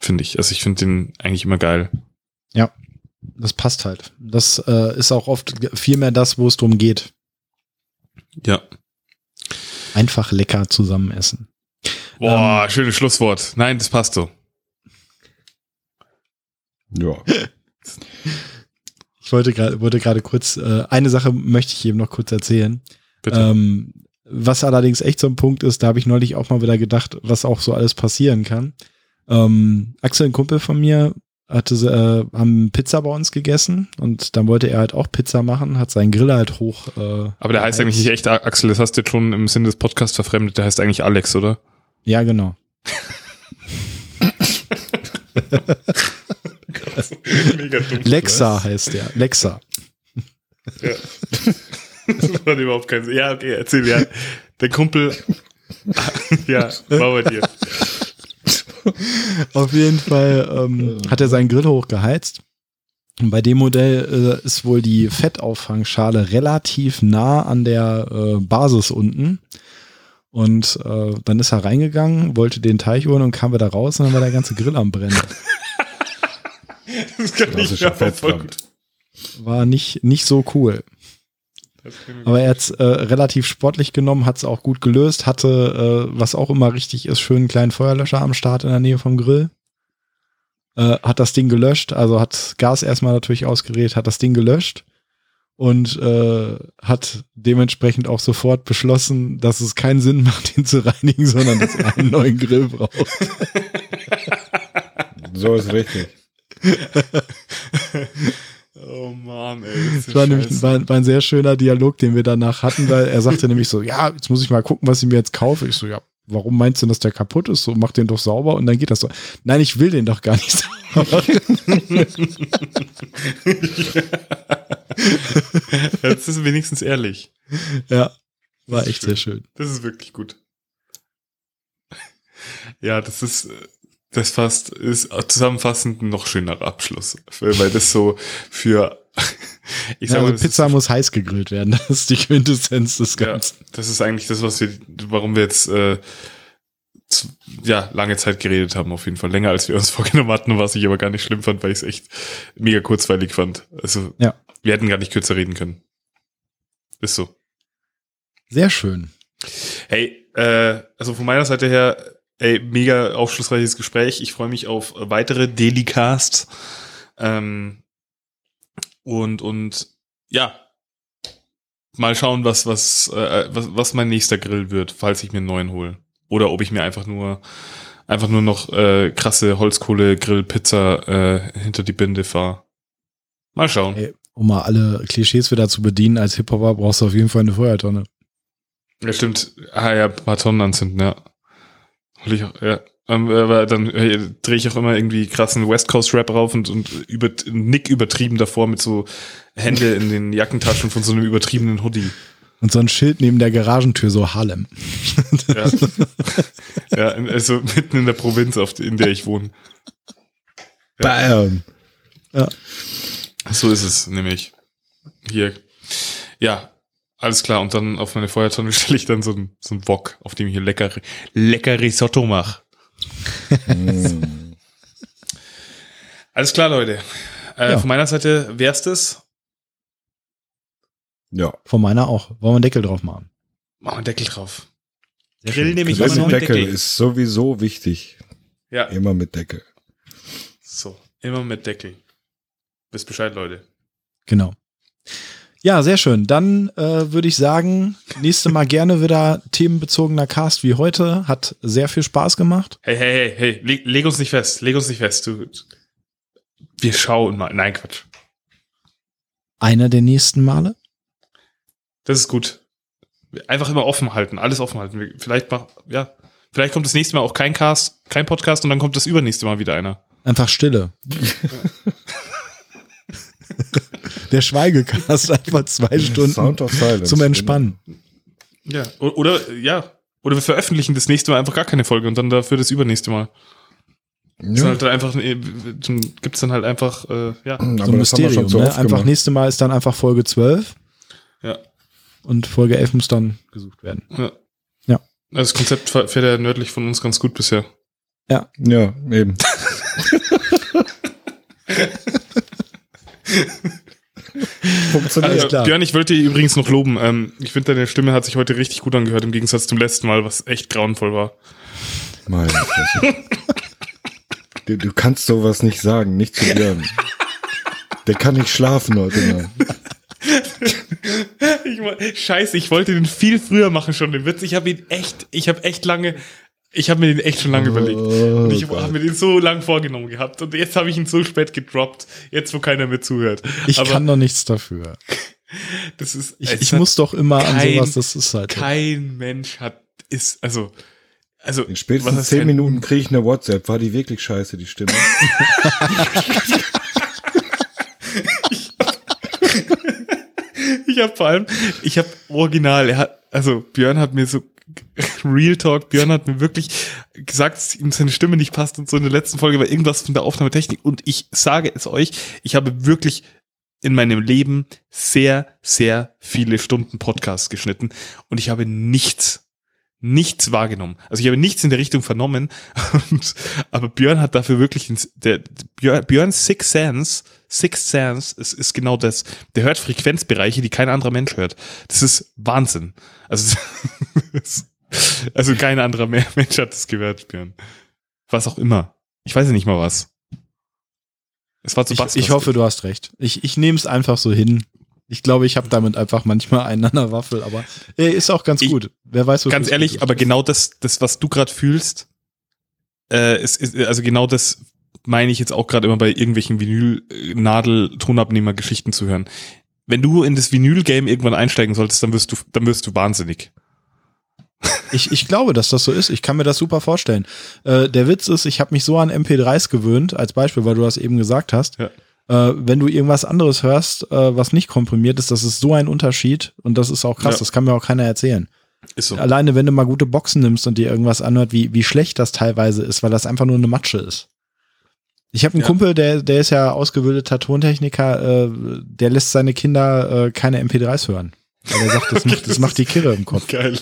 Finde ich. Also ich finde den eigentlich immer geil. Das passt halt. Das äh, ist auch oft viel mehr das, wo es drum geht. Ja. Einfach lecker zusammen essen. Boah, schönes Schlusswort. Nein, das passt so. Ja. <laughs> Ich wollte gerade wollte gerade kurz, äh, eine Sache möchte ich eben noch kurz erzählen. Bitte. Ähm, was allerdings echt so ein Punkt ist, da habe ich neulich auch mal wieder gedacht, was auch so alles passieren kann. Ähm, Axel, ein Kumpel von mir, hatte, äh, haben Pizza bei uns gegessen und dann wollte er halt auch Pizza machen, hat seinen Grill halt hoch. Äh, Aber der heißt eigentlich nicht echt Axel, das hast du jetzt schon im Sinne des Podcasts verfremdet, der heißt eigentlich Alex, oder? Ja, genau. Mega dumm. Lexa heißt der. Lexa. Ja. Das macht überhaupt keinen Sinn. Ja, okay, erzähl ja. Der Kumpel, <laughs> ja, war bei dir. <laughs> Auf jeden Fall ähm, hat er seinen Grill hochgeheizt. Und bei dem Modell äh, ist wohl die Fettauffangschale relativ nah an der äh, Basis unten. Und äh, dann ist er reingegangen, wollte den Teich holen und kam wieder raus und dann war der ganze Grill am Brennen. <laughs> Das kann ich ja. War nicht, nicht so cool. Aber er hat es äh, relativ sportlich genommen, hat es auch gut gelöst, hatte, äh, was auch immer richtig ist, schön einen kleinen Feuerlöscher am Start in der Nähe vom Grill. Äh, hat das Ding gelöscht, also hat Gas erstmal natürlich ausgeredet, hat das Ding gelöscht und äh, hat dementsprechend auch sofort beschlossen, dass es keinen Sinn <laughs> macht, ihn zu reinigen, sondern dass er einen neuen Grill braucht. So ist richtig. <laughs> Oh Mann, ey. Das war nämlich war, war ein sehr schöner Dialog, den wir danach hatten, weil er sagte <laughs> nämlich so, ja, jetzt muss ich mal gucken, was ich mir jetzt kaufe. Ich so, ja, warum meinst du, dass der kaputt ist? So, mach den doch sauber und dann geht das so. Nein, ich will den doch gar nicht <laughs> sauber. <laughs> Jetzt ist wenigstens ehrlich. ja, war echt sehr schön. Das ist wirklich gut. Ja, das ist, das fast ist zusammenfassend ein noch schönerer Abschluss, weil das so für <laughs> ich sag ja, also mal, Pizza muss heiß gegrillt werden. <laughs> Das ist die Quintessenz des Ganzen. Ja, das ist eigentlich das, was wir, warum wir jetzt äh, zu, ja lange Zeit geredet haben, auf jeden Fall länger als wir uns <laughs> vorgenommen hatten, was ich aber gar nicht schlimm fand, weil ich es echt mega kurzweilig fand. Also ja. wir hätten gar nicht kürzer reden können. Ist so. Sehr schön. Hey, äh, also von meiner Seite her Ey, mega aufschlussreiches Gespräch. Ich freue mich auf weitere Delicasts. Ähm, und, und ja, mal schauen, was, was, äh, was, was mein nächster Grill wird, falls ich mir einen neuen hole. Oder ob ich mir einfach nur einfach nur noch äh, krasse Holzkohle-Grill-Pizza äh, hinter die Binde fahre. Mal schauen. Hey, um mal alle Klischees wieder zu bedienen, als Hip-Hopper brauchst du auf jeden Fall eine Feuertonne. Ja, stimmt. Ah ja, ein paar Tonnen anzünden, ja. Hol ich auch, ja. Ähm, aber dann äh, drehe ich auch immer irgendwie krassen West Coast Rap rauf und, und über, Nick übertrieben davor mit so Hände in den Jackentaschen von so einem übertriebenen Hoodie. Und so ein Schild neben der Garagentür, so Harlem. Ja, <laughs> ja also mitten in der Provinz, auf, in der ich wohne. Ja. Bam. Ja. So ist es nämlich. Hier. Ja, alles klar, und dann auf meine Feuertonne <laughs> stelle ich dann so ein, so ein Wok, auf dem ich hier lecker, lecker Risotto mache. mm. <laughs> Alles klar, Leute. Äh, ja. Von meiner Seite wär's das. Ja. Von meiner auch. Wollen wir einen Deckel drauf machen? Machen wir einen Deckel drauf. Grill nehme ich immer noch Deckel. Deckel ist sowieso wichtig. Ja. Immer mit Deckel. So, immer mit Deckel. Wisst Bescheid, Leute. Genau. Ja, sehr schön. Dann äh, würde ich sagen, nächste Mal gerne wieder themenbezogener Cast wie heute. Hat sehr viel Spaß gemacht. Hey, hey, hey, hey, leg, leg uns nicht fest. Leg uns nicht fest. Du, wir schauen mal. Nein, Quatsch. Einer der nächsten Male? Das ist gut. Einfach immer offen halten, alles offen halten. Vielleicht mach, ja, vielleicht kommt das nächste Mal auch kein Cast, kein Podcast und dann kommt das übernächste Mal wieder einer. Einfach Stille. <laughs> Der Schweigecast einfach zwei Stunden zum Entspannen. Ja, oder, ja, oder wir veröffentlichen das nächste Mal einfach gar keine Folge und dann dafür das übernächste Mal. Ja. Halt einfach, äh, gibt's dann halt einfach, äh, ja. Aber so ein Mysterium, so ne? Einfach nächste Mal ist dann einfach Folge 12. Ja. Und Folge 11 muss dann gesucht werden. Ja. Ja. Das Konzept fährt ja nördlich von uns ganz gut bisher. Ja. Ja, eben. <laughs> <laughs> Funktioniert. Also, Björn, ich wollte dich übrigens noch loben. Ähm, ich finde, deine Stimme hat sich heute richtig gut angehört, im Gegensatz zum letzten Mal, was echt grauenvoll war. Meine du, du kannst sowas nicht sagen, nicht zu Björn. Der kann nicht schlafen heute mal. ich, scheiße, ich wollte den viel früher machen schon, den Witz. Ich habe ihn echt, ich habe echt lange, ich habe mir den echt schon lange Oh überlegt. Und ich habe mir den so lang vorgenommen gehabt. Und jetzt habe ich ihn so spät gedroppt. Jetzt, wo keiner mehr zuhört. Ich Aber kann doch nichts dafür. <laughs> das ist, Ich, ich muss doch immer an kein- sowas, das ist halt. kein Mensch hat, ist, also, also, In spätestens zehn Minuten kriege ich eine WhatsApp. War die wirklich scheiße, die Stimme? <laughs> Ich habe vor allem, ich habe original, er hat, also Björn hat mir so Real Talk, Björn hat mir wirklich gesagt, dass ihm seine Stimme nicht passt und so in der letzten Folge war irgendwas von der Aufnahmetechnik und ich sage es euch, ich habe wirklich in meinem Leben sehr, sehr viele Stunden Podcasts geschnitten und ich habe nichts, nichts wahrgenommen. Also ich habe nichts in der Richtung vernommen, <laughs> und, aber Björn hat dafür wirklich, ins, der, Björn, Björns Six Sense, Six Sense ist, ist genau das. Der hört Frequenzbereiche, die kein anderer Mensch hört. Das ist Wahnsinn. Also, <laughs> also kein anderer <laughs> Mensch hat das gehört, Björn. Was auch immer. Ich weiß ja nicht mal was. Es war zu Ich, ich hoffe, du hast recht. Ich, ich nehme es einfach so hin. Ich glaube, ich habe damit einfach manchmal einen an der Waffel, aber äh, ist auch ganz Ich- gut. Wer weiß, Ganz ehrlich, aber genau das, das, was du gerade fühlst, äh, ist, ist, also genau das meine ich jetzt auch gerade immer bei irgendwelchen Vinyl-Nadel-Tonabnehmer-Geschichten zu hören. Wenn du in das Vinyl-Game irgendwann einsteigen solltest, dann wirst du, dann wirst du wahnsinnig. Ich, ich glaube, dass das so ist. Ich kann mir das super vorstellen. Äh, der Witz ist, ich habe mich so an MP3s gewöhnt, als Beispiel, weil du das eben gesagt hast. Ja. Äh, wenn du irgendwas anderes hörst, äh, was nicht komprimiert ist, das ist so ein Unterschied und das ist auch krass, Ja. das kann mir auch keiner erzählen. Ist so. Alleine, wenn du mal gute Boxen nimmst und dir irgendwas anhört, wie, wie schlecht das teilweise ist, weil das einfach nur eine Matsche ist. Ich habe einen Ja. Kumpel, der, der ist ja ausgebildeter Tontechniker, äh, der lässt seine Kinder äh, keine MP3s hören. Weil er sagt, das <laughs> macht, das macht die Kirre im Kopf. Geil.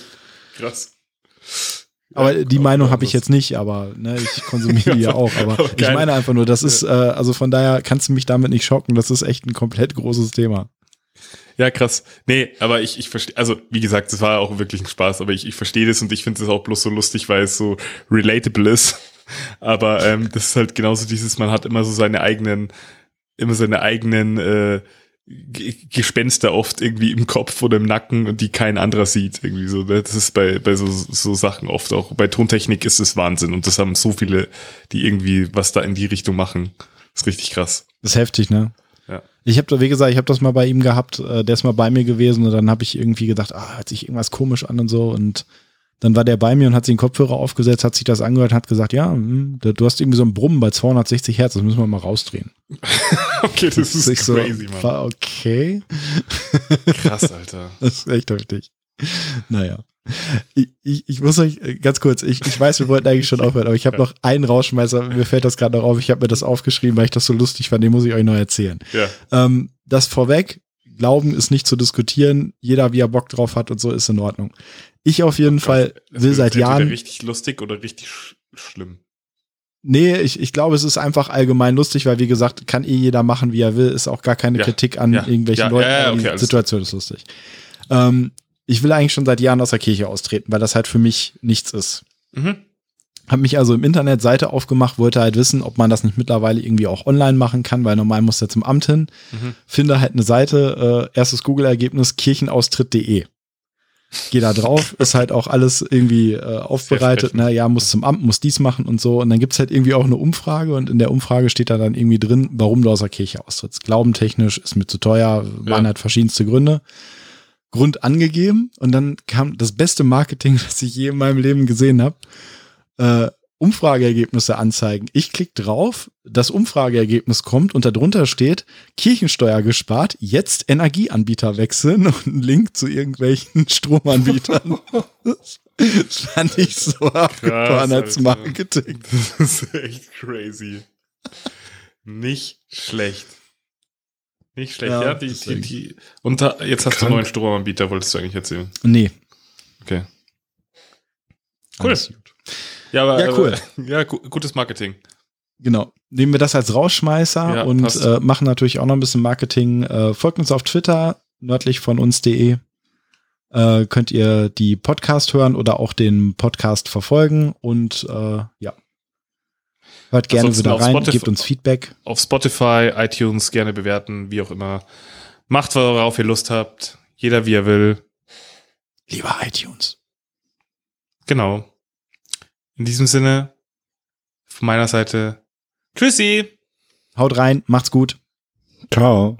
Krass. Aber Ja, die Meinung habe ich jetzt nicht, aber ne, ich konsumiere die <laughs> ja auch. Aber Aber ich meine einfach nur, das ist, äh, also von daher kannst du mich damit nicht schocken. Das ist echt ein komplett großes Thema. Ja, krass. Nee, aber ich, ich verstehe, also wie gesagt, das war auch wirklich ein Spaß, aber ich, ich verstehe das und ich finde das auch bloß so lustig, weil es so relatable ist. Aber ähm, das ist halt genauso dieses, man hat immer so seine eigenen, immer seine eigenen äh, Gespenster oft irgendwie im Kopf oder im Nacken und die kein anderer sieht. Irgendwie so. ne? Das ist bei, bei so, so Sachen oft auch. Bei Tontechnik ist es Wahnsinn und das haben so viele, die irgendwie was da in die Richtung machen. Das ist richtig krass. Das ist heftig, ne? Ja. Ich habe, wie gesagt, ich habe das mal bei ihm gehabt. Äh, der ist mal bei mir gewesen und dann habe ich irgendwie gedacht, ah, hört sich irgendwas komisch an und so. Und dann war der bei mir und hat sich den Kopfhörer aufgesetzt, hat sich das angehört, hat gesagt, ja, hm, du hast irgendwie so ein Brummen bei 260 Hertz, das müssen wir mal rausdrehen. <laughs> Okay, das ist Ich so, crazy, Mann. war okay. Krass, Alter. <laughs> Das ist echt heftig. Naja. Ich, ich, ich muss euch äh, ganz kurz, ich, ich weiß, wir wollten eigentlich schon aufhören, aber ich habe noch einen Rausschmeißer, mir fällt das gerade noch auf, ich habe mir das aufgeschrieben, weil ich das so lustig fand, den muss ich euch noch erzählen. Ja. Ähm, das vorweg, Glauben ist nicht zu diskutieren, jeder wie er Bock drauf hat und so ist in Ordnung. Ich auf jeden Fall Das will seit Jahren, richtig lustig oder richtig sch schlimm. nee, ich, ich glaube, es ist einfach allgemein lustig, weil wie gesagt, kann eh jeder machen, wie er will, ist auch gar keine Ja. Kritik an Ja. irgendwelchen Ja, Leuten, ja, okay, die Situation ist lustig. Ähm, ich will eigentlich schon seit Jahren aus der Kirche austreten, weil das halt für mich nichts ist. Mhm. Hab mich also im Internet Seite aufgemacht, wollte halt wissen, ob man das nicht mittlerweile irgendwie auch online machen kann, weil normal muss der zum Amt hin. Mhm. Finde halt eine Seite, äh, erstes Google-Ergebnis, kirchenaustritt.de. Geh da drauf, <laughs> ist halt auch alles irgendwie äh, aufbereitet, Sehr ne, ja, muss zum Amt, muss dies machen und so. Und dann gibt's halt irgendwie auch eine Umfrage und in der Umfrage steht da dann irgendwie drin, warum du aus der Kirche austrittst. Glaubentechnisch ist mir zu teuer, waren Ja. halt verschiedenste Gründe. Grund angegeben und dann kam das beste Marketing, <laughs> das ich je in meinem Leben gesehen habe. Äh, Umfrageergebnisse anzeigen. Ich klicke drauf, das Umfrageergebnis kommt und darunter steht Kirchensteuer gespart, jetzt Energieanbieter wechseln und ein Link zu irgendwelchen <laughs> Stromanbietern. das fand ich so abgefahren als. Marketing. Das ist echt crazy. Nicht schlecht. Nicht schlecht, Ja, ja. die, die, die, und da, jetzt hast du einen neuen Stromanbieter, wolltest du eigentlich erzählen. Nee. Okay. Cool. alles gut. Ja, aber, Ja, cool. Aber, <laughs> ja, gu gutes Marketing. Genau. Nehmen wir das als Rausschmeißer Ja, und äh, machen natürlich auch noch ein bisschen Marketing. Äh, folgt uns auf Twitter, nördlich von uns.de. Äh, könnt ihr die Podcast hören oder auch den Podcast verfolgen und äh, ja. Hört gerne wieder rein, Spotify- gebt uns Feedback. Auf Spotify, iTunes gerne bewerten, wie auch immer. Macht, worauf ihr Lust habt. Jeder wie er will. Lieber iTunes. Genau. In diesem Sinne, von meiner Seite, tschüssi. Haut rein, macht's gut. Ciao.